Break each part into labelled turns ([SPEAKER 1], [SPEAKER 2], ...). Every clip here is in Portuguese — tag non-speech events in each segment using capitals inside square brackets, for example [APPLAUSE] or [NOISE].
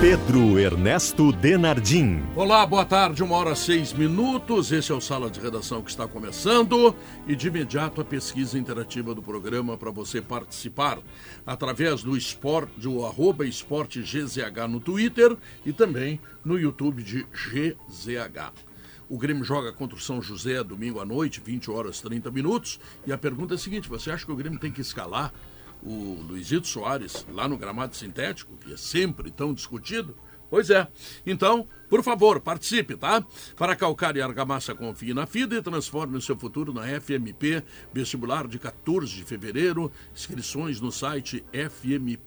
[SPEAKER 1] Pedro Ernesto Denardim.
[SPEAKER 2] Olá, boa tarde, uma hora seis minutos. Esse é o Sala de Redação que está começando e de imediato a pesquisa interativa do programa para você participar através do esporte, do arroba esporte GZH no Twitter e também no YouTube de GZH. O Grêmio joga contra o São José domingo à noite, 20 horas 30 minutos. E a pergunta é a seguinte: você acha que o Grêmio tem que escalar o Luizito Soares lá no gramado sintético, que é sempre tão discutido? Pois é. Então, por favor, participe, tá? Para calcar e argamassa, confie na FIDA e transforme o seu futuro na FMP, vestibular de 14 de fevereiro, inscrições no site fmp.edu.br.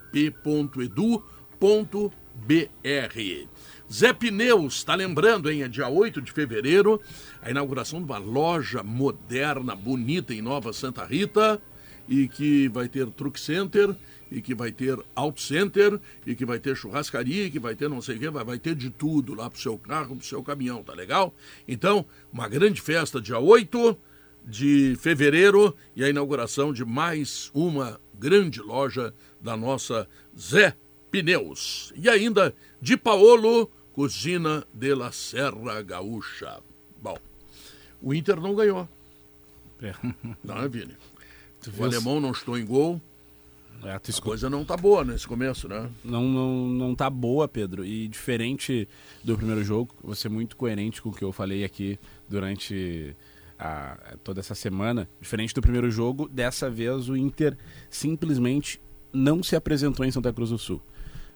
[SPEAKER 2] Zé Pneus, está lembrando, hein? É dia 8 de fevereiro, a inauguração de uma loja moderna, bonita em Nova Santa Rita e que vai ter truck center e que vai ter auto center e que vai ter churrascaria e que vai ter não sei o que, vai, vai ter de tudo lá pro seu carro, pro seu caminhão, tá legal? Então, uma grande festa dia 8 de fevereiro e a inauguração de mais uma grande loja da nossa Zé Pneus. E ainda de Paolo, Cozinha de la Serra Gaúcha. Bom, o Inter não ganhou.
[SPEAKER 3] É.
[SPEAKER 2] Não é, Vini? O alemão não estou em gol.
[SPEAKER 3] É,
[SPEAKER 2] a coisa não tá boa nesse começo, né?
[SPEAKER 3] Não, não, não tá boa, Pedro. E diferente do primeiro jogo, vou ser muito coerente com o que eu falei aqui durante a, toda essa semana. Diferente do primeiro jogo, dessa vez o Inter simplesmente não se apresentou em Santa Cruz do Sul.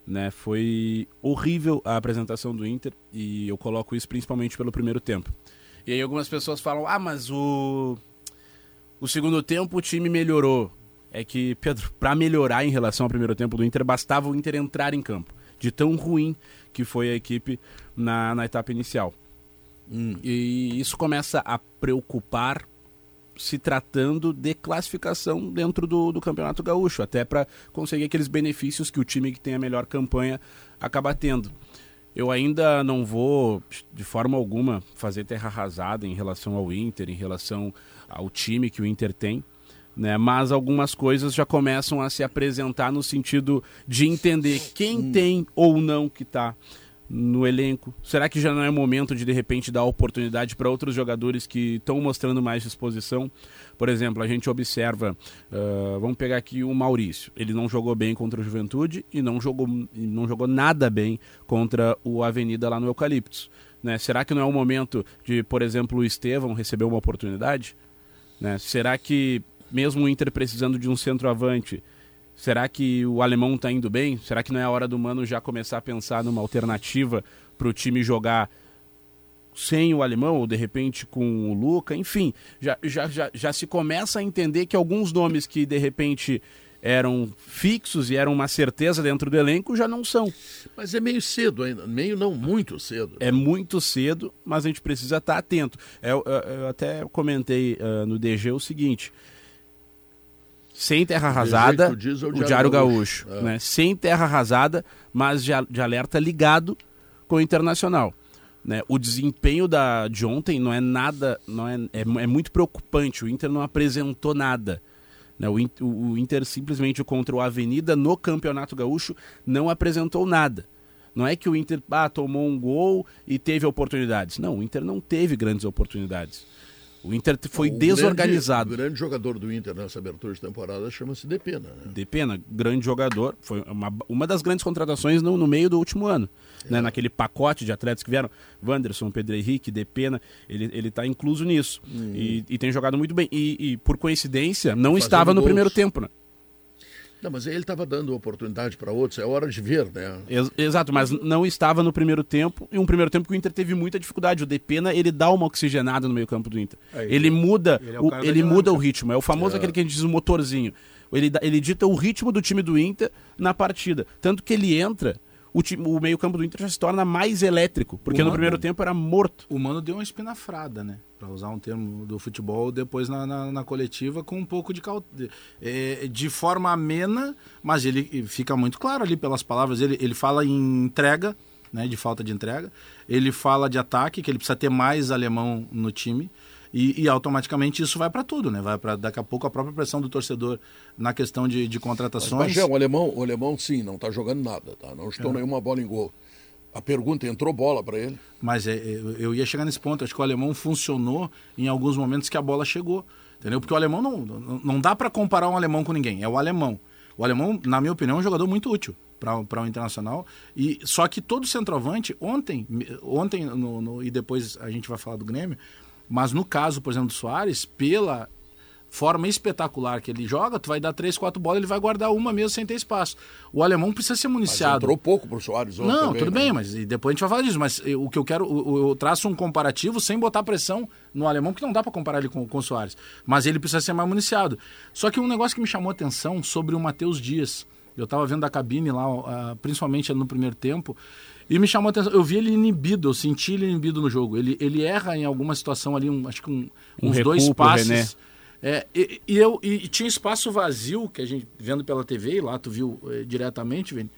[SPEAKER 3] Né? Foi horrível a apresentação do Inter e eu coloco isso principalmente pelo primeiro tempo. E aí algumas pessoas falam: ah, mas o o segundo tempo o time melhorou. É que, Pedro, para melhorar em relação ao primeiro tempo do Inter, bastava o Inter entrar em campo. De tão ruim que foi a equipe na, na etapa inicial. Hum. E isso começa a preocupar se tratando de classificação dentro do, do Campeonato Gaúcho, até para conseguir aqueles benefícios que o time que tem a melhor campanha acaba tendo. Eu ainda não vou, de forma alguma, fazer terra arrasada em relação ao Inter, em relação ao time que o Inter tem. Né? Mas algumas coisas já começam a se apresentar no sentido de entender quem tem ou não que está no elenco? Será que já não é momento de de repente dar oportunidade para outros jogadores que estão mostrando mais disposição? Por exemplo, a gente observa, uh, vamos pegar aqui o Maurício. Ele não jogou bem contra o Juventude e não jogou, não jogou nada bem contra o Avenida lá no Eucaliptos. Né? Será que não é o momento de, por exemplo, o Estevão receber uma oportunidade? Né? Será que, mesmo o Inter precisando de um centroavante, será que o alemão está indo bem? Será que não é a hora do Mano já começar a pensar numa alternativa para o time jogar sem o alemão, ou de repente com o Luca? Enfim, já, já, já, já se começa a entender que alguns nomes que de repente eram fixos e eram uma certeza dentro do elenco, já não são.
[SPEAKER 2] Mas é meio cedo ainda, meio não muito cedo.
[SPEAKER 3] É muito cedo, mas a gente precisa estar atento. Eu, eu, eu até comentei uh, no DG o seguinte: sem terra arrasada, o, o Diário Gaúcho, Gaúcho é. né? sem terra arrasada, mas de, de alerta ligado com o Internacional. Né? O desempenho da, de ontem não é nada, não é, é, é muito preocupante. O Inter não apresentou nada. Né? O, o Inter simplesmente contra o Avenida no Campeonato Gaúcho não apresentou nada. Não é que o Inter ah, tomou um gol e teve oportunidades. Não, o Inter não teve grandes oportunidades. O Inter foi desorganizado.
[SPEAKER 2] o grande jogador do Inter nessa abertura de temporada chama-se Depena. Né?
[SPEAKER 3] Depena, grande jogador. Foi uma, uma das grandes contratações no, no meio do último ano. É. Né? Naquele pacote de atletas que vieram. Wanderson, Pedro Henrique, Depena. Ele, ele tá incluso nisso. Hum. E, e, tem jogado muito bem. E, e por coincidência, não Fazendo estava no gols. primeiro tempo. Né?
[SPEAKER 2] Não, mas ele estava dando oportunidade para outros, é hora de ver, né?
[SPEAKER 3] Ex exato, mas não estava no primeiro tempo, e um primeiro tempo que o Inter teve muita dificuldade. O Depena, ele dá uma oxigenada no meio campo do Inter. É, ele, muda, ele, é o, ele muda o ritmo, é o famoso é. aquele que a gente diz o motorzinho. Ele, ele dita o ritmo do time do Inter na partida. Tanto que ele entra o, o meio-campo do Inter já se torna mais elétrico, porque no primeiro tempo era morto.
[SPEAKER 4] O Mano deu uma espinafrada, né? Para usar um termo do futebol, depois na, na, na coletiva, com um pouco de, de, é, de forma amena, mas ele fica muito claro ali pelas palavras. Ele, ele fala em entrega, né, de falta de entrega. Ele fala de ataque, que ele precisa ter mais alemão no time. E, e, automaticamente isso vai para tudo, né? Vai para daqui a pouco a própria pressão do torcedor na questão de, de contratações.
[SPEAKER 2] Mas, o alemão, o alemão sim, não está jogando nada, tá? Não estou é. nenhuma bola em gol. A pergunta entrou bola para ele.
[SPEAKER 4] Mas é, é, eu ia chegar nesse ponto. Acho que o alemão funcionou em alguns momentos que a bola chegou, entendeu? Porque o alemão não, não, dá para comparar um alemão com ninguém. É o alemão. O alemão, na minha opinião, é um jogador muito útil para o Internacional. E só que todo centroavante ontem, ontem no, no, e depois a gente vai falar do Grêmio, mas no caso, por exemplo, do Soares, pela forma espetacular que ele joga, tu vai dar três, quatro bolas, ele vai guardar uma mesmo sem ter espaço. O alemão precisa ser municiado. Mas
[SPEAKER 2] entrou pouco pro Soares
[SPEAKER 4] ontem Não, também, tudo né? bem, mas depois a gente vai falar disso. Mas o que eu quero, eu, traço um comparativo sem botar pressão no alemão, que não dá para comparar ele com, com o Soares. Mas ele precisa ser mais municiado. Só que um negócio que me chamou a atenção sobre o Matheus Dias. Eu estava vendo a cabine lá, uh, principalmente no primeiro tempo, e me chamou a atenção. Eu vi ele inibido, eu senti ele inibido no jogo. Ele, ele erra em alguma situação ali, um, acho que um, um uns dois passes. É, e, e, eu, e tinha espaço vazio, que a gente vendo pela TV, e lá tu viu é, diretamente, Vini,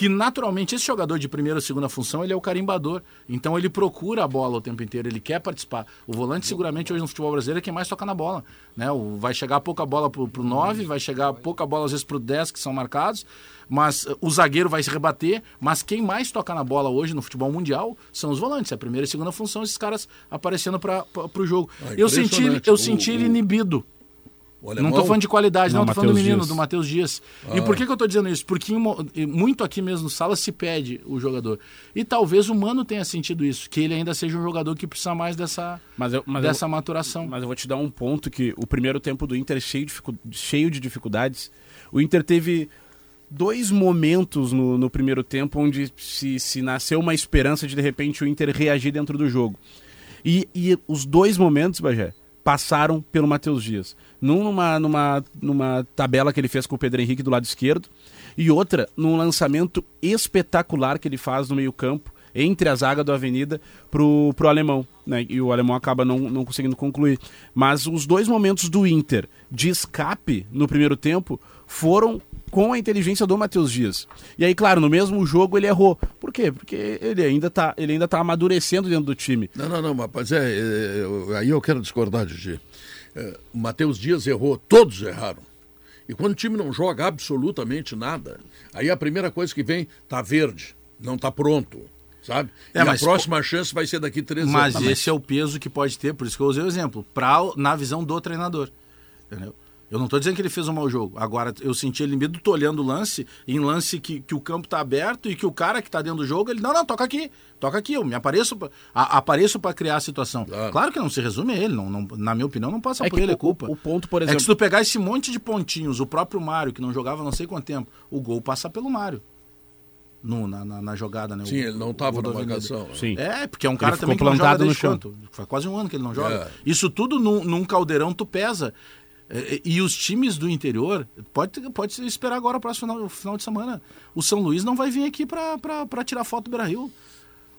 [SPEAKER 4] que naturalmente esse jogador de primeira ou segunda função ele é o carimbador. Então ele procura a bola o tempo inteiro, ele quer participar. O volante seguramente hoje no futebol brasileiro é quem mais toca na bola. Né? O, vai chegar pouca bola pro, pro 9, vai chegar pouca bola às vezes pro 10 que são marcados, mas uh, o zagueiro vai se rebater, mas quem mais toca na bola hoje no futebol mundial são os volantes. É a primeira e segunda função, esses caras aparecendo para o jogo. Ah, eu senti, eu o, senti ele inibido. Não estou falando de qualidade, não, estou falando do menino, Dias. do Matheus Dias. Ah. E por que, que eu estou dizendo isso? Porque muito aqui mesmo no sala se pede o jogador. E talvez o Mano tenha sentido isso, que ele ainda seja um jogador que precisa mais dessa, mas eu, mas dessa
[SPEAKER 3] eu,
[SPEAKER 4] maturação.
[SPEAKER 3] Mas eu vou te dar um ponto que o primeiro tempo do Inter é cheio de, cheio de dificuldades. O Inter teve dois momentos no, no primeiro tempo onde se, se nasceu uma esperança de de repente o Inter reagir dentro do jogo. E, e os dois momentos, Bagé, passaram pelo Matheus Dias. Numa, numa, numa tabela que ele fez com o Pedro Henrique do lado esquerdo, e outra num lançamento espetacular que ele faz no meio-campo, entre a zaga do Avenida pro, pro alemão. Né? E o alemão acaba não, não conseguindo concluir. Mas os dois momentos do Inter de escape no primeiro tempo foram com a inteligência do Matheus Dias. E aí, claro, no mesmo jogo ele errou. Por quê? Porque ele ainda está ele ainda tá amadurecendo dentro do time.
[SPEAKER 2] Não, não, não, mas é, é aí eu quero discordar, Gigi. É, o Matheus Dias errou, todos erraram. E quando o time não joga absolutamente nada, aí a primeira coisa que vem, tá verde, não tá pronto sabe? É, e a próxima chance vai ser daqui três
[SPEAKER 4] mas anos. Mas esse é o peso que pode ter, por isso que eu usei o exemplo, pra, na visão do treinador. Entendeu? Eu não estou dizendo que ele fez um mau jogo. Agora, eu senti ele medo, tô olhando o lance, em lance que, que o campo está aberto e que o cara que está dentro do jogo, ele, não, não, toca aqui, toca aqui, eu me apareço, a, apareço para criar a situação. Claro. claro. que não se resume a ele, não, não, na minha opinião, não passa é por ele, é culpa.
[SPEAKER 3] O, ponto, por exemplo... É
[SPEAKER 4] que se tu pegar esse monte de pontinhos, o próprio Mário, que não jogava não sei quanto tempo, o gol passa pelo Mário. No, na, na, na, jogada, né?
[SPEAKER 2] Sim, o, ele não estava na marcação.
[SPEAKER 4] Sim. É, porque é um cara também que não joga desde quanto? Faz quase um ano que ele não joga. É. Isso tudo num, num caldeirão tu pesa. É, e os times do interior, pode, pode esperar agora o próximo final, final de semana. O São Luís não vai vir aqui para tirar foto do Brasil.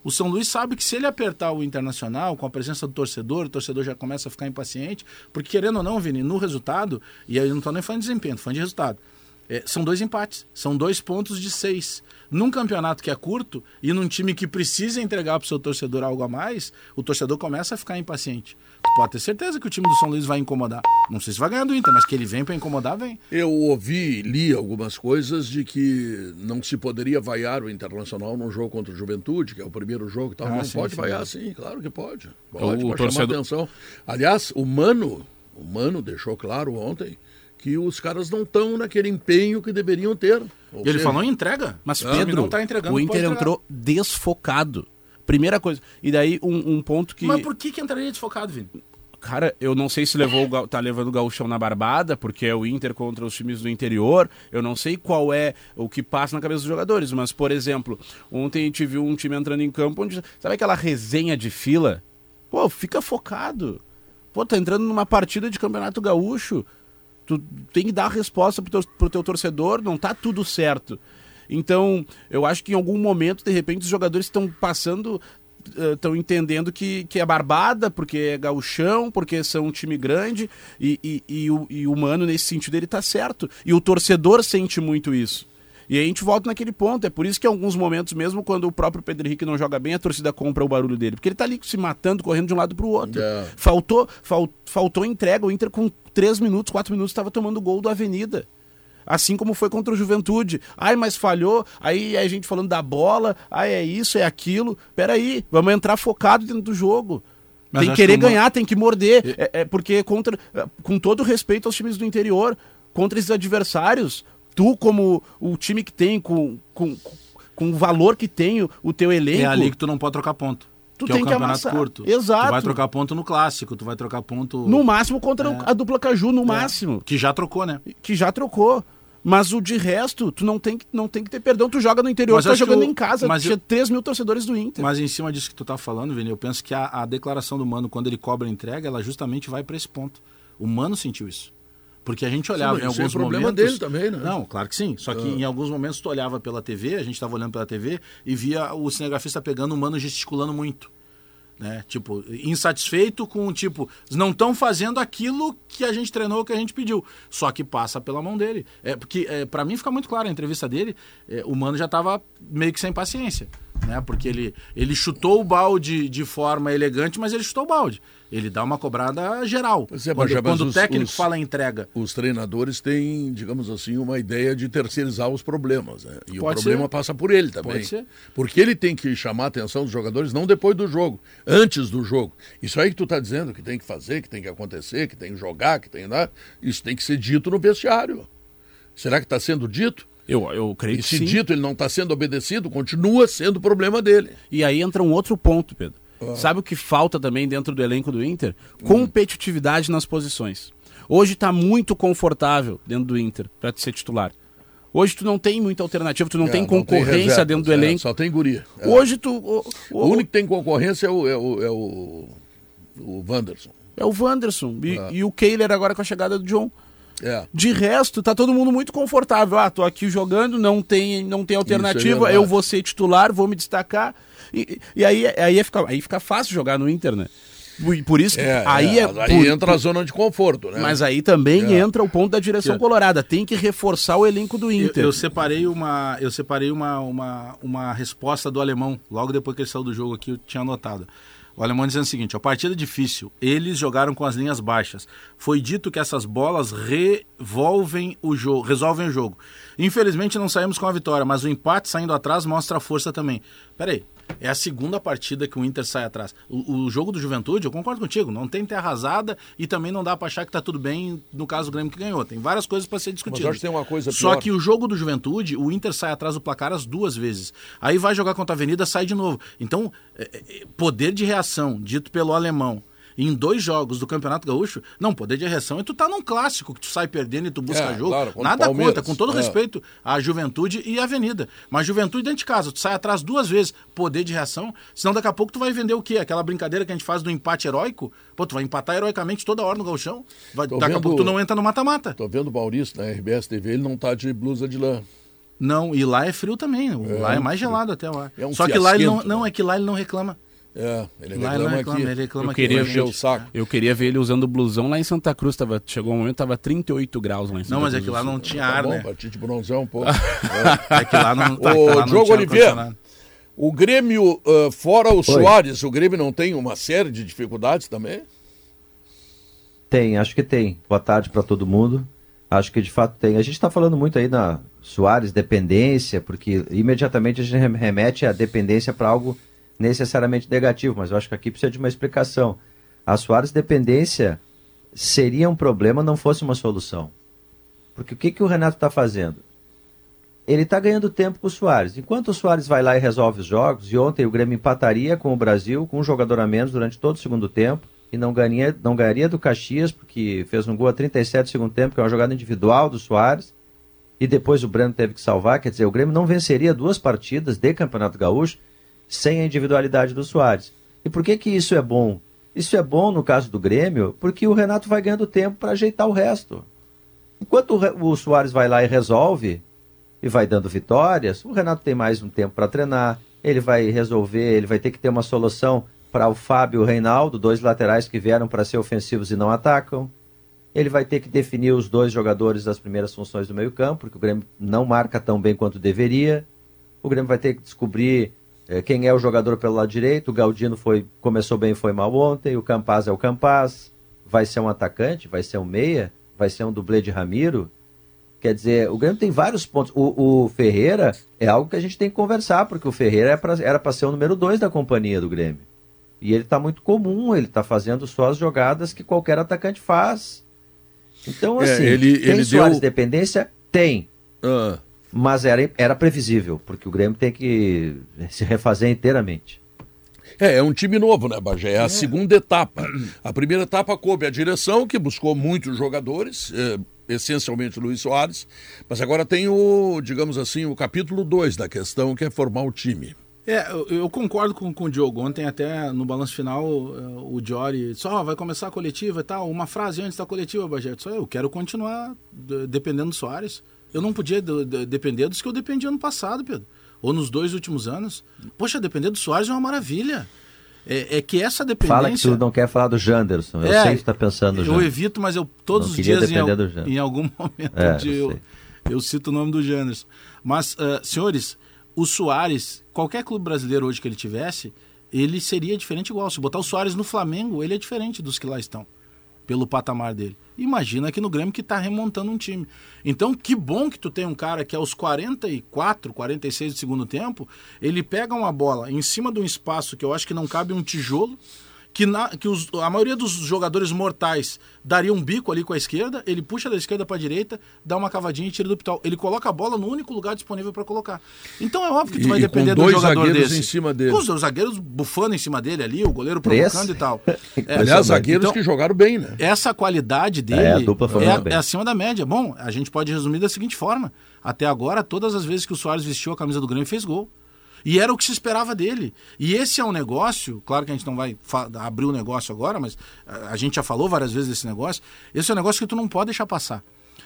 [SPEAKER 4] O São Luís sabe que se ele apertar o Internacional com a presença do torcedor, o torcedor já começa a ficar impaciente, porque querendo ou não, Vini, no resultado, e aí eu não estou nem falando de desempenho, estou falando de resultado, é, são dois empates, são dois pontos de seis. Num campeonato que é curto e num time que precisa entregar para o seu torcedor algo a mais, o torcedor começa a ficar impaciente. Tu pode ter certeza que o time do São Luís vai incomodar. Não sei se vai ganhar do Inter, mas que ele vem para incomodar, vem.
[SPEAKER 2] Eu ouvi, li algumas coisas de que não se poderia vaiar o Internacional num jogo contra o Juventude, que é o primeiro jogo e tal. Ah, não sim, pode sim, vaiar, sim, claro que pode. Pode, o, pode torcedor... chamar atenção. Aliás, o Mano, o Mano deixou claro ontem que os caras não estão naquele empenho que deveriam ter.
[SPEAKER 4] Ele seja, falou em entrega.
[SPEAKER 3] Mas Pedro, não tá entregando, o Inter entrou desfocado. Primeira coisa. E daí um, um, ponto que.
[SPEAKER 4] Mas por que, que entraria desfocado, Vini?
[SPEAKER 3] Cara, eu não sei se levou tá levando o gauchão na barbada, porque é o Inter contra os times do interior. Eu não sei qual é o que passa na cabeça dos jogadores, mas, por exemplo, ontem a gente viu um time entrando em campo onde. Sabe aquela resenha de fila? Pô, fica focado. Pô, tá entrando numa partida de campeonato gaúcho. Tu tem que dar a resposta pro teu, pro teu torcedor, não tá tudo certo. Então, eu acho que em algum momento, de repente, os jogadores estão passando estão uh, entendendo que, que é barbada, porque é gauchão, porque são um time grande, e, e, e, o, e o Mano, nesse sentido, ele tá certo. E o torcedor sente muito isso. E aí a gente volta naquele ponto. É por isso que em alguns momentos, mesmo quando o próprio Pedro Henrique não joga bem, a torcida compra o barulho dele. Porque ele tá ali se matando, correndo de um lado pro outro.
[SPEAKER 2] É.
[SPEAKER 3] Faltou, fal, faltou entrega. O Inter com 3 minutos, 4 minutos, estava tomando gol do Avenida. Assim como foi contra o Juventude. Ai, mas falhou. Aí a gente falando da bola. Ai, é isso, é aquilo. Peraí, vamos entrar focado dentro do jogo.
[SPEAKER 4] Mas
[SPEAKER 3] tem que querer
[SPEAKER 4] que uma-
[SPEAKER 3] ganhar, tem que morder. É, é porque contra, com todo respeito aos times do interior, contra esses adversários, tu como o time que tem, com, com, com o valor que tem o, o teu elenco,
[SPEAKER 4] É ali que tu não pode trocar ponto.
[SPEAKER 3] Tu
[SPEAKER 4] que
[SPEAKER 3] tem
[SPEAKER 4] é o
[SPEAKER 3] que
[SPEAKER 4] campeonato
[SPEAKER 3] amassar.
[SPEAKER 4] curto.
[SPEAKER 3] Exato.
[SPEAKER 4] Tu vai trocar ponto no clássico, tu vai trocar ponto.
[SPEAKER 3] no máximo contra
[SPEAKER 4] É.
[SPEAKER 3] a dupla Caju, no máximo.
[SPEAKER 4] Que já trocou, né?
[SPEAKER 3] Que já trocou. Mas o de resto, tu não tem, que- não tem que ter perdão. Tu joga no interior,
[SPEAKER 4] Mas
[SPEAKER 3] tu tá jogando
[SPEAKER 4] o-
[SPEAKER 3] em casa.
[SPEAKER 4] mas
[SPEAKER 3] Tinha
[SPEAKER 4] eu-
[SPEAKER 3] 3 mil torcedores do Inter.
[SPEAKER 4] Mas em cima disso que tu tá falando, Vini, eu penso que a, a declaração do Mano, quando ele cobra a entrega, ela justamente vai para esse ponto. O Mano sentiu isso. Porque a gente olhava
[SPEAKER 2] mas
[SPEAKER 4] em
[SPEAKER 2] é
[SPEAKER 4] alguns
[SPEAKER 2] problema
[SPEAKER 4] momentos...
[SPEAKER 2] dele também, né?
[SPEAKER 4] Não, claro que sim. Só que em alguns momentos tu olhava pela TV, a gente estava olhando pela TV e via o cinegrafista pegando o Mano gesticulando muito. Né? Tipo, insatisfeito com, tipo, não estão fazendo aquilo que a gente treinou, que a gente pediu. Só que passa pela mão dele. É, porque, é, para mim, fica muito claro a entrevista dele, é, o Mano já estava meio que sem paciência. Né? Porque ele, ele chutou o balde de forma elegante, mas ele chutou o balde. Ele dá uma cobrada geral.
[SPEAKER 2] Pois é,
[SPEAKER 4] quando
[SPEAKER 2] já-
[SPEAKER 4] quando o técnico
[SPEAKER 2] os-
[SPEAKER 4] fala entrega.
[SPEAKER 2] Os treinadores têm, digamos assim, uma ideia de terceirizar os problemas. Né? E
[SPEAKER 4] Pode
[SPEAKER 2] o problema
[SPEAKER 4] ser.
[SPEAKER 2] passa por ele também.
[SPEAKER 4] Pode ser.
[SPEAKER 2] Porque ele tem que chamar a atenção dos jogadores não depois do jogo, antes do jogo. Isso aí que tu está dizendo que tem que fazer, que tem que acontecer, que tem que jogar, que tem né? isso tem que ser dito no vestiário. Será que está sendo dito?
[SPEAKER 3] Eu, eu creio
[SPEAKER 2] E
[SPEAKER 3] que
[SPEAKER 2] se
[SPEAKER 3] sim.
[SPEAKER 2] dito ele não está sendo obedecido, continua sendo problema dele.
[SPEAKER 3] E aí entra um outro ponto, Pedro. Sabe o que falta também dentro do elenco do Inter?
[SPEAKER 2] Hum.
[SPEAKER 3] Competitividade nas posições. Hoje tá muito confortável dentro do Inter para ser titular. Hoje tu não tem muita alternativa, tu não
[SPEAKER 2] É,
[SPEAKER 3] tem concorrência
[SPEAKER 2] reservas,
[SPEAKER 3] dentro do
[SPEAKER 2] é,
[SPEAKER 3] elenco.
[SPEAKER 2] só tem guria. É.
[SPEAKER 3] Hoje tu. O,
[SPEAKER 2] O único que tem concorrência é o, é o, é o, o Wanderson.
[SPEAKER 3] é o Wanderson. E,
[SPEAKER 2] É.
[SPEAKER 3] e o Kehler agora com a chegada do John.
[SPEAKER 2] É.
[SPEAKER 3] De resto, tá todo mundo muito confortável. Ah, tô aqui jogando, não tem, não tem alternativa, eu vou ser titular, vou me destacar. E, e aí, aí, fica, aí fica fácil jogar no Inter, né? Por- Por isso que
[SPEAKER 2] É,
[SPEAKER 3] aí
[SPEAKER 2] é,
[SPEAKER 3] é.
[SPEAKER 2] aí
[SPEAKER 3] por-
[SPEAKER 2] entra a zona de conforto, né?
[SPEAKER 3] Mas aí também
[SPEAKER 2] É.
[SPEAKER 3] entra o ponto da direção
[SPEAKER 4] Que-
[SPEAKER 3] colorada. Tem que reforçar o elenco do
[SPEAKER 4] Eu,
[SPEAKER 3] Inter.
[SPEAKER 4] eu separei uma, eu separei uma, uma, uma resposta do alemão, logo depois que ele saiu do jogo aqui, eu tinha anotado. O alemão dizendo o seguinte: a partida difícil, eles jogaram com as linhas baixas. Foi dito que essas bolas revolvem o jogo, resolvem o jogo. Infelizmente não saímos com a vitória, mas o empate saindo atrás mostra a força também. Peraí, é a segunda partida que o Inter sai atrás. O, o jogo do Juventude, eu concordo contigo, não tem terra arrasada e também não dá pra achar que tá tudo bem no caso do Grêmio que ganhou. Tem várias coisas para ser discutidas.
[SPEAKER 2] eu acho que tem uma coisa
[SPEAKER 4] Só
[SPEAKER 2] pior.
[SPEAKER 4] que o jogo do Juventude, o Inter sai atrás do placar as duas vezes. Aí vai jogar contra a Avenida, sai de novo. Então, é, é, poder de reação, dito pelo alemão, em dois jogos do Campeonato Gaúcho, não, poder de reação é tu tá num clássico que tu sai perdendo e tu busca
[SPEAKER 2] É,
[SPEAKER 4] jogo.
[SPEAKER 2] claro,
[SPEAKER 4] Nada
[SPEAKER 2] Palmeiras.
[SPEAKER 4] contra, com todo
[SPEAKER 2] É.
[SPEAKER 4] respeito à Juventude e à Avenida. Mas Juventude dentro de casa, tu sai atrás duas vezes, poder de reação, senão daqui a pouco tu vai vender o quê? Aquela brincadeira que a gente faz do empate heróico? Pô, tu vai empatar heroicamente toda hora no gauchão, vai,
[SPEAKER 2] Tô
[SPEAKER 4] daqui a
[SPEAKER 2] vendo-
[SPEAKER 4] pouco tu não entra no mata-mata.
[SPEAKER 2] Tô vendo o Maurício na RBS TV, ele não tá de blusa de lã.
[SPEAKER 4] Não, e lá é frio também. lá é mais gelado até lá.
[SPEAKER 2] É um
[SPEAKER 4] Só que lá ele não, não,
[SPEAKER 2] né?
[SPEAKER 4] é que lá ele não reclama.
[SPEAKER 2] É, ele
[SPEAKER 4] Lá
[SPEAKER 2] reclama
[SPEAKER 4] não
[SPEAKER 2] aqui.
[SPEAKER 4] reclama, ele reclama
[SPEAKER 3] Eu queria
[SPEAKER 2] encher o saco.
[SPEAKER 3] Eu queria ver ele usando blusão lá em Santa Cruz. Tava, chegou um momento, tava 38 graus lá em Santa
[SPEAKER 4] Não, mas é
[SPEAKER 3] Cruz.
[SPEAKER 4] que lá não tinha
[SPEAKER 2] Tá
[SPEAKER 4] ar,
[SPEAKER 2] bom,
[SPEAKER 4] né?
[SPEAKER 2] pra ti de bronzão um [LAUGHS] pouco.
[SPEAKER 4] É que lá não, tá,
[SPEAKER 2] Ô,
[SPEAKER 4] lá não
[SPEAKER 2] Diogo
[SPEAKER 4] tinha
[SPEAKER 2] Oliveira. O Grêmio, ah, fora o Soares, o Grêmio não tem uma série de dificuldades também?
[SPEAKER 5] Tem, acho que tem. Boa tarde para todo mundo. Acho que de fato tem. A gente está falando muito aí na Soares, dependência, porque imediatamente a gente rem- remete a dependência para algo necessariamente negativo, mas eu acho que aqui precisa de uma explicação. A Soares dependência seria um problema, não fosse uma solução. Porque o que, que o Renato está fazendo? Ele está ganhando tempo com o Soares. Enquanto o Soares vai lá e resolve os jogos, e ontem o Grêmio empataria com o Brasil, com um jogador a menos durante todo o segundo tempo, e não ganharia, não ganharia do Caxias, porque fez um gol a 37 do segundo tempo, que é uma jogada individual do Soares, e depois o Breno teve que salvar. Quer dizer, o Grêmio não venceria duas partidas de Campeonato Gaúcho sem a individualidade do Soares. E por que, que isso é bom? Isso é bom no caso do Grêmio, porque o Renato vai ganhando tempo para ajeitar o resto. Enquanto o, Re- o Soares vai lá e resolve, e vai dando vitórias, o Renato tem mais um tempo para treinar, ele vai resolver, ele vai ter que ter uma solução para o Fábio e o Reinaldo, dois laterais que vieram para ser ofensivos e não atacam. Ele vai ter que definir os dois jogadores das primeiras funções do meio-campo, porque o Grêmio não marca tão bem quanto deveria. O Grêmio vai ter que descobrir quem é o jogador pelo lado direito. O Galdino foi, começou bem e foi mal ontem. O Campaz é o Campaz. Vai ser um atacante? Vai ser um meia? Vai ser um dublê de Ramiro? Quer dizer, o Grêmio tem vários pontos. O, o Ferreira é algo que a gente tem que conversar, porque o Ferreira é pra, era para ser o número dois da companhia do Grêmio. E ele está muito comum, ele está fazendo só as jogadas que qualquer atacante faz. Então,
[SPEAKER 2] É,
[SPEAKER 5] assim,
[SPEAKER 2] ele-
[SPEAKER 5] tem
[SPEAKER 2] ele
[SPEAKER 5] Soares
[SPEAKER 2] deu-
[SPEAKER 5] dependência? Tem.
[SPEAKER 2] Ah,
[SPEAKER 5] Mas era, era previsível, porque o Grêmio tem que se refazer inteiramente.
[SPEAKER 2] É, é um time novo, né, Bagé? É a segunda etapa. A primeira etapa coube a direção, que buscou muitos jogadores, eh, essencialmente Luiz Soares, mas agora tem o, digamos assim, o capítulo 2 da questão, que é formar o time.
[SPEAKER 4] É, eu, eu concordo com, com o Diogo. Ontem, até no balanço final, eh, o Jory disse: Ó, vai começar a coletiva e tal. Uma frase antes da coletiva, Bagé. Só eu quero continuar de- dependendo do Soares. Eu não podia de- de- depender dos que eu dependia ano passado, Pedro. Ou nos dois últimos anos. Poxa, depender do Soares é uma maravilha. É, é que essa dependência.
[SPEAKER 5] Fala que tu não quer falar do Janderson. Eu
[SPEAKER 4] É,
[SPEAKER 5] sei que tu tá pensando no
[SPEAKER 4] Eu
[SPEAKER 5] Janderson.
[SPEAKER 4] evito, mas eu todos
[SPEAKER 5] Não
[SPEAKER 4] os dias em, em algum [LAUGHS] momento
[SPEAKER 5] É,
[SPEAKER 4] de-
[SPEAKER 5] eu
[SPEAKER 4] eu, cito o nome do Janderson. Mas, ah, senhores, o Soares, qualquer clube brasileiro hoje que ele tivesse, ele seria diferente igual. Se botar o Soares no Flamengo, ele é diferente dos que lá estão, pelo patamar dele. Imagina aqui no Grêmio que está remontando um time. Então, que bom que tu tem um cara que aos 44, 46 do segundo tempo, ele pega uma bola em cima de um espaço que eu acho que não cabe um tijolo, que, na- que os- a maioria dos jogadores mortais daria um bico ali com a esquerda, ele puxa da esquerda para a direita, dá uma cavadinha e tira do pital. Ele coloca a bola no único lugar disponível para colocar. Então é óbvio que tu
[SPEAKER 2] E-
[SPEAKER 4] vai depender do jogador
[SPEAKER 2] zagueiros
[SPEAKER 4] desse.
[SPEAKER 2] em cima dele.
[SPEAKER 4] Com os zagueiros bufando em cima dele ali, o goleiro provocando e tal. [LAUGHS] É,
[SPEAKER 2] Aliás, zagueiros
[SPEAKER 4] Então-
[SPEAKER 2] que jogaram bem, né?
[SPEAKER 4] essa qualidade dele
[SPEAKER 5] É,
[SPEAKER 4] é, é acima da média. Bom, a gente pode resumir da seguinte forma: até agora, todas as vezes que o Soares vestiu a camisa do Grêmio, fez gol. E era o que se esperava dele. E esse é um negócio, claro que a gente não vai abrir o negócio agora, mas a, a gente já falou várias vezes desse negócio. Esse é um negócio que tu não pode deixar passar.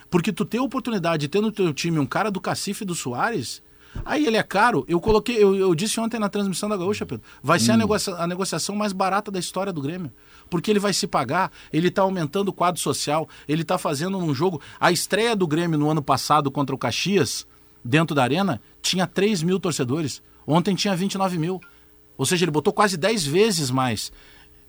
[SPEAKER 4] Porque tu ter a oportunidade de ter no teu time um cara do Cacife do Soares, aí ele é caro. Eu coloquei, eu, eu disse ontem na transmissão da Gaúcha, Pedro, vai ser a, negocia- a negociação mais barata da história do Grêmio. Porque ele vai se pagar, ele está aumentando o quadro social, ele está fazendo um jogo. A estreia do Grêmio no ano passado contra o Caxias, dentro da arena, tinha 3 mil torcedores. Ontem tinha 29 mil. Ou seja, ele botou quase 10 vezes mais.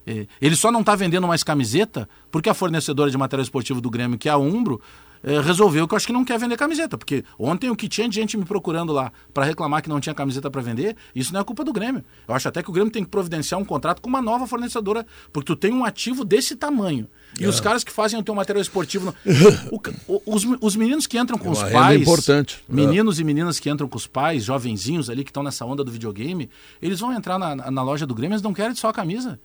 [SPEAKER 4] É, Ele só não está vendendo mais camiseta porque a fornecedora de material esportivo do Grêmio, que é a Umbro, é, resolveu que eu acho que não quer vender camiseta. Porque ontem o que tinha de gente me procurando lá para reclamar que não tinha camiseta para vender, isso não é culpa do Grêmio. Eu acho até que o Grêmio tem que providenciar um contrato com uma nova fornecedora, porque tu tem um ativo desse tamanho. E
[SPEAKER 2] É.
[SPEAKER 4] os caras que fazem o teu material esportivo. [LAUGHS] o o- os, os meninos que entram com
[SPEAKER 2] É
[SPEAKER 4] os pais.
[SPEAKER 2] importante. É.
[SPEAKER 4] Meninos e meninas que entram com os pais, jovenzinhos ali que estão nessa onda do videogame, eles vão entrar na, na loja do Grêmio, eles não querem só a camisa.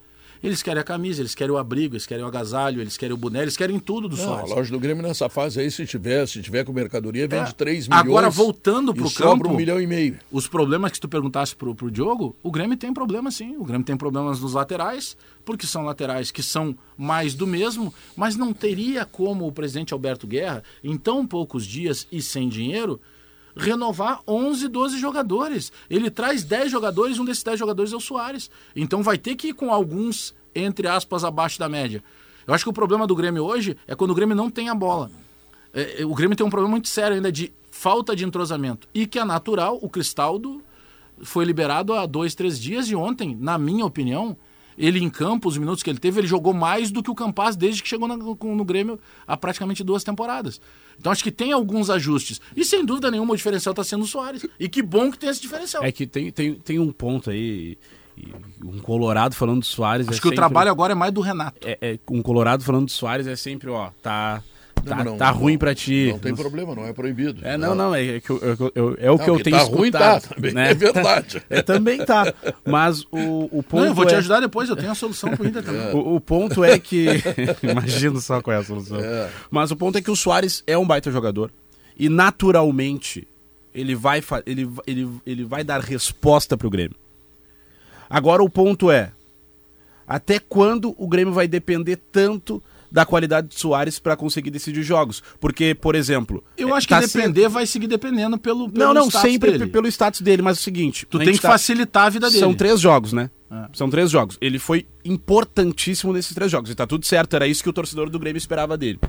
[SPEAKER 4] Eles querem a camisa, eles querem o abrigo, eles querem o agasalho, eles querem o boné, eles querem tudo do
[SPEAKER 2] Não, a loja do Grêmio nessa fase aí, se tiver, se tiver com mercadoria, vende 3 milhões.
[SPEAKER 4] É. Agora, voltando
[SPEAKER 2] e sobra
[SPEAKER 4] campo-
[SPEAKER 2] um milhão e meio.
[SPEAKER 4] Os problemas que tu perguntasse pro, pro Diogo, o Grêmio tem problema sim. O Grêmio tem problemas nos laterais, porque são laterais que são mais do mesmo, mas não teria como o presidente Alberto Guerra, em tão poucos dias e sem dinheiro, renovar 11, 12 jogadores. Ele traz 10 jogadores, um desses 10 jogadores é o Soares. Então vai ter que ir com alguns, entre aspas, abaixo da média. Eu acho que o problema do Grêmio hoje é quando o Grêmio não tem a bola. É, é, o Grêmio tem um problema muito sério ainda de falta de entrosamento. E que é natural, o Cristaldo foi liberado há dois, três dias e ontem, na minha opinião, ele em campo, os minutos que ele teve, ele jogou mais do que o Campaz desde que chegou no, no Grêmio há praticamente duas temporadas. Então acho que tem alguns ajustes. E sem dúvida nenhuma o diferencial está sendo o Soares. E que bom que tem esse diferencial.
[SPEAKER 3] É que tem, tem, tem um ponto aí, um Colorado falando do Soares.
[SPEAKER 4] acho
[SPEAKER 3] é
[SPEAKER 4] que o
[SPEAKER 3] sempre-
[SPEAKER 4] trabalho agora é mais do Renato.
[SPEAKER 3] É, é, um Colorado falando do Soares é sempre, ó, tá, tá,
[SPEAKER 2] Não,
[SPEAKER 3] tá
[SPEAKER 2] não,
[SPEAKER 3] ruim pra ti.
[SPEAKER 2] Não tem problema, não é proibido.
[SPEAKER 3] É, não, não, é, que eu- eu- eu- é o que eu
[SPEAKER 2] que
[SPEAKER 3] tenho
[SPEAKER 2] tá
[SPEAKER 3] escutado.
[SPEAKER 2] ruim, tá, também,
[SPEAKER 3] né?
[SPEAKER 2] é verdade. [LAUGHS]
[SPEAKER 3] É, também tá. Mas o, o ponto
[SPEAKER 4] Não, eu vou te
[SPEAKER 3] é-
[SPEAKER 4] ajudar depois, eu tenho a solução pro Inter também. [LAUGHS]
[SPEAKER 3] O, o ponto é que. [LAUGHS] Imagino só qual é a solução. Mas o ponto é que o Soares é um baita jogador. E naturalmente ele vai, fa- ele, ele, ele vai dar resposta pro Grêmio. Agora o ponto é. Até quando o Grêmio vai depender tanto da qualidade de Soares para conseguir decidir jogos. Porque, por exemplo.
[SPEAKER 4] Eu acho que
[SPEAKER 3] tá
[SPEAKER 4] depender vai seguir dependendo pelo, pelo
[SPEAKER 3] Não, não, sempre
[SPEAKER 4] dele.
[SPEAKER 3] pelo status dele, mas é o seguinte.
[SPEAKER 4] Tu tem que
[SPEAKER 3] tá-
[SPEAKER 4] facilitar a vida dele.
[SPEAKER 3] São três jogos, né?
[SPEAKER 4] É.
[SPEAKER 3] São três jogos. Ele foi importantíssimo nesses três jogos. E tá tudo certo, era isso que o torcedor do Grêmio esperava dele.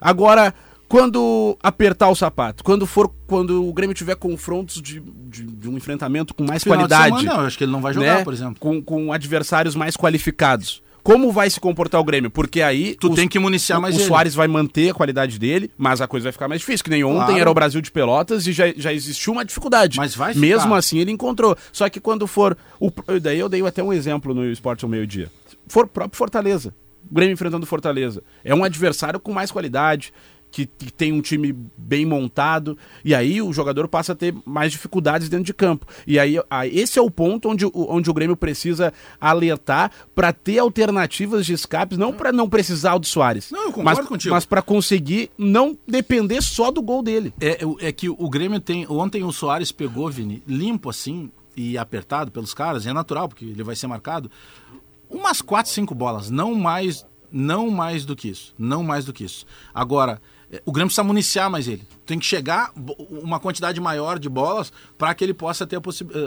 [SPEAKER 3] Agora, quando apertar o sapato, quando for quando o Grêmio tiver confrontos de, de, de um enfrentamento com mais
[SPEAKER 4] Final de
[SPEAKER 3] qualidade,
[SPEAKER 4] semana, não, eu acho que ele não vai jogar,
[SPEAKER 3] né,
[SPEAKER 4] por exemplo.
[SPEAKER 3] com, com adversários mais qualificados. Como vai se comportar o Grêmio? Porque aí
[SPEAKER 4] Tu
[SPEAKER 3] os-
[SPEAKER 4] tem que municiar
[SPEAKER 3] o,
[SPEAKER 4] mais
[SPEAKER 3] o
[SPEAKER 4] ele.
[SPEAKER 3] Soares vai manter a qualidade dele, mas a coisa vai ficar mais difícil. Que nem ontem
[SPEAKER 4] Claro.
[SPEAKER 3] era o Brasil de Pelotas e já, já existiu uma dificuldade.
[SPEAKER 4] Mas vai
[SPEAKER 3] Mesmo
[SPEAKER 4] ficar.
[SPEAKER 3] assim ele encontrou. Só que quando for. O, daí eu dei até um exemplo no Esporte ao meio-dia. For próprio Fortaleza. O Grêmio enfrentando o Fortaleza. É um adversário com mais qualidade. Que, que tem um time bem montado, e aí o jogador passa a ter mais dificuldades dentro de campo. E aí, aí esse é o ponto onde, o- onde o Grêmio precisa alertar para ter alternativas de escapes, não para não precisar do Soares.
[SPEAKER 4] Não, eu concordo
[SPEAKER 3] mas,
[SPEAKER 4] contigo.
[SPEAKER 3] Mas para conseguir não depender só do gol dele.
[SPEAKER 4] É, é que o Grêmio tem. Ontem o Soares pegou, Vini, limpo assim e apertado pelos caras, e é natural, porque ele vai ser marcado. Umas 4, 5 bolas, não mais, não mais do que isso. Não mais do que isso. Agora, é, o Grêmio precisa municiar mais ele. Tem que chegar uma quantidade maior de bolas para que ele possa ter a,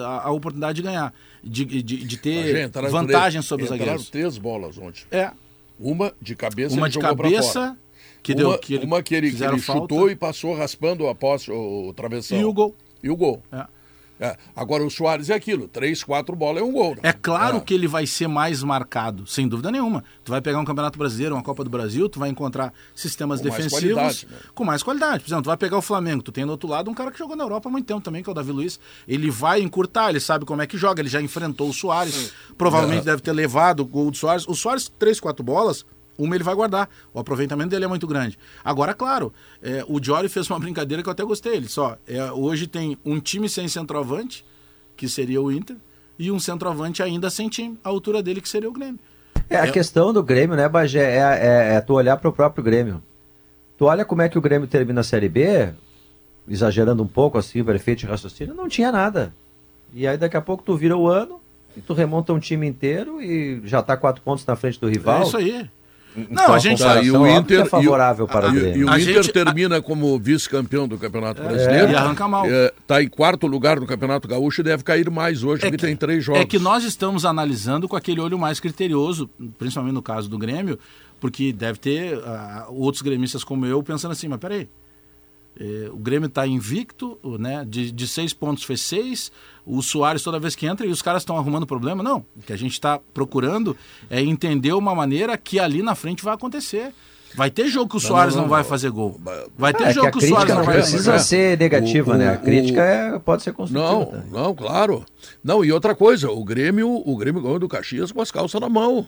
[SPEAKER 4] a, a oportunidade de ganhar. De, de, de ter vantagem
[SPEAKER 2] três-
[SPEAKER 4] sobre os zagueiros.
[SPEAKER 2] três bolas ontem.
[SPEAKER 4] É.
[SPEAKER 2] Uma de cabeça
[SPEAKER 4] Uma de cabeça, que
[SPEAKER 2] uma,
[SPEAKER 4] deu que ele,
[SPEAKER 2] uma que ele, que ele chutou e passou raspando a poste, o, o travessão.
[SPEAKER 4] e o gol.
[SPEAKER 2] E o gol.
[SPEAKER 4] É.
[SPEAKER 2] É. Agora o Soares é aquilo, três, quatro bolas é um gol. né?
[SPEAKER 4] É claro
[SPEAKER 2] É.
[SPEAKER 4] que ele vai ser mais marcado, sem dúvida nenhuma. Tu vai pegar um Campeonato Brasileiro, uma Copa do Brasil, tu vai encontrar sistemas
[SPEAKER 2] Com mais
[SPEAKER 4] defensivos
[SPEAKER 2] qualidade, né?
[SPEAKER 4] com mais qualidade. Por exemplo, tu vai pegar o Flamengo, tu tem do outro lado um cara que jogou na Europa há muito tempo também, que é o Davi Luiz. Ele vai encurtar, ele sabe como é que joga, ele já enfrentou o Soares, provavelmente
[SPEAKER 2] É.
[SPEAKER 4] deve ter levado o gol do Soares. O Soares, três, quatro bolas, uma ele vai guardar. O aproveitamento dele é muito grande. Agora, claro, é, o Jory fez uma brincadeira que eu até gostei. Ele só, é, hoje tem um time sem centroavante, que seria o Inter, e um centroavante ainda sem time, a altura dele, que seria o Grêmio.
[SPEAKER 5] É, a questão do Grêmio, né, Bagé, é, é, é tu olhar para o próprio Grêmio. Tu olha como é que o Grêmio termina a Série B, exagerando um pouco assim, para efeito de raciocínio, não tinha nada. E aí daqui a pouco tu vira o ano, e tu remonta um time inteiro e já tá quatro pontos na frente do rival.
[SPEAKER 4] É isso aí.
[SPEAKER 5] Então,
[SPEAKER 4] Não, a
[SPEAKER 5] a
[SPEAKER 4] gente-
[SPEAKER 5] comparação,
[SPEAKER 2] Tá, e o Inter-
[SPEAKER 5] que é favorável para o
[SPEAKER 2] E, e o
[SPEAKER 4] A
[SPEAKER 2] Inter
[SPEAKER 4] gente-
[SPEAKER 2] termina como vice-campeão do Campeonato Brasileiro.
[SPEAKER 4] e arranca mal.
[SPEAKER 2] Está em quarto lugar no Campeonato Gaúcho e deve cair mais hoje, porque tem três jogos.
[SPEAKER 4] É que nós estamos analisando com aquele olho mais criterioso, principalmente no caso do Grêmio, porque deve ter ah, outros gremistas como eu pensando assim, mas peraí, o Grêmio está invicto, né? De, de seis pontos fez seis, o Soares toda vez que entra e os caras estão arrumando problema. Não, o que a gente está procurando é entender uma maneira que ali na frente vai acontecer. Vai ter jogo que o Soares não,
[SPEAKER 2] não,
[SPEAKER 4] vai
[SPEAKER 2] não.
[SPEAKER 4] fazer gol. Vai ter
[SPEAKER 5] É, que
[SPEAKER 4] jogo
[SPEAKER 5] a
[SPEAKER 4] que, o Soares não
[SPEAKER 5] não
[SPEAKER 4] vai
[SPEAKER 5] precisa
[SPEAKER 4] fazer.
[SPEAKER 5] ser negativa,
[SPEAKER 2] O-
[SPEAKER 5] né? A
[SPEAKER 2] o-
[SPEAKER 5] crítica é- pode ser construtiva.
[SPEAKER 2] Não,
[SPEAKER 5] também.
[SPEAKER 2] não, claro. Não, e outra coisa, o Grêmio, o Grêmio ganhou do Caxias com as calças na mão.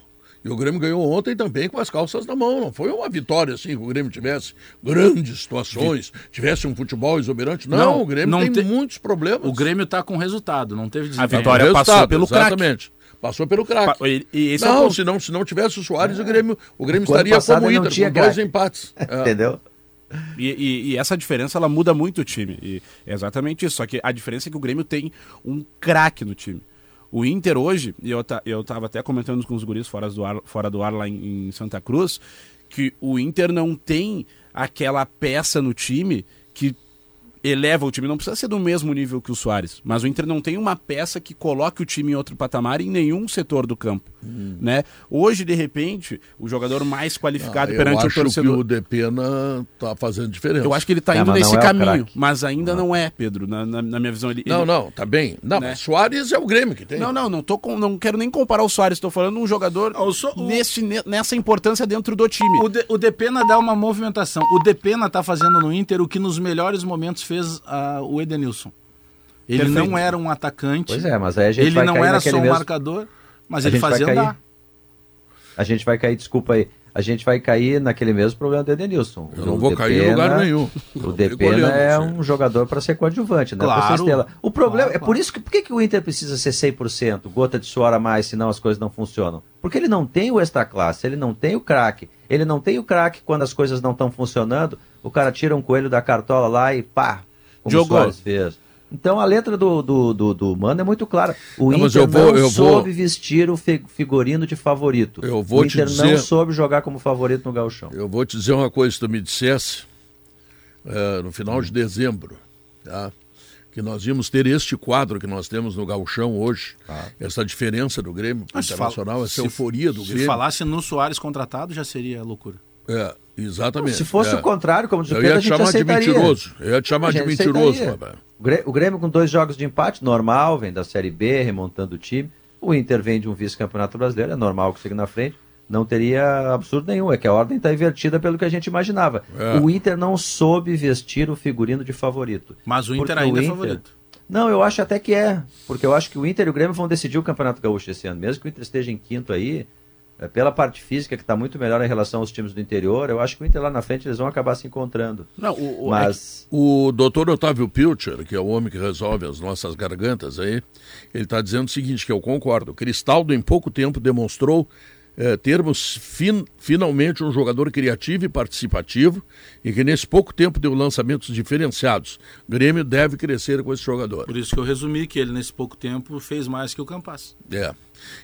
[SPEAKER 2] E o Grêmio ganhou ontem também com as calças na mão. Não foi uma vitória assim que o Grêmio tivesse grandes situações, tivesse um futebol exuberante. Não,
[SPEAKER 4] Não,
[SPEAKER 2] o Grêmio
[SPEAKER 4] não
[SPEAKER 2] tem
[SPEAKER 4] te-
[SPEAKER 2] muitos problemas.
[SPEAKER 4] O Grêmio está com resultado, não teve
[SPEAKER 3] A
[SPEAKER 4] desempenho.
[SPEAKER 3] vitória
[SPEAKER 2] Resultado,
[SPEAKER 3] passou pelo craque.
[SPEAKER 2] Exatamente. Passou pelo craque.
[SPEAKER 3] E- e esse é o
[SPEAKER 2] não, se não, se não tivesse o Soares, o Grêmio, o Grêmio
[SPEAKER 5] O ano
[SPEAKER 2] estaria como
[SPEAKER 5] não
[SPEAKER 2] Inter,
[SPEAKER 5] tinha
[SPEAKER 2] com dois
[SPEAKER 5] craque.
[SPEAKER 2] empates. [LAUGHS] É.
[SPEAKER 5] Entendeu?
[SPEAKER 3] E, e- e essa diferença ela muda muito o time. E é exatamente isso. Só que a diferença é que o Grêmio tem um craque no time. O Inter hoje, e eu, ta, eu tava até comentando com os guris fora do ar, fora do ar lá em, em Santa Cruz, que o Inter não tem aquela peça no time eleva o time. Não precisa ser do mesmo nível que o Soares, mas o Inter não tem uma peça que coloque o time em outro patamar em nenhum setor do campo. Né? Hoje, de repente, o jogador mais qualificado
[SPEAKER 2] Ah, eu
[SPEAKER 3] perante o
[SPEAKER 2] acho que
[SPEAKER 3] torcedor.
[SPEAKER 2] o Depena tá fazendo diferença.
[SPEAKER 3] Eu acho que ele tá
[SPEAKER 5] É,
[SPEAKER 3] indo
[SPEAKER 5] não
[SPEAKER 3] nesse
[SPEAKER 5] é
[SPEAKER 3] caminho, mas ainda não é, Pedro, na, na- na minha visão. Ele,
[SPEAKER 2] Não,
[SPEAKER 3] ele-
[SPEAKER 2] não, tá bem. Não,
[SPEAKER 3] Né?
[SPEAKER 2] Soares é o Grêmio que tem.
[SPEAKER 3] Não, não, não, tô com, não quero nem comparar o Soares, tô falando um jogador
[SPEAKER 4] Ah, So-
[SPEAKER 3] nesse, ne- nessa importância dentro do time.
[SPEAKER 4] O, de, o Depena dá uma movimentação. O Depena tá fazendo no Inter o que nos melhores momentos fez ah, o Edenilson. Ele
[SPEAKER 3] Perfeito.
[SPEAKER 4] não era um atacante.
[SPEAKER 5] Pois é, mas aí a gente
[SPEAKER 4] ele
[SPEAKER 5] vai
[SPEAKER 4] não
[SPEAKER 5] cair
[SPEAKER 4] era só um
[SPEAKER 5] mesmo...
[SPEAKER 4] marcador, mas
[SPEAKER 5] A
[SPEAKER 4] ele fazia andar.
[SPEAKER 5] A gente vai cair, desculpa aí, a gente vai cair naquele mesmo problema do Edenilson.
[SPEAKER 2] Eu não
[SPEAKER 5] O
[SPEAKER 2] vou cair em lugar nenhum.
[SPEAKER 5] O Depena é um jogador para ser coadjuvante, não é para ser
[SPEAKER 4] Claro.
[SPEAKER 5] estrela. O problema
[SPEAKER 4] Claro,
[SPEAKER 5] é por isso que por que, que o Inter precisa ser 100%, gota de suor a mais, senão as coisas não funcionam? Porque ele não tem o extra classe, ele não tem o craque. Ele não tem o craque quando as coisas não estão funcionando, o cara tira um coelho da cartola lá e pá, como
[SPEAKER 3] Jogou.
[SPEAKER 5] o Soares fez. Então a letra do, do, do, do Mano é muito clara. O
[SPEAKER 2] Não, mas
[SPEAKER 5] Inter
[SPEAKER 2] eu vou-
[SPEAKER 5] não
[SPEAKER 2] eu vou-
[SPEAKER 5] soube vestir o fi- figurino de favorito.
[SPEAKER 2] Eu vou
[SPEAKER 5] o
[SPEAKER 2] te
[SPEAKER 5] Inter
[SPEAKER 2] dizer-
[SPEAKER 5] não soube jogar como favorito no gauchão.
[SPEAKER 2] Eu vou te dizer uma coisa, se tu me dissesse eh, no final de dezembro, tá? que nós íamos ter este quadro que nós temos no Gauchão hoje, essa diferença do Grêmio
[SPEAKER 4] Ah, se
[SPEAKER 2] Internacional,
[SPEAKER 4] fala-
[SPEAKER 2] essa
[SPEAKER 4] se-
[SPEAKER 2] euforia do
[SPEAKER 4] Se
[SPEAKER 2] Grêmio.
[SPEAKER 4] falasse no Soares contratado, já seria loucura.
[SPEAKER 2] É, exatamente.
[SPEAKER 5] Se fosse
[SPEAKER 2] é.
[SPEAKER 5] o contrário, como diz o
[SPEAKER 2] Eu
[SPEAKER 5] Pedro,
[SPEAKER 2] ia te chamar de mentiroso. Eu ia te chamar de mentiroso,
[SPEAKER 5] aceitaria.
[SPEAKER 2] rapaz.
[SPEAKER 5] O Grê- O Grêmio com dois jogos de empate, normal, vem da Série B, remontando o time. O Inter vem de um vice-campeonato brasileiro, é normal que siga na frente. Não teria absurdo nenhum, é que a ordem está invertida pelo que a gente imaginava.
[SPEAKER 2] É.
[SPEAKER 5] O Inter não soube vestir o figurino de favorito.
[SPEAKER 4] Mas o Inter ainda
[SPEAKER 5] o
[SPEAKER 4] é
[SPEAKER 5] Inter-
[SPEAKER 4] favorito.
[SPEAKER 5] Não, eu acho até que é, porque eu acho que o Inter e o Grêmio vão decidir o Campeonato Gaúcho esse ano. Mesmo que o Inter esteja em quinto aí, é, pela parte física que está muito melhor em relação aos times do interior, eu acho que o Inter lá na frente eles vão acabar se encontrando.
[SPEAKER 4] Não, o, é
[SPEAKER 5] Mas
[SPEAKER 2] O doutor Otávio Pilcher, que é o homem que resolve as nossas gargantas aí, ele está dizendo o seguinte, que eu concordo. Cristaldo, em pouco tempo, demonstrou eh, termos fin- finalmente um jogador criativo e participativo e que nesse pouco tempo deu lançamentos diferenciados. O Grêmio deve crescer com esse jogador.
[SPEAKER 4] Por isso que eu resumi que ele, nesse pouco tempo, fez mais que o Campas.
[SPEAKER 2] É.
[SPEAKER 5] só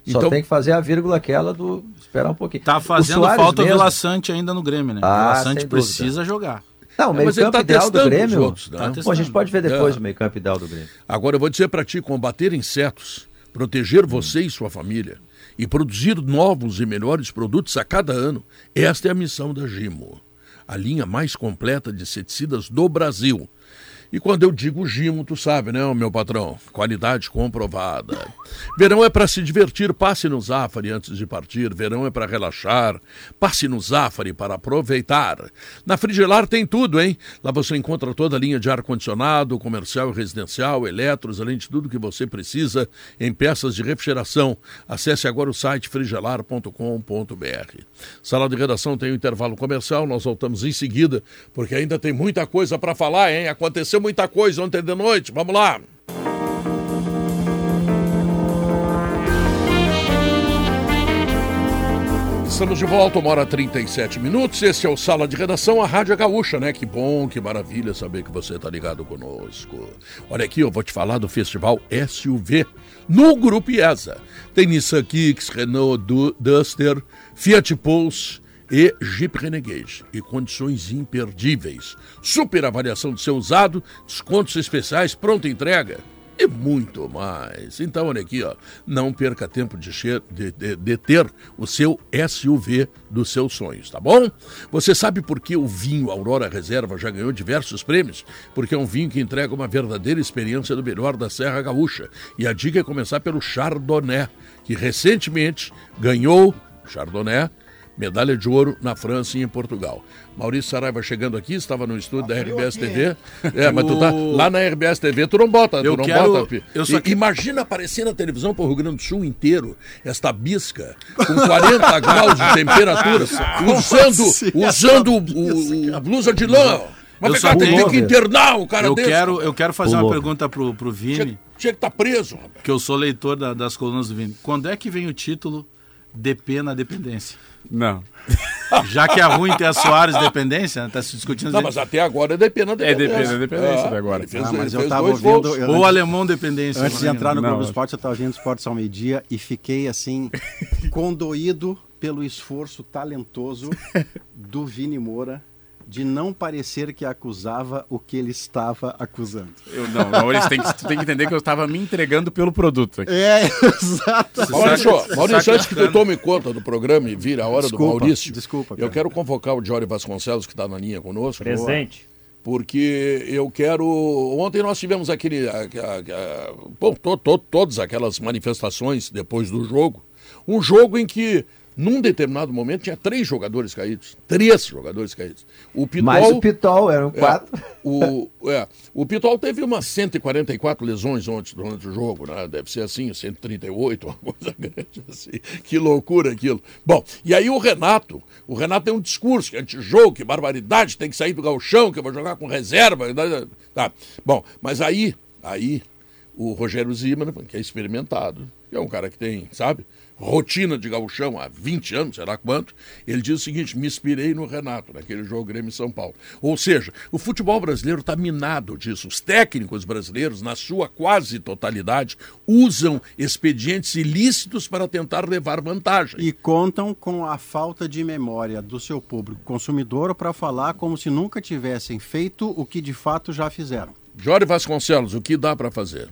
[SPEAKER 2] Então,
[SPEAKER 5] tem que fazer a vírgula aquela do esperar um pouquinho.
[SPEAKER 4] Tá
[SPEAKER 5] O
[SPEAKER 4] fazendo falta o
[SPEAKER 5] mesmo-
[SPEAKER 4] Vila Sante ainda no Grêmio, né?
[SPEAKER 5] Ah,
[SPEAKER 4] o
[SPEAKER 5] dúvida.
[SPEAKER 4] precisa jogar.
[SPEAKER 5] Não, o
[SPEAKER 2] É,
[SPEAKER 5] meio
[SPEAKER 2] mas ele
[SPEAKER 5] campo
[SPEAKER 2] tá
[SPEAKER 5] ideal do
[SPEAKER 2] testando os
[SPEAKER 5] Grêmio.
[SPEAKER 2] outros, né?
[SPEAKER 4] Tá
[SPEAKER 5] Bom, a gente pode ver depois
[SPEAKER 2] É.
[SPEAKER 5] o meio campo ideal do Grêmio.
[SPEAKER 2] Agora eu vou dizer para ti, combater insetos, proteger você e sua família e produzir novos e melhores produtos a cada ano, esta é a missão da Gimo, a linha mais completa de inseticidas do Brasil. E quando eu digo Gimo, tu sabe, né, meu patrão? Qualidade comprovada. Verão é para se divertir, passe no Zafari antes de partir. Verão é para relaxar, passe no Zafari para aproveitar. Na Frigelar tem tudo, hein? Lá você encontra toda a linha de ar-condicionado, comercial e residencial, eletros, além de tudo que você precisa em peças de refrigeração. Acesse agora o site frigelar.com.br. Sala de redação tem um intervalo comercial, nós voltamos em seguida, porque ainda tem muita coisa para falar, hein? Aconteceu muita coisa ontem de noite. Vamos lá. Estamos de volta, uma hora e 37 minutos. Esse é o Sala de Redação, a Rádio Gaúcha, né? Que bom, que maravilha saber que você está ligado conosco. Olha aqui, eu vou te falar do Festival SUV no Grupo IESA. Tem Nissan Kicks, Renault Du- Duster, Fiat Pulse e Jeep Renegade. E condições imperdíveis. Super avaliação do seu usado, descontos especiais, pronta entrega e muito mais. Então, olha aqui, ó, não perca tempo de, che- de- de- de ter o seu SUV dos seus sonhos, tá bom? Você sabe por que o vinho Aurora Reserva já ganhou diversos prêmios? Porque é um vinho que entrega uma verdadeira experiência do melhor da Serra Gaúcha. E a dica é começar pelo Chardonnay, que recentemente ganhou Chardonnay medalha de ouro na França e em Portugal. Maurício Saraiva chegando aqui, estava no estúdio da RBS TV. [LAUGHS] É, mas tu tá lá na RBS TV, tu não bota,
[SPEAKER 4] Eu
[SPEAKER 2] tu não
[SPEAKER 4] quero-
[SPEAKER 2] bota. pi-
[SPEAKER 4] eu só
[SPEAKER 2] E-
[SPEAKER 4] que-
[SPEAKER 2] Imagina aparecer na televisão para o Rio Grande do Sul inteiro esta bisca com 40 [LAUGHS] graus de temperatura, usando, usando o, o- a blusa de lã. Mas
[SPEAKER 4] Eu
[SPEAKER 2] tem
[SPEAKER 4] tenho-
[SPEAKER 2] que internar o cara
[SPEAKER 4] Eu
[SPEAKER 2] desse.
[SPEAKER 4] quero, eu quero fazer uma
[SPEAKER 5] Pulou.
[SPEAKER 4] pergunta pro, pro Vini,
[SPEAKER 2] Tinha, tinha que estar preso. rapaz.
[SPEAKER 4] que eu sou leitor da- das colunas do Vini. Quando é que vem o título DP na dependência?
[SPEAKER 3] Não. [LAUGHS]
[SPEAKER 4] Já que é ruim ter a Soares dependência, né? tá se discutindo.
[SPEAKER 2] Não, mas até agora é depena
[SPEAKER 3] É depena, é dependência até agora.
[SPEAKER 2] Fez,
[SPEAKER 6] Ah, mas eu tava ouvindo- eu-
[SPEAKER 4] Ou alemão dependência.
[SPEAKER 6] Antes de
[SPEAKER 4] né?
[SPEAKER 6] entrar no
[SPEAKER 3] Não,
[SPEAKER 6] Globo Esporte, eu estava vendo Esportes ao meio-dia e fiquei assim, [LAUGHS] condoído pelo esforço talentoso do Vini Moura de não parecer que acusava o que ele estava acusando.
[SPEAKER 3] Eu, não, Maurício, tem que, tu tem que entender que eu estava me entregando pelo produto. aqui.
[SPEAKER 6] É, [LAUGHS] exato.
[SPEAKER 2] Maurício, Maurício, antes que tu tome conta do programa e vira a hora
[SPEAKER 6] Desculpa,
[SPEAKER 2] do Maurício,
[SPEAKER 6] desculpa,
[SPEAKER 2] eu quero convocar o Jório Vasconcelos, que está na linha conosco.
[SPEAKER 7] Presente.
[SPEAKER 2] Porque eu quero. Ontem nós tivemos aquele. a- a- a- bom, to- to- todas aquelas manifestações depois do jogo. Um jogo em que, num determinado momento, tinha três jogadores caídos. Três jogadores caídos. O Pitol.
[SPEAKER 5] Mais o Pitol, eram
[SPEAKER 2] É,
[SPEAKER 5] quatro.
[SPEAKER 2] o, é, o Pitol teve umas 144 lesões ontem durante o jogo, né? Deve ser assim, 138, [LAUGHS] uma coisa grande assim. Que loucura aquilo. Bom, e aí o Renato, o Renato tem um discurso que antijogo, que barbaridade, tem que sair do galchão, que eu vou jogar com reserva. Tá. Bom, mas aí, aí, o Rogério Zimmermann, que é experimentado, que é um cara que tem, sabe? Rotina de gauchão há 20 anos, será quanto, ele diz o seguinte, me inspirei no Renato, naquele jogo Grêmio-São Paulo. Ou seja, o futebol brasileiro está minado disso. Os técnicos brasileiros, na sua quase totalidade, usam expedientes ilícitos para tentar levar vantagem.
[SPEAKER 6] E contam com a falta de memória do seu público consumidor para falar como se nunca tivessem feito o que de fato já fizeram.
[SPEAKER 2] Jorge Vasconcelos, o que dá para fazer?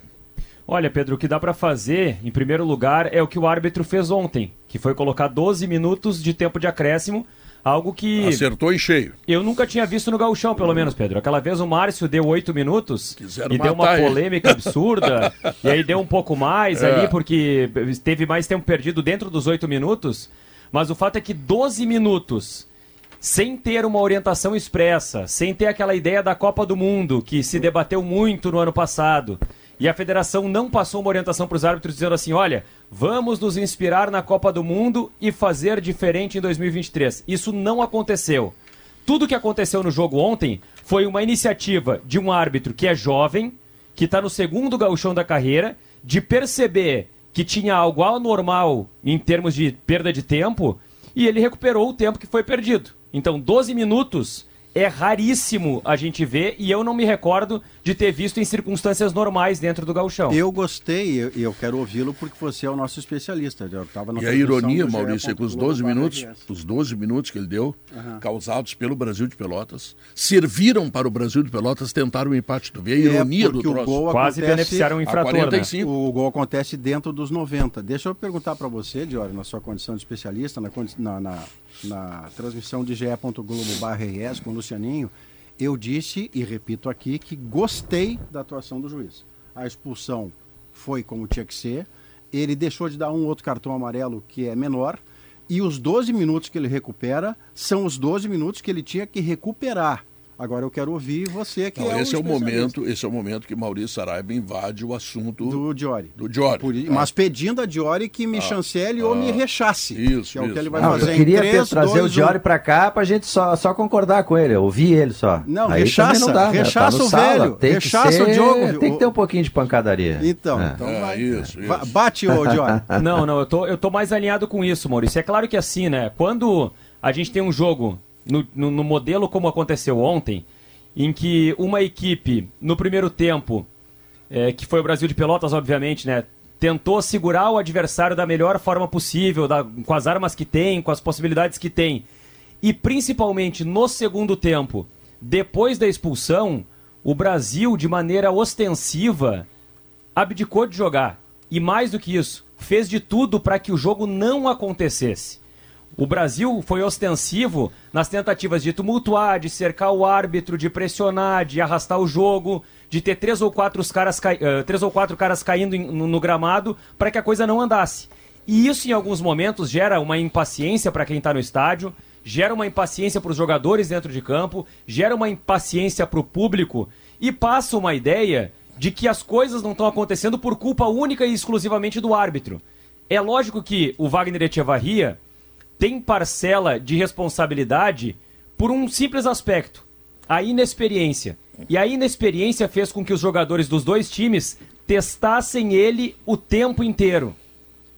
[SPEAKER 7] Olha, Pedro, o que dá para fazer, em primeiro lugar, é o que o árbitro fez ontem, que foi colocar 12 minutos de tempo de acréscimo, algo que
[SPEAKER 2] Acertou em cheio.
[SPEAKER 7] eu nunca tinha visto no gauchão, pelo menos, Pedro. Aquela vez o Márcio deu 8 minutos
[SPEAKER 2] Quiseram
[SPEAKER 7] e deu uma
[SPEAKER 2] ele.
[SPEAKER 7] polêmica absurda, [LAUGHS] e aí deu um pouco mais
[SPEAKER 2] É.
[SPEAKER 7] ali, porque teve mais tempo perdido dentro dos 8 minutos, mas o fato é que 12 minutos sem ter uma orientação expressa, sem ter aquela ideia da Copa do Mundo, que se debateu muito no ano passado, e a federação não passou uma orientação para os árbitros dizendo assim: olha, vamos nos inspirar na Copa do Mundo e fazer diferente em 2023. Isso não aconteceu. Tudo que aconteceu no jogo ontem foi uma iniciativa de um árbitro que é jovem, que está no segundo gauchão da carreira, de perceber que tinha algo anormal em termos de perda de tempo, e ele recuperou o tempo que foi perdido. Então, 12 minutos é raríssimo a gente ver, e eu não me recordo de ter visto em circunstâncias normais dentro do gauchão.
[SPEAKER 6] Eu gostei e eu, eu quero ouvi-lo porque você é o nosso especialista. Eu tava na
[SPEAKER 2] E a ironia. Maurício, é que os 12 minutos, os 12 minutos que ele deu, causados pelo Brasil de Pelotas, serviram para o Brasil de Pelotas tentar o empate. Tu vê a
[SPEAKER 6] É,
[SPEAKER 2] ironia do
[SPEAKER 6] porque o
[SPEAKER 2] troço.
[SPEAKER 6] gol
[SPEAKER 7] Quase beneficiaram o
[SPEAKER 2] a
[SPEAKER 7] infrator, né?
[SPEAKER 2] 45.
[SPEAKER 6] O gol acontece dentro dos 90. Deixa eu perguntar para você, Diori, na sua condição de especialista, na, na, na- na transmissão de ge.globo.rs com o Lucianinho, eu disse e repito aqui que gostei da atuação do juiz. A expulsão foi como tinha que ser, ele deixou de dar um outro cartão amarelo que é menor, e os 12 minutos que ele recupera são os 12 minutos que ele tinha que recuperar. Agora eu quero ouvir você que
[SPEAKER 2] Não,
[SPEAKER 6] é
[SPEAKER 2] esse é o momento, esse é o momento que Maurício Saraiva invade o assunto do,
[SPEAKER 6] do Diori.
[SPEAKER 2] Diori.
[SPEAKER 6] Por
[SPEAKER 2] Ah,
[SPEAKER 6] Mas pedindo a Diori que me chancele ou me rechace.
[SPEAKER 2] Isso,
[SPEAKER 6] que é o
[SPEAKER 2] isso.
[SPEAKER 6] que ele vai
[SPEAKER 5] Não,
[SPEAKER 6] fazer
[SPEAKER 5] eu queria
[SPEAKER 6] três,
[SPEAKER 5] ter- trazer
[SPEAKER 6] dois,
[SPEAKER 5] o Diori pra cá pra gente só, só concordar com ele, ouvir ele só.
[SPEAKER 6] Não,
[SPEAKER 5] Aí
[SPEAKER 6] rechaça,
[SPEAKER 5] não dá, né?
[SPEAKER 6] rechaça
[SPEAKER 5] no
[SPEAKER 6] o
[SPEAKER 5] sala,
[SPEAKER 6] velho,
[SPEAKER 5] tem que
[SPEAKER 6] rechaça
[SPEAKER 5] ser-
[SPEAKER 6] o Diogo?
[SPEAKER 5] Tem que ter um pouquinho de pancadaria.
[SPEAKER 6] Então,
[SPEAKER 5] É.
[SPEAKER 6] então
[SPEAKER 2] É,
[SPEAKER 6] vai.
[SPEAKER 2] isso, isso.
[SPEAKER 6] Bate, ô Diori. [LAUGHS]
[SPEAKER 7] Não, não, eu tô, eu tô mais alinhado com isso, Maurício. É claro que assim, né? Quando a gente tem um jogo no, no, no modelo como aconteceu ontem, em que uma equipe, no primeiro tempo, é, que foi o Brasil de Pelotas, obviamente, né? Tentou segurar o adversário da melhor forma possível, da- com as armas que tem, com as possibilidades que tem. E principalmente no segundo tempo, depois da expulsão, o Brasil, de maneira ostensiva, abdicou de jogar. E mais do que isso, fez de tudo para que o jogo não acontecesse. O Brasil foi ostensivo nas tentativas de tumultuar, de cercar o árbitro, de pressionar, de arrastar o jogo, de ter três ou quatro, caras, cai- eh, três ou quatro caras caindo no gramado para que a coisa não andasse. E isso, em alguns momentos, gera uma impaciência para quem está no estádio, gera uma impaciência para os jogadores dentro de campo, gera uma impaciência para o público e passa uma ideia de que as coisas não estão acontecendo por culpa única e exclusivamente do árbitro. É lógico que o Wagner Echevarria tem parcela de responsabilidade por um simples aspecto: a inexperiência. E a inexperiência fez com que os jogadores dos dois times testassem ele o tempo inteiro.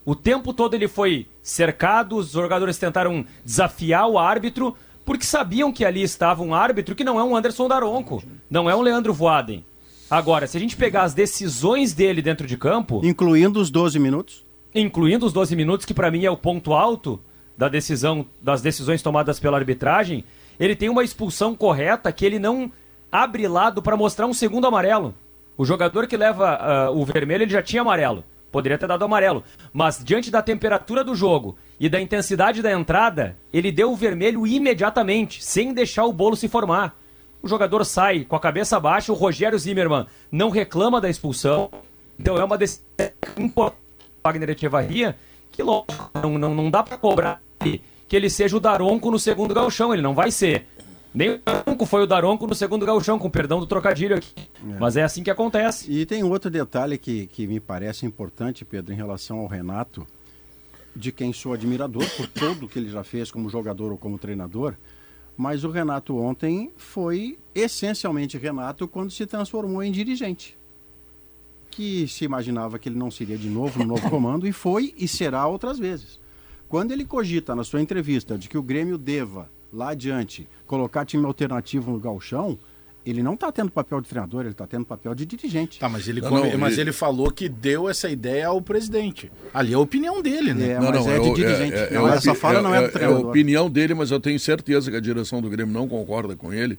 [SPEAKER 7] O tempo todo ele foi cercado, os jogadores tentaram desafiar o árbitro, porque sabiam que ali estava um árbitro que não é um Anderson Daronco, não é um Leandro Voaden. Agora, se a gente pegar as decisões dele dentro de campo,
[SPEAKER 6] Incluindo os 12 minutos.
[SPEAKER 7] incluindo os 12 minutos, que para mim é o ponto alto da decisão, das decisões tomadas pela arbitragem, ele tem uma expulsão correta que ele não abre lado para mostrar um segundo amarelo. O jogador que leva ah, o vermelho, ele já tinha amarelo. Poderia ter dado amarelo. Mas diante da temperatura do jogo e da intensidade da entrada, ele deu o vermelho imediatamente, sem deixar o bolo se formar. O jogador sai com a cabeça baixa, o Rogério Zimmermann não reclama da expulsão. Então é uma decisão importante Wagner Echevarria, que logo, não, não, não dá para cobrar que ele seja o Daronco no segundo gauchão, ele não vai ser. Nem o Daronco foi o Daronco no segundo gauchão, com perdão do trocadilho aqui. Mas é assim que acontece.
[SPEAKER 6] E tem outro detalhe que, que me parece importante, Pedro, em relação ao Renato, de quem sou admirador por tudo que ele já fez como jogador ou como treinador. Mas o Renato ontem foi essencialmente Renato quando se transformou em dirigente. Que se imaginava que ele não seria de novo no novo comando e foi e será outras vezes. Quando ele cogita na sua entrevista de que o Grêmio deva, lá adiante, colocar time alternativo no galchão, ele não está tendo papel de treinador, ele está tendo papel de dirigente.
[SPEAKER 4] Tá, mas ele,
[SPEAKER 2] Não,
[SPEAKER 4] come-
[SPEAKER 2] não,
[SPEAKER 4] mas
[SPEAKER 2] ele-
[SPEAKER 4] ele falou que deu essa ideia ao presidente. Ali é a opinião dele, né?
[SPEAKER 6] É, mas é de
[SPEAKER 2] o-
[SPEAKER 6] dirigente. Não, essa fala não é do
[SPEAKER 2] É a
[SPEAKER 6] treinador.
[SPEAKER 2] opinião dele, mas eu tenho certeza que a direção do Grêmio não concorda com ele,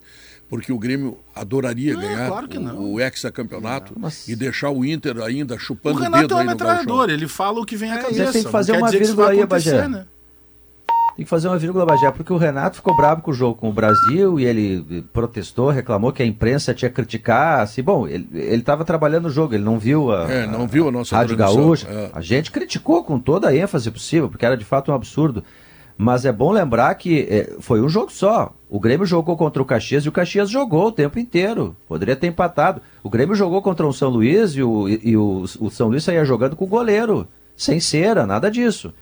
[SPEAKER 2] porque o Grêmio adoraria
[SPEAKER 4] Não,
[SPEAKER 2] ganhar
[SPEAKER 4] claro que não.
[SPEAKER 2] o, o hexacampeonato
[SPEAKER 5] mas-
[SPEAKER 2] e deixar o Inter ainda
[SPEAKER 4] O
[SPEAKER 2] chupando o,
[SPEAKER 4] Renato
[SPEAKER 2] dedo
[SPEAKER 4] é um
[SPEAKER 2] aí no
[SPEAKER 4] metralhador, ele fala o que vem à cabeça.
[SPEAKER 5] tem que fazer
[SPEAKER 4] não
[SPEAKER 5] uma vírgula
[SPEAKER 4] vai
[SPEAKER 5] aí,
[SPEAKER 4] acontecer,
[SPEAKER 5] Bagé.
[SPEAKER 4] né?
[SPEAKER 5] Tem que fazer uma vírgula, Bagé, porque o Renato ficou bravo com o jogo com o Brasil e ele protestou, reclamou que a imprensa tinha que criticar. Assim, bom, ele estava trabalhando no jogo, ele não viu a,
[SPEAKER 2] É, não viu a nossa
[SPEAKER 5] Rádio Gaúcha.
[SPEAKER 2] é.
[SPEAKER 5] A gente criticou com toda a ênfase possível, porque era de fato um absurdo. Mas é bom lembrar que eh, foi um jogo só. O Grêmio jogou contra o Caxias e o Caxias jogou o tempo inteiro. Poderia ter empatado. O Grêmio jogou contra o São Luís e o, e o, o São Luís saía jogando com o goleiro. Sem cera, nada disso.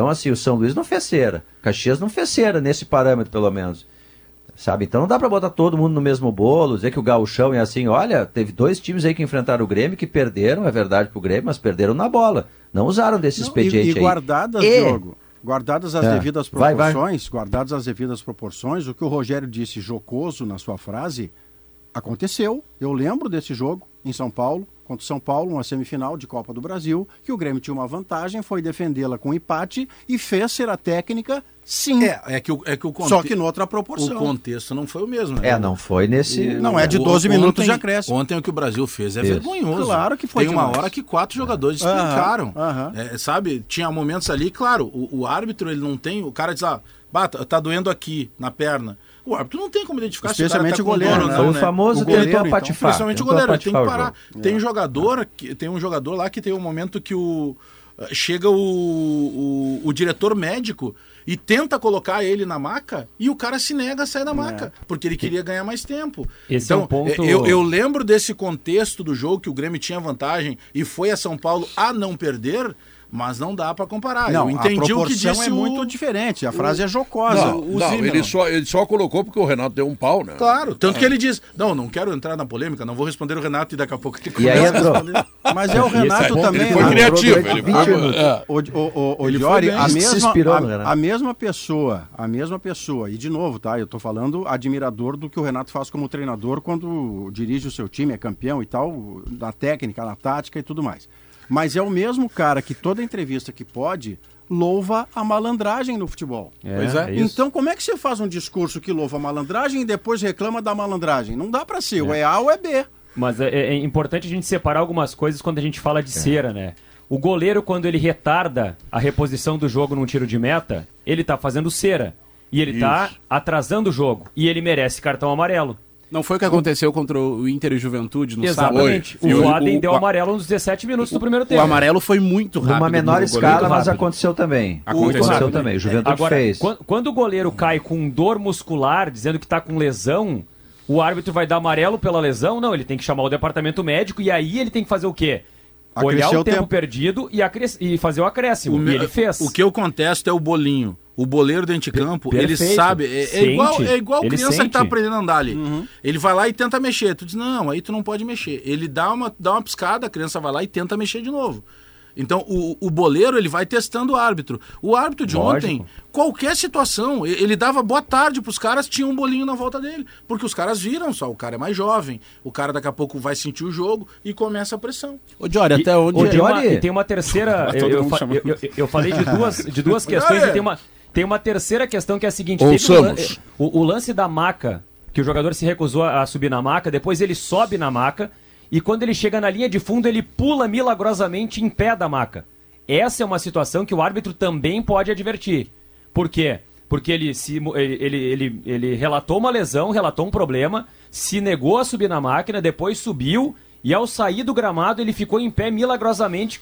[SPEAKER 5] Então, assim, o São Luís não fez cera. Caxias não fez cera, nesse parâmetro, pelo menos. Sabe? Então não dá pra botar todo mundo no mesmo bolo, dizer que o gauchão é assim, olha, teve dois times aí que enfrentaram o Grêmio que perderam, é verdade pro Grêmio, mas perderam na bola. Não usaram desse
[SPEAKER 6] Não,
[SPEAKER 5] expediente
[SPEAKER 6] e, e
[SPEAKER 5] aí.
[SPEAKER 6] guardadas,
[SPEAKER 5] E-
[SPEAKER 6] Diogo, guardadas as
[SPEAKER 5] É.
[SPEAKER 6] devidas
[SPEAKER 5] Vai, vai.
[SPEAKER 6] proporções, guardadas as devidas proporções, o que o Rogério disse jocoso na sua frase aconteceu. Eu lembro desse jogo em São Paulo, contra o São Paulo, uma semifinal de Copa do Brasil, que o Grêmio tinha uma vantagem, foi defendê-la com empate e fez ser a técnica, sim.
[SPEAKER 4] É, é que o, é que o, conte-
[SPEAKER 6] Só que noutra
[SPEAKER 4] o
[SPEAKER 6] proporção.
[SPEAKER 4] contexto não foi o mesmo. Né?
[SPEAKER 5] É, não foi nesse.
[SPEAKER 6] Não é de
[SPEAKER 4] O-
[SPEAKER 6] 12 minutos
[SPEAKER 4] ontem-
[SPEAKER 6] de acréscimo.
[SPEAKER 4] Ontem o que o Brasil fez é
[SPEAKER 5] Isso.
[SPEAKER 4] vergonhoso.
[SPEAKER 6] Claro que foi
[SPEAKER 4] Tem uma
[SPEAKER 6] demais.
[SPEAKER 4] hora que quatro jogadores
[SPEAKER 6] Aham,
[SPEAKER 4] explicaram. É, sabe, tinha momentos ali, claro, o, o árbitro ele não tem, o cara diz lá, "Bah, tá tá doendo aqui na perna. O árbitro não tem como identificar se
[SPEAKER 6] Especialmente
[SPEAKER 4] o
[SPEAKER 6] o
[SPEAKER 4] cara tá com
[SPEAKER 6] goleiro, né?
[SPEAKER 4] não,
[SPEAKER 5] Foi o
[SPEAKER 4] né?
[SPEAKER 5] famoso
[SPEAKER 6] O goleiro,
[SPEAKER 5] tentou
[SPEAKER 6] então.
[SPEAKER 5] patifar.
[SPEAKER 4] Principalmente o goleiro, tem que
[SPEAKER 5] o
[SPEAKER 4] parar. Tem um jogador, que, tem um jogador lá que tem um momento que o eh, chega o, o, o diretor médico e tenta colocar ele na maca e o cara se nega a sair da maca, porque ele queria ganhar mais tempo.
[SPEAKER 7] Esse é
[SPEAKER 4] então,
[SPEAKER 7] um ponto-
[SPEAKER 4] eu, eu lembro desse contexto do jogo que o Grêmio tinha vantagem e foi a São Paulo a não perder, mas não dá pra comparar.
[SPEAKER 6] Não,
[SPEAKER 4] eu entendi
[SPEAKER 6] a
[SPEAKER 4] o que
[SPEAKER 6] proporção
[SPEAKER 4] disse
[SPEAKER 6] é
[SPEAKER 4] o...
[SPEAKER 6] muito diferente. A frase é jocosa.
[SPEAKER 2] Não,
[SPEAKER 4] o
[SPEAKER 2] não, ele, só, ele só colocou porque o Renato deu um pau, né?
[SPEAKER 4] Claro, tanto que ele diz, não, não quero entrar na polêmica, não vou responder o Renato e daqui a pouco ele
[SPEAKER 5] E aí
[SPEAKER 4] começa a
[SPEAKER 5] entrou. [LAUGHS]
[SPEAKER 6] Mas é o Renato
[SPEAKER 2] Ele
[SPEAKER 6] também.
[SPEAKER 2] foi
[SPEAKER 6] né?
[SPEAKER 2] criativo.
[SPEAKER 5] durante
[SPEAKER 2] Ele
[SPEAKER 5] 20
[SPEAKER 2] foi, é.
[SPEAKER 6] O, o, o, o
[SPEAKER 4] Ele foi bem.
[SPEAKER 6] a
[SPEAKER 5] Se
[SPEAKER 6] mesma,
[SPEAKER 5] inspirou
[SPEAKER 6] a,
[SPEAKER 5] Renato.
[SPEAKER 6] a mesma pessoa, a mesma pessoa, e de novo, tá? Eu tô falando admirador do que o Renato faz como treinador quando dirige o seu time, é campeão e tal, na técnica, na tática e tudo mais. Mas é o mesmo cara que toda entrevista que pode louva a malandragem no futebol.
[SPEAKER 4] Pois é.
[SPEAKER 7] isso.
[SPEAKER 6] Então, como é que você faz um discurso que louva a malandragem e depois reclama da malandragem? Não dá pra ser, ou é A ou é B.
[SPEAKER 7] Mas é, é importante a gente separar algumas coisas quando a gente fala de cera, né? O goleiro, quando ele retarda a reposição do jogo num tiro de meta, ele tá fazendo cera. E ele tá
[SPEAKER 2] Isso.
[SPEAKER 7] atrasando o jogo. E ele merece cartão amarelo.
[SPEAKER 3] Não foi o que aconteceu contra o Inter e Juventude no
[SPEAKER 7] Exatamente.
[SPEAKER 3] sábado?
[SPEAKER 7] O
[SPEAKER 3] Foi.
[SPEAKER 7] Voaden
[SPEAKER 3] o-
[SPEAKER 7] deu
[SPEAKER 3] o-
[SPEAKER 7] amarelo nos 17 minutos do primeiro
[SPEAKER 3] O
[SPEAKER 7] tempo.
[SPEAKER 3] amarelo foi muito rápido.
[SPEAKER 5] Numa menor escala, mas aconteceu também.
[SPEAKER 3] Aconteceu
[SPEAKER 5] Aconteceu
[SPEAKER 3] rápido.
[SPEAKER 5] também. O Juventude
[SPEAKER 7] Agora,
[SPEAKER 5] fez.
[SPEAKER 7] quan- quando o goleiro cai com dor muscular, dizendo que tá com lesão, o árbitro vai dar amarelo pela lesão? Não, ele tem que chamar o departamento médico e aí ele tem que fazer o quê? Olhar o
[SPEAKER 6] o
[SPEAKER 7] tempo,
[SPEAKER 6] tempo.
[SPEAKER 7] perdido e, acres- e fazer o acréscimo.
[SPEAKER 4] O
[SPEAKER 7] e ele fez.
[SPEAKER 4] O que eu contesto é o bolinho. O boleiro dentro de campo, ele
[SPEAKER 7] perfeito.
[SPEAKER 4] sabe. É, é
[SPEAKER 7] Sente.
[SPEAKER 4] igual, é igual
[SPEAKER 7] Ele
[SPEAKER 4] criança que tá
[SPEAKER 7] sente.
[SPEAKER 4] aprendendo a andar ali. Ele vai lá e tenta mexer. Tu diz, não, aí tu não pode mexer. Ele dá uma, dá uma piscada, a criança vai lá e tenta mexer de novo. Então, o, o boleiro, ele vai testando o árbitro. O árbitro de
[SPEAKER 7] Lógico.
[SPEAKER 4] ontem, qualquer situação, ele dava boa tarde pros caras, tinha um bolinho na volta dele. Porque os caras viram só, o cara é mais jovem, o cara daqui a pouco vai sentir o jogo e começa a pressão.
[SPEAKER 3] Ô, Diori, até onde...
[SPEAKER 7] e tem, uma,
[SPEAKER 5] Diori?
[SPEAKER 7] e tem uma terceira. [LAUGHS] Eu, eu eu- eu- eu falei de duas, de duas [LAUGHS] questões e tem uma, tem uma terceira questão que é a seguinte: o, lan- o- o lance da maca, que o jogador se recusou a subir na maca, depois ele sobe na maca e quando ele chega na linha de fundo, ele pula milagrosamente em pé da maca. Essa é uma situação que o árbitro também pode advertir. Por quê? Porque ele, se, ele, ele, ele, ele relatou uma lesão, relatou um problema, se negou a subir na máquina, depois subiu e ao sair do gramado ele ficou em pé milagrosamente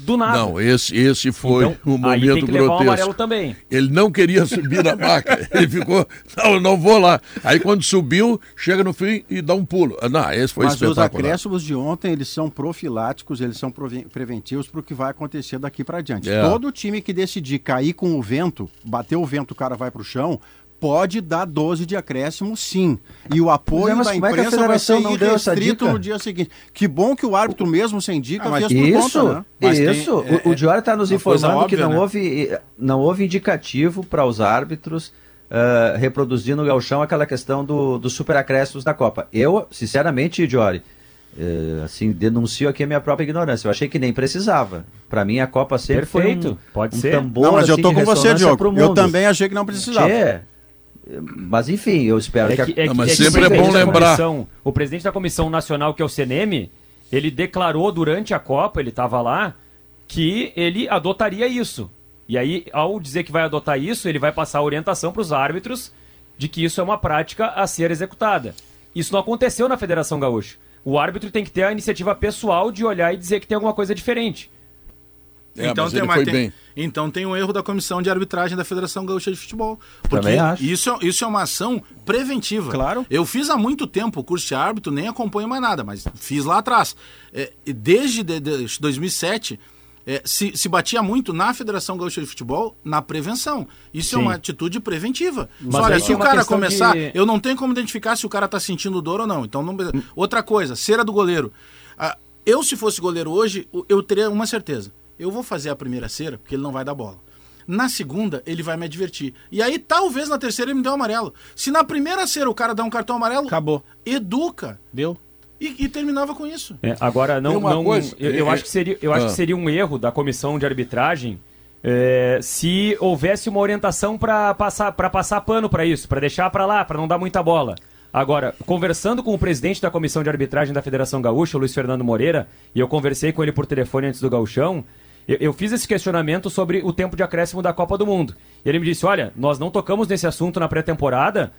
[SPEAKER 7] do nada.
[SPEAKER 2] Não, esse, esse foi
[SPEAKER 7] Então,
[SPEAKER 2] um
[SPEAKER 7] aí
[SPEAKER 2] momento
[SPEAKER 7] tem que levar um
[SPEAKER 2] grotesco.
[SPEAKER 7] amarelo também.
[SPEAKER 2] Ele não queria subir na maca. [LAUGHS] Ele ficou, não, não vou lá. Aí quando subiu, chega no fim e dá um pulo. Ah, Não, esse foi
[SPEAKER 6] Mas os
[SPEAKER 2] espetacular.
[SPEAKER 6] acréscimos de ontem, eles são profiláticos, eles são preventivos para o que vai acontecer daqui para diante.
[SPEAKER 2] É.
[SPEAKER 6] Todo time que decidir cair com o vento, bater o vento, o cara vai para o chão, pode dar 12 de acréscimo, sim. E o apoio
[SPEAKER 5] Mas
[SPEAKER 6] da
[SPEAKER 5] é que
[SPEAKER 6] imprensa vai ser irrestrito no dia seguinte. Que bom que o árbitro mesmo sem dica
[SPEAKER 4] Ah, mas
[SPEAKER 6] fez por
[SPEAKER 5] Isso,
[SPEAKER 6] conta, né?
[SPEAKER 4] Mas tem-
[SPEAKER 5] isso.
[SPEAKER 4] é-
[SPEAKER 5] o o Diori está nos informando que
[SPEAKER 4] óbvia,
[SPEAKER 5] não,
[SPEAKER 4] né?
[SPEAKER 5] houve, não houve indicativo para os árbitros ah, reproduzir no galchão aquela questão do, dos superacréscimos da Copa. Eu, sinceramente, Diori, eh, assim, denuncio aqui a minha própria ignorância. Eu achei que nem precisava. Para mim, a Copa sempre
[SPEAKER 7] Perfeito,
[SPEAKER 5] foi um,
[SPEAKER 7] pode
[SPEAKER 5] um
[SPEAKER 7] ser.
[SPEAKER 5] tambor
[SPEAKER 6] Não, mas eu
[SPEAKER 5] assim,
[SPEAKER 6] tô
[SPEAKER 5] de
[SPEAKER 6] com você, Diogo. Eu também achei que não precisava.
[SPEAKER 5] Tchê, mas enfim, eu espero
[SPEAKER 7] É
[SPEAKER 5] que,
[SPEAKER 7] que,
[SPEAKER 5] a...
[SPEAKER 7] é
[SPEAKER 2] Não,
[SPEAKER 7] que-
[SPEAKER 2] mas
[SPEAKER 7] é que
[SPEAKER 2] sempre
[SPEAKER 7] o
[SPEAKER 2] é
[SPEAKER 7] presidente
[SPEAKER 2] bom
[SPEAKER 7] da
[SPEAKER 2] lembrar.
[SPEAKER 7] comissão- o presidente da Comissão Nacional, que é o CNM, ele declarou durante a Copa, ele estava lá, que ele adotaria isso. E aí, ao dizer que vai adotar isso, ele vai passar a orientação para os árbitros de que isso é uma prática a ser executada. Isso não aconteceu na Federação Gaúcha. O árbitro tem que ter a iniciativa pessoal de olhar e dizer que tem alguma coisa diferente.
[SPEAKER 2] É,
[SPEAKER 4] então, tem,
[SPEAKER 2] foi
[SPEAKER 4] tem- então tem um erro da comissão de arbitragem da Federação Gaúcha de Futebol. Porque
[SPEAKER 5] Também acho.
[SPEAKER 4] Isso, é- isso é uma ação preventiva.
[SPEAKER 6] Claro.
[SPEAKER 4] Eu fiz há muito tempo o curso de árbitro, nem acompanho mais nada, mas fiz lá atrás. É, desde de, de 2007, é, se, se batia muito na Federação Gaúcha de Futebol na prevenção. Isso
[SPEAKER 7] Sim.
[SPEAKER 4] é uma atitude preventiva.
[SPEAKER 7] Mas
[SPEAKER 4] Só, olha, se o
[SPEAKER 7] uma
[SPEAKER 4] cara começar,
[SPEAKER 7] de-
[SPEAKER 4] eu não tenho como identificar se o cara tá sentindo dor ou não. Então, não... outra coisa, cera do goleiro. Ah, eu, se fosse goleiro hoje, eu teria uma certeza. Eu vou fazer a primeira cera, porque ele não vai dar bola. Na segunda, ele vai me advertir. E aí, talvez na terceira, ele me dê um amarelo. Se na primeira cera o cara dá um cartão amarelo,
[SPEAKER 3] Acabou.
[SPEAKER 4] educa.
[SPEAKER 3] Deu?
[SPEAKER 4] E, e terminava com isso.
[SPEAKER 7] É, agora, não, não
[SPEAKER 2] coisa-
[SPEAKER 7] eu, eu
[SPEAKER 2] é-
[SPEAKER 7] acho, que seria, eu acho
[SPEAKER 2] Ah.
[SPEAKER 7] que seria um erro da comissão de arbitragem é, se houvesse uma orientação para passar, pra passar pano para isso, para deixar para lá, para não dar muita bola. Agora, conversando com o presidente da comissão de arbitragem da Federação Gaúcha, o Luiz Fernando Moreira, e eu conversei com ele por telefone antes do gauchão, eu, eu fiz esse questionamento sobre o tempo de acréscimo da Copa do Mundo. E ele me disse, olha, nós não tocamos nesse assunto na pré-temporada,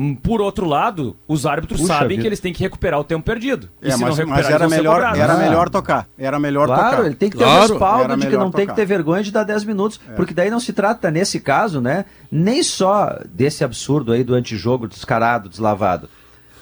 [SPEAKER 7] Hum, por outro lado, os árbitros
[SPEAKER 5] Puxa
[SPEAKER 7] sabem
[SPEAKER 5] vida.
[SPEAKER 7] que eles têm que recuperar o tempo perdido. E
[SPEAKER 6] É,
[SPEAKER 7] se não
[SPEAKER 6] mas, mas
[SPEAKER 7] recuperar,
[SPEAKER 6] era
[SPEAKER 7] vão ser
[SPEAKER 6] melhor, era
[SPEAKER 5] Ah.
[SPEAKER 6] melhor tocar. Era melhor
[SPEAKER 5] Claro,
[SPEAKER 6] tocar.
[SPEAKER 5] ele tem que ter
[SPEAKER 2] Claro.
[SPEAKER 5] o respaldo
[SPEAKER 6] Era
[SPEAKER 5] de que não tem que
[SPEAKER 6] tocar.
[SPEAKER 5] ter vergonha de dar 10 minutos. Porque daí não se trata, nesse caso, né, nem só desse absurdo aí do antijogo descarado, deslavado,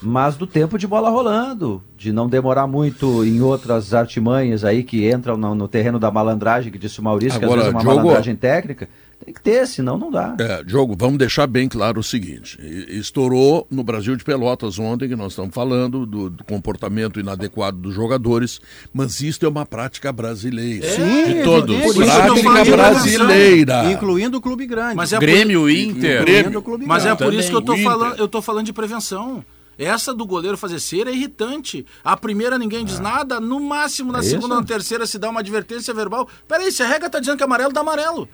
[SPEAKER 5] mas do tempo de bola rolando, de não demorar muito em outras artimanhas aí que entram no, no terreno da malandragem, que disse o Maurício, que
[SPEAKER 2] Agora,
[SPEAKER 5] às vezes é uma
[SPEAKER 2] Diogo-
[SPEAKER 5] malandragem técnica. Tem que ter, senão não dá.
[SPEAKER 2] É, Diogo, vamos deixar bem claro o seguinte: estourou no Brasil de Pelotas ontem, que nós estamos falando do, do comportamento inadequado dos jogadores, mas isto é uma prática brasileira.
[SPEAKER 6] Sim,
[SPEAKER 2] de todos.
[SPEAKER 6] Por que eu
[SPEAKER 2] Prática brasileira.
[SPEAKER 6] Incluindo o clube grande.
[SPEAKER 4] Mas é
[SPEAKER 3] Grêmio, Inter.
[SPEAKER 6] Incluindo o clube
[SPEAKER 4] Mas é por isso que eu
[SPEAKER 2] o
[SPEAKER 4] falando,
[SPEAKER 2] Inter.
[SPEAKER 4] eu tô falando de prevenção. Essa do goleiro fazer cera é irritante. A primeira ninguém diz nada, no máximo na
[SPEAKER 5] É
[SPEAKER 4] segunda ou na terceira se dá uma advertência verbal. Peraí, se a regra tá dizendo que é amarelo, dá amarelo.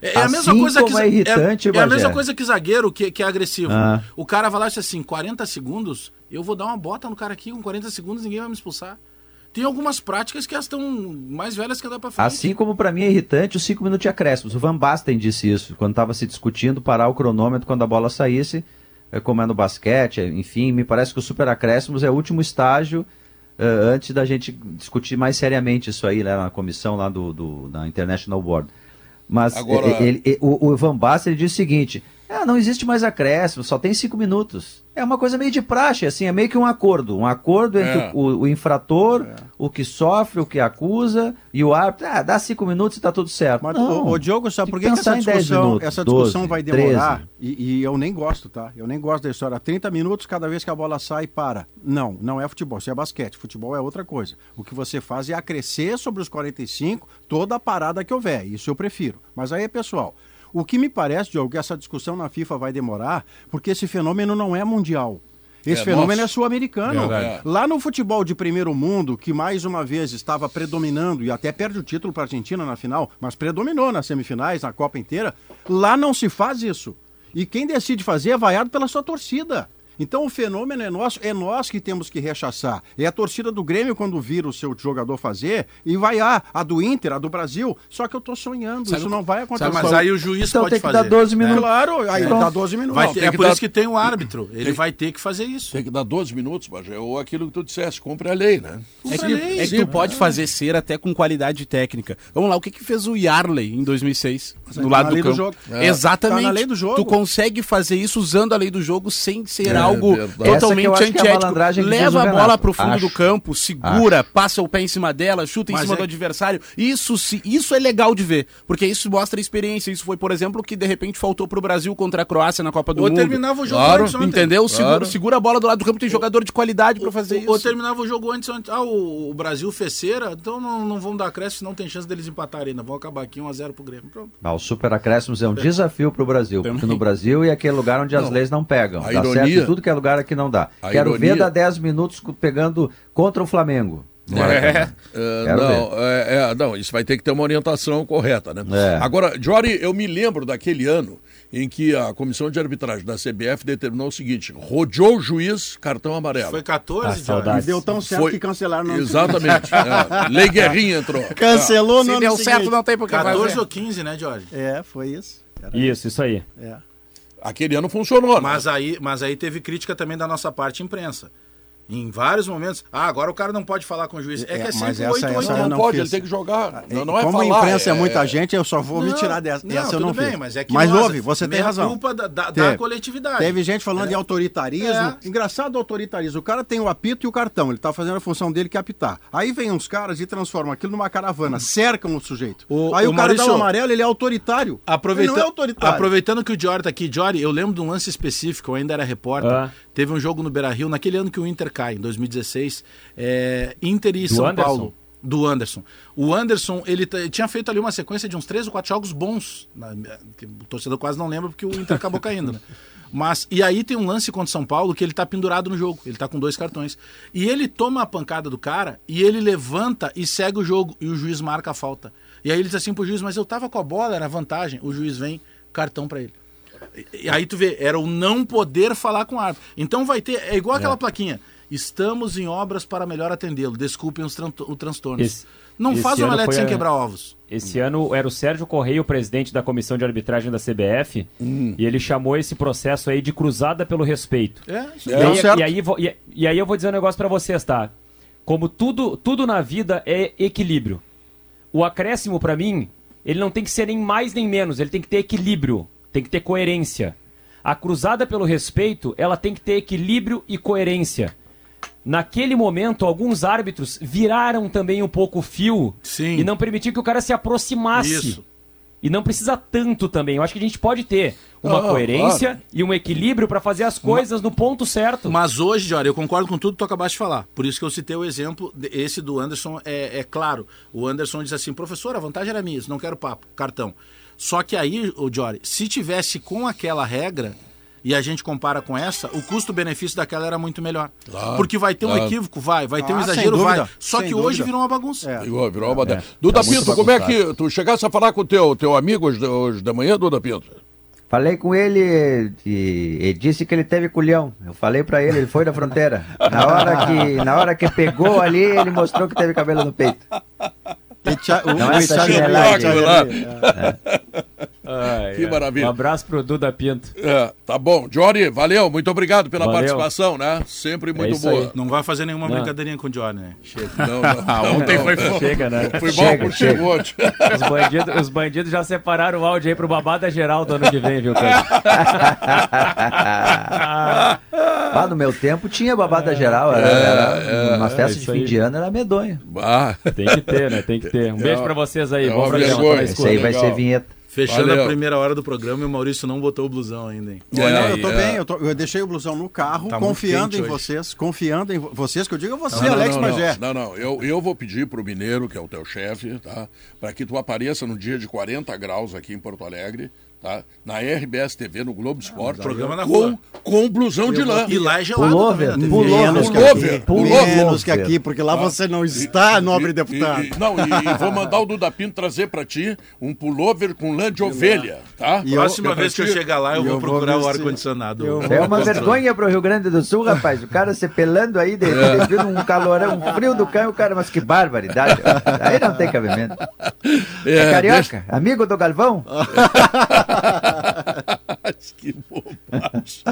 [SPEAKER 4] É, é a
[SPEAKER 5] Assim
[SPEAKER 4] mesma coisa
[SPEAKER 5] como
[SPEAKER 4] que
[SPEAKER 5] é irritante,
[SPEAKER 4] é, é a mesma coisa que zagueiro que, que é agressivo.
[SPEAKER 5] Ah.
[SPEAKER 4] O cara vai lá e diz assim, 40 segundos, eu vou dar uma bota no cara aqui, com 40 segundos ninguém vai me expulsar. Tem algumas práticas que elas estão mais velhas que andar pra frente.
[SPEAKER 5] Assim como para mim é irritante os 5 minutos de acréscimos. O Van Basten disse isso quando estava se discutindo parar o cronômetro quando a bola saísse, é, como é no basquete, é, enfim, me parece que o super acréscimos é o último estágio é, antes da gente discutir mais seriamente isso aí né, na comissão lá do, do da International Board. Mas
[SPEAKER 2] Agora-
[SPEAKER 5] é, ele- é, o, o Van Basten ele diz o seguinte: ah, não existe mais acréscimo, só tem cinco minutos. É uma coisa meio de praxe, assim, é meio que um acordo. Um acordo entre
[SPEAKER 2] É.
[SPEAKER 5] o, o infrator, o que sofre, o que acusa, e o árbitro, ah, dá cinco minutos e tá tudo certo.
[SPEAKER 6] Mas,
[SPEAKER 5] não,
[SPEAKER 6] ô, Diogo, sabe por
[SPEAKER 5] que
[SPEAKER 6] que, essa
[SPEAKER 5] em 10
[SPEAKER 6] discussão,
[SPEAKER 5] minutos,
[SPEAKER 6] essa discussão
[SPEAKER 5] 12,
[SPEAKER 6] vai demorar?
[SPEAKER 5] 13.
[SPEAKER 6] E, e eu nem gosto, tá? Eu nem gosto da história. 30 minutos cada vez que a bola sai, para. Não, não é futebol, isso é basquete. Futebol é outra coisa. O que você faz é acrescer sobre os 45 toda a parada que houver. Isso eu prefiro. Mas aí é pessoal. O que me parece, Diogo, que essa discussão na FIFA vai demorar, porque esse fenômeno não é mundial. Esse
[SPEAKER 2] É
[SPEAKER 6] fenômeno
[SPEAKER 2] nosso.
[SPEAKER 6] é sul-americano.
[SPEAKER 2] Verdade.
[SPEAKER 6] Lá no futebol de primeiro mundo, que mais uma vez estava predominando e até perde o título para a Argentina na final, mas predominou nas semifinais, na Copa inteira, lá não se faz isso. E quem decide fazer é vaiado pela sua torcida. Então o fenômeno é nosso, é nós que temos que rechaçar. É a torcida do Grêmio quando vira o seu jogador fazer e vaiar a do Inter, a do Brasil. Só que eu tô sonhando,
[SPEAKER 4] Sabe-
[SPEAKER 6] isso não vai acontecer.
[SPEAKER 4] Sabe, mas aí o juiz
[SPEAKER 5] Então
[SPEAKER 4] pode
[SPEAKER 5] tem que
[SPEAKER 4] fazer.
[SPEAKER 5] dar 12
[SPEAKER 4] né?
[SPEAKER 5] minutos.
[SPEAKER 6] Claro, aí
[SPEAKER 5] Pronto.
[SPEAKER 6] dá 12 minutos.
[SPEAKER 4] Vai
[SPEAKER 2] Não, tem
[SPEAKER 4] é por
[SPEAKER 2] dar-
[SPEAKER 4] isso que tem o árbitro. Ele vai ter que fazer isso.
[SPEAKER 2] Tem que dar 12 minutos, Bagé, ou aquilo que tu disseste, cumpre a lei, né?
[SPEAKER 3] É que,
[SPEAKER 4] lei.
[SPEAKER 3] é que tu pode fazer cera até com qualidade técnica. Vamos lá, o que, que fez o Yarley em 2006?
[SPEAKER 6] Tá
[SPEAKER 3] No
[SPEAKER 6] na
[SPEAKER 3] lado do
[SPEAKER 6] lei do
[SPEAKER 3] campo.
[SPEAKER 6] jogo.
[SPEAKER 2] É.
[SPEAKER 3] Exatamente.
[SPEAKER 6] Tá na lei do jogo.
[SPEAKER 3] Tu consegue fazer isso usando a lei do jogo sem ser
[SPEAKER 2] É.
[SPEAKER 3] algo
[SPEAKER 2] verdade.
[SPEAKER 5] Essa que
[SPEAKER 3] totalmente
[SPEAKER 5] acho é a
[SPEAKER 3] antiético. Leva a bola pro fundo
[SPEAKER 5] Acho.
[SPEAKER 3] do campo, segura, passa o pé em cima dela, chuta em
[SPEAKER 4] Mas
[SPEAKER 3] cima
[SPEAKER 4] é-
[SPEAKER 3] do adversário. Isso, se- isso é legal de ver, porque isso mostra experiência. Isso foi, por exemplo, o que de repente faltou pro Brasil contra a Croácia na Copa do
[SPEAKER 4] Ou
[SPEAKER 3] Mundo.
[SPEAKER 4] terminava o jogo
[SPEAKER 2] Claro,
[SPEAKER 4] antes ontem.
[SPEAKER 3] Entendeu? Segura,
[SPEAKER 2] Claro.
[SPEAKER 3] segura a bola do lado do campo, tem jogador de qualidade pra fazer isso.
[SPEAKER 4] Ou terminava o jogo antes. antes- Ah, o, o Brasil fez cera, então não, não vamos dar acréscimo, senão tem chance deles empatarem ainda. Vão acabar aqui 1x0 pro Grêmio. Pronto.
[SPEAKER 5] Ah, o super acréscimos é um desafio pro Brasil, porque no Brasil é aquele lugar onde as leis não pegam.
[SPEAKER 2] a
[SPEAKER 5] Dá
[SPEAKER 2] ironia-
[SPEAKER 5] certo tudo que é lugar aqui não dá.
[SPEAKER 2] a
[SPEAKER 5] Quero
[SPEAKER 2] ironia-
[SPEAKER 5] ver dar 10 minutos pegando contra o Flamengo.
[SPEAKER 2] É,
[SPEAKER 5] Quero
[SPEAKER 2] não, é, é, não, isso vai ter que ter uma orientação correta, né?
[SPEAKER 5] É.
[SPEAKER 2] Agora, Jory, eu me lembro daquele ano em que a comissão de arbitragem da CBF determinou o seguinte: rodeou o juiz, cartão amarelo.
[SPEAKER 4] Foi 14,
[SPEAKER 7] Ah.
[SPEAKER 6] E deu tão certo
[SPEAKER 2] Foi-
[SPEAKER 6] que cancelaram no
[SPEAKER 2] Exatamente. [LAUGHS] é. Lei Guerrinha entrou.
[SPEAKER 6] Cancelou no
[SPEAKER 3] Se deu
[SPEAKER 6] seguinte.
[SPEAKER 3] certo, não tem por que
[SPEAKER 4] 14
[SPEAKER 3] fazer.
[SPEAKER 4] ou 15, né, Jorge?
[SPEAKER 6] É, foi isso. Era-
[SPEAKER 7] Isso, isso aí.
[SPEAKER 6] é.
[SPEAKER 2] Aquele ano funcionou, né?
[SPEAKER 4] Mas aí, mas aí teve crítica também da nossa parte imprensa. Em vários momentos. Ah, agora o cara não pode falar com o juiz. É,
[SPEAKER 6] É,
[SPEAKER 4] que é
[SPEAKER 6] mas
[SPEAKER 4] sempre
[SPEAKER 6] essa-
[SPEAKER 4] 8
[SPEAKER 6] essa
[SPEAKER 4] 8
[SPEAKER 6] eu
[SPEAKER 2] não,
[SPEAKER 6] não
[SPEAKER 2] pode,
[SPEAKER 6] fiz.
[SPEAKER 2] ele tem que jogar. Não, não é
[SPEAKER 6] Como
[SPEAKER 2] falar,
[SPEAKER 6] a imprensa é...
[SPEAKER 2] é-
[SPEAKER 6] muita gente, eu só vou me
[SPEAKER 4] Não,
[SPEAKER 6] tirar dessa.
[SPEAKER 4] não,
[SPEAKER 6] essa eu
[SPEAKER 4] tudo
[SPEAKER 6] não
[SPEAKER 4] bem,
[SPEAKER 6] fiz.
[SPEAKER 4] mas é que
[SPEAKER 6] mas
[SPEAKER 4] nós-
[SPEAKER 6] houve, você tem
[SPEAKER 4] meia
[SPEAKER 6] razão.
[SPEAKER 4] culpa da, da,
[SPEAKER 6] Teve.
[SPEAKER 4] da coletividade.
[SPEAKER 6] Teve gente falando de autoritarismo.
[SPEAKER 4] É.
[SPEAKER 6] Engraçado o autoritarismo. O cara tem o apito e o cartão. Ele tá fazendo a função dele que é apitar. Aí vem uns caras e transformam aquilo numa caravana. Cercam o sujeito.
[SPEAKER 4] O-
[SPEAKER 6] Aí o,
[SPEAKER 4] o
[SPEAKER 6] cara dá
[SPEAKER 4] Maurício-
[SPEAKER 6] o amarelo, ele é autoritário.
[SPEAKER 4] Aproveita...
[SPEAKER 6] Ele não é autoritário.
[SPEAKER 4] Aproveitando que o Jory tá aqui, Jory, eu lembro de um lance específico, eu ainda era repórter.
[SPEAKER 7] Ah.
[SPEAKER 4] Teve um jogo no Beira Rio, naquele ano que o Inter cai, em 2016. É, Inter e
[SPEAKER 7] Do
[SPEAKER 4] São
[SPEAKER 7] Anderson?
[SPEAKER 4] Paulo. Do Anderson. O Anderson, ele tinha feito ali uma sequência de uns três ou quatro jogos bons. Na- que o torcedor quase não lembra porque o Inter acabou caindo, né? [LAUGHS] Mas, e aí tem um lance contra o São Paulo que ele tá pendurado no jogo. Ele tá com dois cartões. E ele toma a pancada do cara e ele levanta e segue o jogo. E o juiz marca a falta. E aí ele diz assim pro juiz, mas eu tava com a bola, era vantagem. O juiz vem, cartão pra ele. E- E aí tu vê, era o não poder falar com o árbitro. Então vai ter, é igual aquela plaquinha. Estamos em obras para melhor atendê-lo. Desculpem os tran o transtornos.
[SPEAKER 7] Esse-
[SPEAKER 4] não
[SPEAKER 7] esse
[SPEAKER 4] faz
[SPEAKER 7] foi
[SPEAKER 4] sem
[SPEAKER 7] a-
[SPEAKER 4] quebrar ovos.
[SPEAKER 7] Esse ano era o Sérgio Correia, o presidente da comissão de arbitragem da CBF, e ele chamou esse processo aí de cruzada pelo respeito.
[SPEAKER 4] É, isso
[SPEAKER 7] E,
[SPEAKER 6] Deu
[SPEAKER 7] aí,
[SPEAKER 6] certo.
[SPEAKER 7] e aí e- e aí eu vou dizer um negócio pra vocês, tá? Como tudo, tudo na vida é equilíbrio. O acréscimo, pra mim, ele não tem que ser nem mais nem menos, ele tem que ter equilíbrio, tem que ter coerência. A cruzada pelo respeito, ela tem que ter equilíbrio e coerência. Naquele momento, alguns árbitros viraram também um pouco o fio
[SPEAKER 4] Sim.
[SPEAKER 7] e não permitiam que o cara se aproximasse.
[SPEAKER 4] Isso.
[SPEAKER 7] E não precisa tanto também. Eu acho que a gente pode ter uma
[SPEAKER 2] Ah,
[SPEAKER 7] coerência
[SPEAKER 2] claro.
[SPEAKER 7] e um equilíbrio pra fazer as coisas no ponto certo.
[SPEAKER 4] Mas hoje, Jorge, eu concordo com tudo que tu acabaste de falar. Por isso que eu citei o exemplo, esse do Anderson, é, é claro. O Anderson diz assim, professor, a vantagem era minha, não quero papo, cartão. Só que aí, o Jory, se tivesse com aquela regra, e a gente compara com essa, o custo-benefício daquela era muito melhor.
[SPEAKER 2] Claro,
[SPEAKER 4] Porque vai ter um
[SPEAKER 2] claro.
[SPEAKER 4] equívoco, vai, vai ter um
[SPEAKER 6] Ah,
[SPEAKER 4] exagero, vai. Só
[SPEAKER 6] sem
[SPEAKER 4] que hoje
[SPEAKER 6] dúvida.
[SPEAKER 4] virou uma bagunça.
[SPEAKER 6] É.
[SPEAKER 2] Virou, virou uma baderna.
[SPEAKER 7] É,
[SPEAKER 2] Duda
[SPEAKER 7] tá
[SPEAKER 2] Pinto, como é que. Tu chegasse a falar com o teu, teu amigo hoje, de- hoje de manhã, Duda Pinto?
[SPEAKER 5] Falei com ele e, e disse que ele teve culhão. Eu falei pra ele, ele foi da fronteira. Na hora que, na hora que pegou ali, ele mostrou que teve cabelo no peito.
[SPEAKER 6] O-
[SPEAKER 5] Não
[SPEAKER 6] o
[SPEAKER 5] é essa chinelagem.
[SPEAKER 6] É.
[SPEAKER 7] Ai,
[SPEAKER 2] Que
[SPEAKER 7] ai.
[SPEAKER 2] maravilha.
[SPEAKER 7] Um abraço pro Duda Pinto.
[SPEAKER 2] É, tá bom. Jory, valeu, muito obrigado pela
[SPEAKER 7] Valeu.
[SPEAKER 2] participação, né? Sempre muito
[SPEAKER 7] isso
[SPEAKER 2] boa.
[SPEAKER 7] aí.
[SPEAKER 4] Não vai fazer nenhuma
[SPEAKER 7] Não.
[SPEAKER 4] brincadeirinha com o Johnny, né? Chega.
[SPEAKER 2] Não, não. [LAUGHS]
[SPEAKER 3] Ontem foi
[SPEAKER 7] Chega, né?
[SPEAKER 2] Foi bom
[SPEAKER 5] Chega,
[SPEAKER 2] por
[SPEAKER 5] chega.
[SPEAKER 2] ontem.
[SPEAKER 7] Os bandidos, os bandidos já separaram o áudio aí pro babada geral do ano que vem, viu, cara?
[SPEAKER 5] Lá [LAUGHS] no meu tempo tinha babada geral, era, era uma festa de fim
[SPEAKER 7] aí.
[SPEAKER 5] de ano, era medonha.
[SPEAKER 2] Ah,
[SPEAKER 7] Tem que ter, né? Tem que ter. Um [LAUGHS] beijo
[SPEAKER 2] É
[SPEAKER 7] pra vocês aí.
[SPEAKER 2] é
[SPEAKER 7] Bom programa.
[SPEAKER 5] Esse
[SPEAKER 7] escuta.
[SPEAKER 5] aí vai ser vinheta.
[SPEAKER 4] Fechando
[SPEAKER 2] Valeu.
[SPEAKER 4] a primeira hora do programa e o Maurício não botou o blusão ainda, hein?
[SPEAKER 2] É,
[SPEAKER 6] Não, eu tô
[SPEAKER 2] é.
[SPEAKER 6] bem, eu, tô- eu deixei o blusão no carro,
[SPEAKER 4] Tá
[SPEAKER 6] confiando em
[SPEAKER 4] hoje.
[SPEAKER 6] vocês, confiando em vo- vocês, que eu digo a você,
[SPEAKER 2] Não, não,
[SPEAKER 6] Alex
[SPEAKER 2] não,
[SPEAKER 6] Magé.
[SPEAKER 2] Não, não, eu, eu vou pedir pro Mineiro, que é o teu chefe, tá? Para que tu apareça no dia de 40 graus aqui em Porto Alegre, tá? Na RBS TV, no Globo Esporte.
[SPEAKER 4] programa na
[SPEAKER 2] com,
[SPEAKER 4] rua.
[SPEAKER 2] com blusão de lã.
[SPEAKER 4] E lá é gelado
[SPEAKER 5] Pullover,
[SPEAKER 4] também, né?
[SPEAKER 5] pullover.
[SPEAKER 6] Menos que
[SPEAKER 2] Pullover,
[SPEAKER 6] aqui,
[SPEAKER 2] pullover.
[SPEAKER 6] menos que aqui, porque lá você não está, nobre
[SPEAKER 2] E-
[SPEAKER 6] deputado.
[SPEAKER 2] e- e- não, e, e vou mandar o Duda Pinto trazer pra ti um pullover com lã de ovelha, tá?
[SPEAKER 6] E eu-
[SPEAKER 4] Próxima
[SPEAKER 2] É pra
[SPEAKER 4] vez que eu chegar lá, eu
[SPEAKER 6] E
[SPEAKER 4] vou
[SPEAKER 6] eu vou
[SPEAKER 4] procurar o ar-condicionado.
[SPEAKER 6] Eu
[SPEAKER 5] É uma vergonha pro Rio Grande do Sul, rapaz. O cara se pelando aí, de, devido um calorão, um frio do cão, o cara, mas que barbaridade. Aí não tem cabimento. É, carioca, amigo do Galvão? [LAUGHS]
[SPEAKER 2] Que bobagem.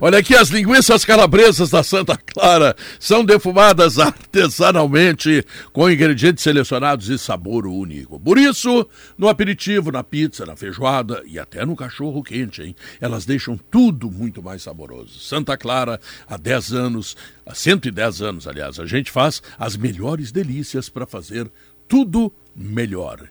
[SPEAKER 2] Olha aqui, as linguiças calabresas da Santa Clara são defumadas [LAUGHS] artesanalmente com ingredientes selecionados e sabor único. Por isso, no aperitivo, na pizza, na feijoada e até no cachorro quente, hein? Elas deixam tudo muito mais saboroso. Santa Clara, há 10 anos, há 110 anos, aliás, a gente faz as melhores delícias para fazer tudo melhor.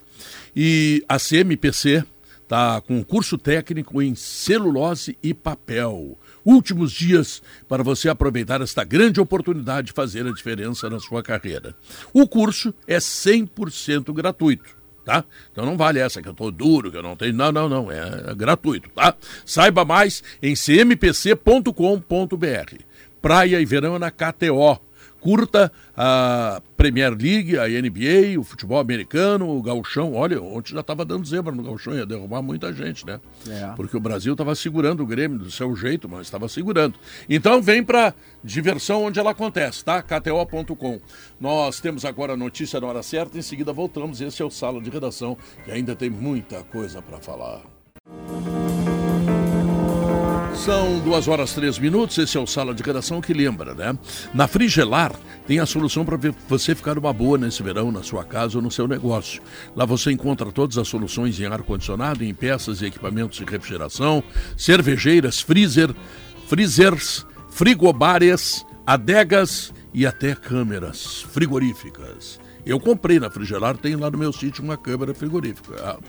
[SPEAKER 2] E a CMPC está com curso técnico em celulose e papel. Últimos dias para você aproveitar esta grande oportunidade de fazer a diferença na sua carreira. O curso é 100% gratuito. Tá? Então não vale essa que eu tô duro, que eu não tenho. Não, não, não. É, é gratuito, tá? Saiba mais em cmpc.com.br. Praia e verão na KTO curta a Premier League, a NBA, o futebol americano, o gauchão. Olha, ontem já estava dando zebra no gauchão, ia derrubar muita gente, né? É. Porque o Brasil estava segurando o Grêmio do seu jeito, mas estava segurando. Então vem para diversão onde ela acontece, tá? KTO.com. Nós temos agora a notícia na hora certa, em seguida voltamos. Esse é o Sala de Redação, que ainda tem muita coisa para falar. São duas horas três minutos. Esse é o Sala de Redação que lembra, né? Na Frigelar tem a solução para você ficar uma boa nesse verão, na sua casa ou no seu negócio. Lá você encontra todas as soluções em ar-condicionado, em peças e equipamentos de refrigeração, cervejeiras, freezer, freezers, frigobares, adegas e até câmeras frigoríficas. Eu comprei na Frigelar, tem lá no meu sítio uma câmera frigorífica. Ah.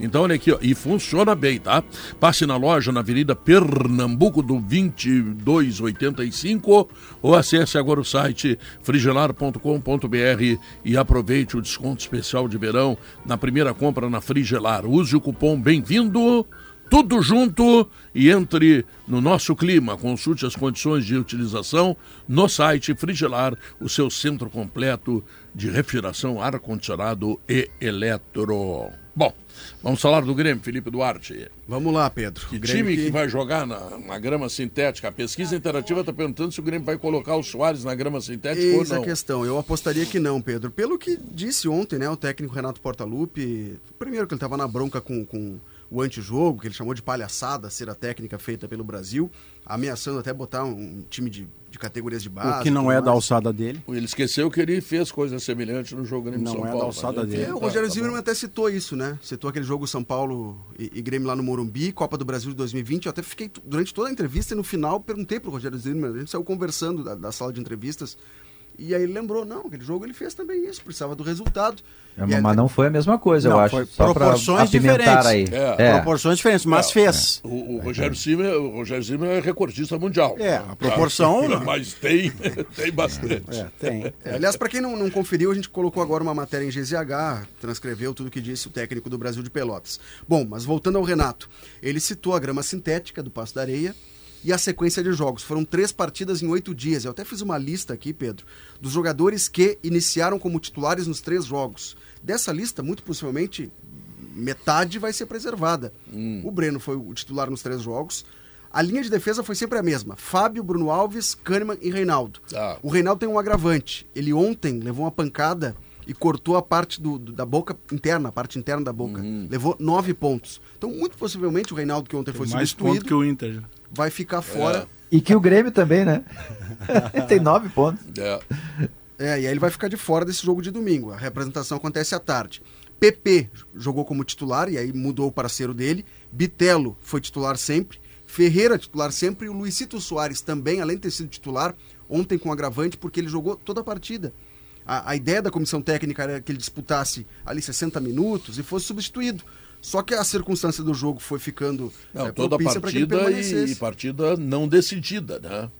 [SPEAKER 2] Então, olha aqui, ó, e funciona bem, tá? Passe na loja na Avenida Pernambuco do 2285 ou acesse agora o site frigelar.com.br e aproveite o desconto especial de verão na primeira compra na Frigelar. Use o cupom Bem-vindo tudo junto e entre no nosso clima. Consulte as condições de utilização no site Frigelar, o seu centro completo de refrigeração, ar-condicionado e eletro. Bom, vamos falar do Grêmio, Felipe Duarte.
[SPEAKER 8] Vamos lá, Pedro.
[SPEAKER 2] Que time que... que... vai jogar na, na, grama sintética? A pesquisa interativa está perguntando se o Grêmio vai colocar o Soares na grama sintética Eis ou não.
[SPEAKER 8] Essa é a questão. Eu apostaria que não, Pedro. Pelo que disse ontem, né, o técnico Renato Portaluppi, primeiro que ele estava na bronca com, com o antijogo, que ele chamou de palhaçada, ser a técnica feita pelo Brasil, ameaçando até botar um time de, de categorias de base.
[SPEAKER 6] O que não é mais. da alçada dele.
[SPEAKER 2] Ele esqueceu que ele fez coisa semelhante no jogo Grêmio
[SPEAKER 6] não
[SPEAKER 2] São
[SPEAKER 6] é
[SPEAKER 2] Paulo.
[SPEAKER 6] Não é da alçada dele.
[SPEAKER 8] É, o Rogério tá, Zimmermann tá até citou isso, né? Citou aquele jogo São Paulo e, e, Grêmio lá no Morumbi, Copa do Brasil de 2020. Eu até fiquei durante toda a entrevista e no final perguntei pro Rogério Zimmermann, a gente saiu conversando da, da sala de entrevistas, e aí ele lembrou, não, aquele jogo ele fez também isso, precisava do resultado.
[SPEAKER 5] É, mas não foi a mesma coisa,
[SPEAKER 6] não,
[SPEAKER 5] eu acho.
[SPEAKER 6] Só proporções diferentes.
[SPEAKER 5] Aí.
[SPEAKER 6] É. É. Proporções diferentes, mas fez.
[SPEAKER 2] O, o, Rogério Zimmer, o Rogério Zimmer é recordista mundial.
[SPEAKER 6] É, a proporção.
[SPEAKER 2] mas tem, [LAUGHS] tem bastante.
[SPEAKER 6] É, tem.
[SPEAKER 8] É, aliás, para quem não, não conferiu, a gente colocou agora uma matéria em GZH, transcreveu tudo que disse o técnico do Brasil de Pelotas. Bom, mas voltando ao Renato, ele citou a grama sintética do Passo da Areia e a sequência de jogos. Foram três partidas em oito dias. Eu até fiz uma lista aqui, Pedro, dos jogadores que iniciaram como titulares nos três jogos. Dessa lista, muito possivelmente, metade vai ser preservada. Hum. O Breno foi o titular nos três jogos. A linha de defesa foi sempre a mesma: Fábio, Bruno Alves, Kahneman e Reinaldo. Ah. O Reinaldo tem um agravante. Ele ontem levou uma pancada e cortou a parte do, do, da boca interna, a parte interna da boca. Uhum. Levou nove pontos. Então, muito possivelmente, o Reinaldo, que ontem tem foi mais substituído...
[SPEAKER 6] Mais ponto que o Inter
[SPEAKER 8] vai ficar fora. É.
[SPEAKER 5] E que o Grêmio também, né? [LAUGHS] Tem nove pontos.
[SPEAKER 8] É. é, e aí ele vai ficar de fora desse jogo de domingo. A representação acontece à tarde. PP jogou como titular e aí mudou o parceiro dele. Bitelo foi titular sempre. Ferreira titular sempre. E o Luizito Soares também, além de ter sido titular, ontem com agravante, porque ele jogou toda a partida. A, a ideia da comissão técnica era que ele disputasse ali 60 minutos e fosse substituído. Só que a circunstância do jogo foi ficando
[SPEAKER 2] não, é, toda partida e, e, partida não decidida, né?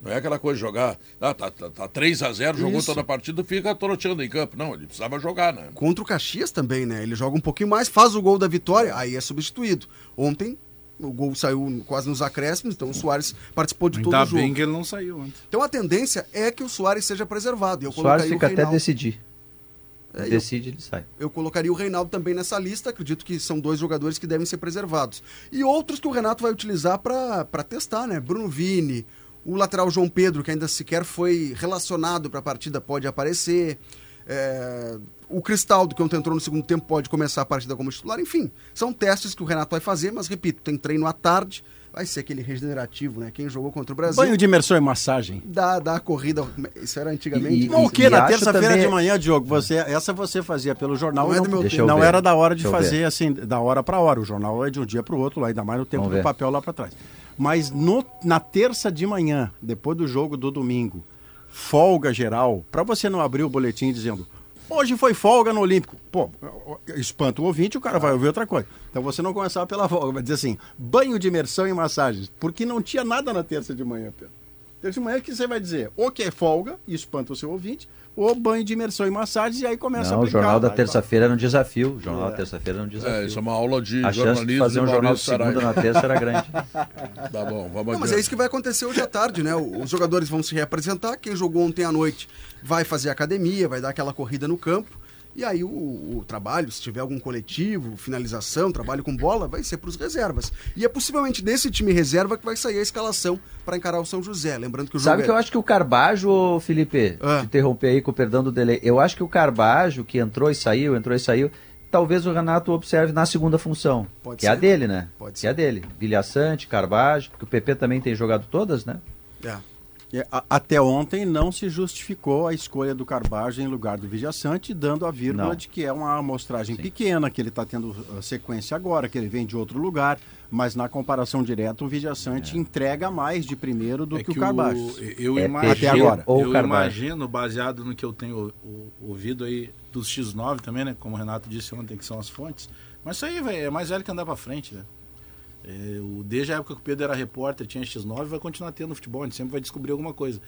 [SPEAKER 2] Não é aquela coisa de jogar, ah, tá, tá, tá 3 a 0 jogou Isso. toda a partida, fica troteando em campo. Não, ele precisava jogar, né?
[SPEAKER 8] Contra o Caxias também, né? Ele joga um pouquinho mais, faz o gol da vitória, aí é substituído. Ontem o gol saiu quase nos acréscimos, então o Soares participou de
[SPEAKER 6] Ainda
[SPEAKER 8] todo o jogo.
[SPEAKER 6] Ainda bem que ele não saiu ontem.
[SPEAKER 8] Então a tendência é que o Soares seja preservado.
[SPEAKER 5] Eu o Soares fica o até decidir. É, Decide,
[SPEAKER 8] eu,
[SPEAKER 5] ele sai.
[SPEAKER 8] Eu colocaria o Reinaldo também nessa lista. Acredito que são dois jogadores que devem ser preservados. E outros que o Renato vai utilizar para testar, né? Bruno Vini, o lateral João Pedro, que ainda sequer foi relacionado para a partida, pode aparecer. É, o Cristaldo, que ontem entrou no segundo tempo, pode começar a partida como titular. Enfim, são testes que o Renato vai fazer, mas repito, tem treino à tarde, vai ser aquele regenerativo, né? Quem jogou contra o Brasil.
[SPEAKER 6] Banho de imersão e massagem.
[SPEAKER 8] Dá, dá a corrida. Isso era antigamente.
[SPEAKER 5] E-
[SPEAKER 6] Não, o
[SPEAKER 5] e-
[SPEAKER 6] que?
[SPEAKER 5] e
[SPEAKER 6] Na terça-feira
[SPEAKER 5] também-
[SPEAKER 6] de manhã, Diogo, você, essa você fazia pelo jornal.
[SPEAKER 8] Não é
[SPEAKER 6] Não,
[SPEAKER 8] do meu
[SPEAKER 5] Deixa eu
[SPEAKER 6] não era da hora de
[SPEAKER 5] Deixa
[SPEAKER 6] fazer assim, da hora para hora. O jornal é de um dia para o outro, lá, ainda mais no tempo
[SPEAKER 5] Vamos
[SPEAKER 6] do
[SPEAKER 5] ver.
[SPEAKER 6] papel lá para trás. Mas no- na terça de manhã, depois do jogo do domingo, folga geral, para você não abrir o boletim dizendo hoje foi folga no Olímpico. Pô, espanta o ouvinte, o cara vai ouvir outra coisa. Então você não começava pela folga, vai dizer assim, banho de imersão e massagens, porque não tinha nada na terça de manhã, Pedro. Terça de manhã que você vai dizer, ou que é folga, e espanta o seu ouvinte, ou banho de imersão e massagens, e aí começa a
[SPEAKER 5] Não, o
[SPEAKER 6] aplicar.
[SPEAKER 5] jornal da terça-feira era um desafio. O jornal da terça-feira era um desafio.
[SPEAKER 2] É, isso é uma aula de
[SPEAKER 5] A chance de fazer um
[SPEAKER 2] de
[SPEAKER 5] jornal de segunda na terça era grande. [LAUGHS]
[SPEAKER 2] Tá bom, vamos
[SPEAKER 8] Não, mas é isso que vai acontecer hoje à tarde, né? Os jogadores vão se reapresentar. Quem jogou ontem à noite vai fazer academia, vai dar aquela corrida no campo. E aí o, o trabalho, se tiver algum coletivo, finalização, trabalho com bola, vai ser para os reservas. E é possivelmente desse time reserva que vai sair a escalação para encarar o São José. Lembrando que o jogo
[SPEAKER 5] Sabe
[SPEAKER 8] é...
[SPEAKER 5] que eu acho que o Carbajo, Felipe,
[SPEAKER 8] Ah.
[SPEAKER 5] te interromper aí com o perdão do delay, eu acho que o Carbajo, que entrou e saiu, entrou e saiu, talvez o Renato observe na segunda função.
[SPEAKER 8] Pode
[SPEAKER 5] que é a
[SPEAKER 8] ser.
[SPEAKER 5] dele, né?
[SPEAKER 8] Pode
[SPEAKER 5] que
[SPEAKER 8] ser.
[SPEAKER 5] é a dele. Vilha Sante, Carbajo, porque o PP também tem jogado todas, né?
[SPEAKER 8] É.
[SPEAKER 6] É, a- Até ontem não se justificou a escolha do Carbajo em lugar do Vijaçante, dando a vírgula
[SPEAKER 5] Não.
[SPEAKER 6] de que é uma amostragem pequena, que ele está tendo uh, sequência agora, que ele vem de outro lugar, mas na comparação direta o Vijaçante entrega mais de primeiro do
[SPEAKER 4] É
[SPEAKER 6] que, o Carbajo.
[SPEAKER 4] eu
[SPEAKER 5] É
[SPEAKER 4] imagino,
[SPEAKER 6] Até agora.
[SPEAKER 5] Ou
[SPEAKER 4] eu imagino, baseado no que eu tenho ouvido aí dos X9 também, né? Como o Renato disse ontem, que são as fontes. Mas isso aí, velho, é mais velho que andar pra frente, né? É, o, desde a época que o Pedro era repórter, tinha X9, vai continuar tendo no futebol, a gente sempre vai descobrir alguma coisa.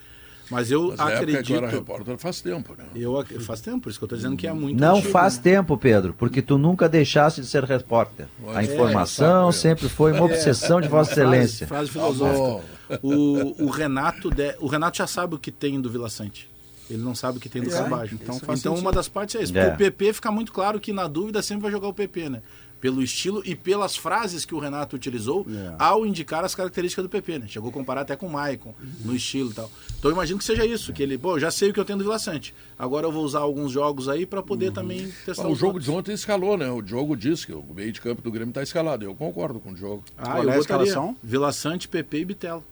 [SPEAKER 4] Mas eu
[SPEAKER 2] Mas época que eu
[SPEAKER 4] acredito.
[SPEAKER 2] era repórter faz tempo, né?
[SPEAKER 4] Eu, ac- faz tempo, por isso que eu tô dizendo que é muito
[SPEAKER 5] Não
[SPEAKER 4] antigo,
[SPEAKER 5] faz
[SPEAKER 4] né?
[SPEAKER 5] tempo, Pedro, porque tu nunca deixaste de ser repórter. A
[SPEAKER 2] É,
[SPEAKER 5] informação
[SPEAKER 2] sabe, é.
[SPEAKER 5] sempre foi uma obsessão de Vossa
[SPEAKER 4] Frase-
[SPEAKER 5] Excelência.
[SPEAKER 4] Frase
[SPEAKER 2] Tá
[SPEAKER 4] filosófica.
[SPEAKER 2] bom.
[SPEAKER 4] o, o Renato de- o Renato já sabe o que tem do Vila Sante. Ele não sabe o que tem do
[SPEAKER 6] É,
[SPEAKER 4] Carvalho.
[SPEAKER 6] então
[SPEAKER 4] Então,
[SPEAKER 6] sentido.
[SPEAKER 4] uma das partes é isso.
[SPEAKER 5] É.
[SPEAKER 4] Porque o PP fica muito claro que na dúvida sempre vai jogar o PP, né? Pelo estilo e pelas frases que o Renato utilizou
[SPEAKER 6] É.
[SPEAKER 4] ao indicar as características do PP, né? Chegou a comparar até com o Maicon, no estilo e tal. Então eu imagino que seja isso, que ele, pô, eu já sei o que eu tenho do Vila Sante. Agora eu vou usar alguns jogos aí para poder também testar
[SPEAKER 2] Ah, o jogo de ontem escalou, né? O Diogo disse que o meio de campo do Grêmio está escalado. Eu concordo com o Diogo.
[SPEAKER 4] Ah,
[SPEAKER 6] Qual
[SPEAKER 4] eu
[SPEAKER 6] é a escalação?
[SPEAKER 4] Vila Sante, PP e Bitelo.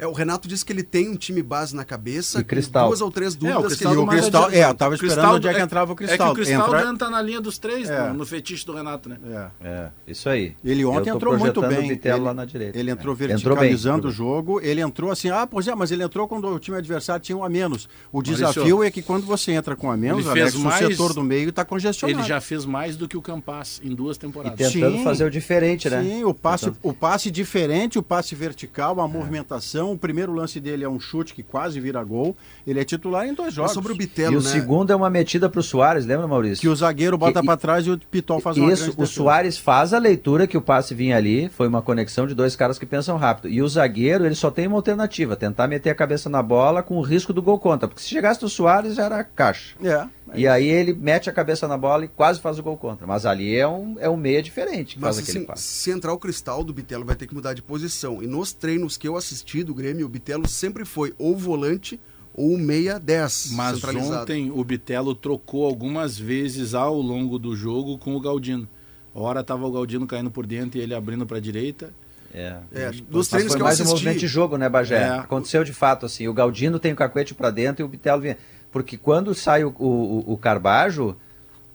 [SPEAKER 8] É, o Renato disse que ele tem um time base na cabeça,
[SPEAKER 5] E Cristal.
[SPEAKER 8] com duas ou três dúvidas que
[SPEAKER 4] Cristaldo
[SPEAKER 8] ele
[SPEAKER 6] o
[SPEAKER 4] mais
[SPEAKER 6] Cristal- é, eu tava esperando onde é que entrava o
[SPEAKER 4] É que o Cristaldo
[SPEAKER 6] Entra-
[SPEAKER 4] entra na linha dos três,
[SPEAKER 6] É.
[SPEAKER 4] no, no fetiche do Renato, né?
[SPEAKER 6] É.
[SPEAKER 5] É, isso aí.
[SPEAKER 6] Ele ontem entrou muito bem.
[SPEAKER 5] o
[SPEAKER 6] ele,
[SPEAKER 5] lá na direita.
[SPEAKER 6] ele entrou
[SPEAKER 5] É.
[SPEAKER 6] verticalizando
[SPEAKER 5] entrou
[SPEAKER 6] o jogo. Ele entrou assim, ah, pois é, mas ele entrou quando o time adversário tinha um a menos. O
[SPEAKER 4] Maurício,
[SPEAKER 6] desafio é que quando você entra com um a menos,
[SPEAKER 4] ele fez
[SPEAKER 6] Alex,
[SPEAKER 4] mais-
[SPEAKER 6] o setor do meio está congestionado.
[SPEAKER 4] Ele já fez mais do que o Campas em duas
[SPEAKER 5] E
[SPEAKER 4] temporadas.
[SPEAKER 5] tentando
[SPEAKER 6] Sim.
[SPEAKER 5] fazer o diferente, né?
[SPEAKER 6] Sim, o passe,
[SPEAKER 5] Tentando-
[SPEAKER 6] o passe diferente, o passe vertical, a movimentação. O primeiro lance dele é um chute que quase vira gol. Ele é titular em dois
[SPEAKER 8] Mas
[SPEAKER 6] jogos.
[SPEAKER 8] sobre o
[SPEAKER 5] E
[SPEAKER 8] Bitelo,
[SPEAKER 5] o
[SPEAKER 8] né?
[SPEAKER 5] segundo é uma metida pro Soares, lembra, Maurício?
[SPEAKER 6] Que o zagueiro bota
[SPEAKER 5] E-
[SPEAKER 6] para trás e o Pitol faz uma
[SPEAKER 5] Isso, o. Soares faz a leitura que o passe vinha ali, foi uma conexão de dois caras que pensam rápido. E o zagueiro, ele só tem uma alternativa, tentar meter a cabeça na bola com o risco do gol contra. Porque se chegasse do Soares, já era caixa.
[SPEAKER 6] É.
[SPEAKER 5] E aí ele mete a cabeça na bola e quase faz o gol contra. Mas ali é um, é um meia diferente que
[SPEAKER 8] Mas
[SPEAKER 5] faz aquele
[SPEAKER 8] assim,
[SPEAKER 5] passe.
[SPEAKER 8] se entrar o Cristal do Bitelo, vai ter que mudar de posição. E nos treinos que eu assisti do Grêmio, o Bitelo sempre foi ou volante ou meia 10
[SPEAKER 4] Mas ontem o Bitelo trocou algumas vezes ao longo do jogo com o Galdino. Hora tava o Galdino caindo por dentro e ele abrindo para a direita.
[SPEAKER 5] É.
[SPEAKER 8] É, dos treinos
[SPEAKER 5] foi
[SPEAKER 8] que eu
[SPEAKER 5] mais um
[SPEAKER 8] assisti,
[SPEAKER 5] movimento de jogo, né, Bagé?
[SPEAKER 4] É.
[SPEAKER 5] Aconteceu de fato assim. O Galdino tem o cacuete pra dentro e o Bitelo vem. Porque quando sai o, o, o Carbajo,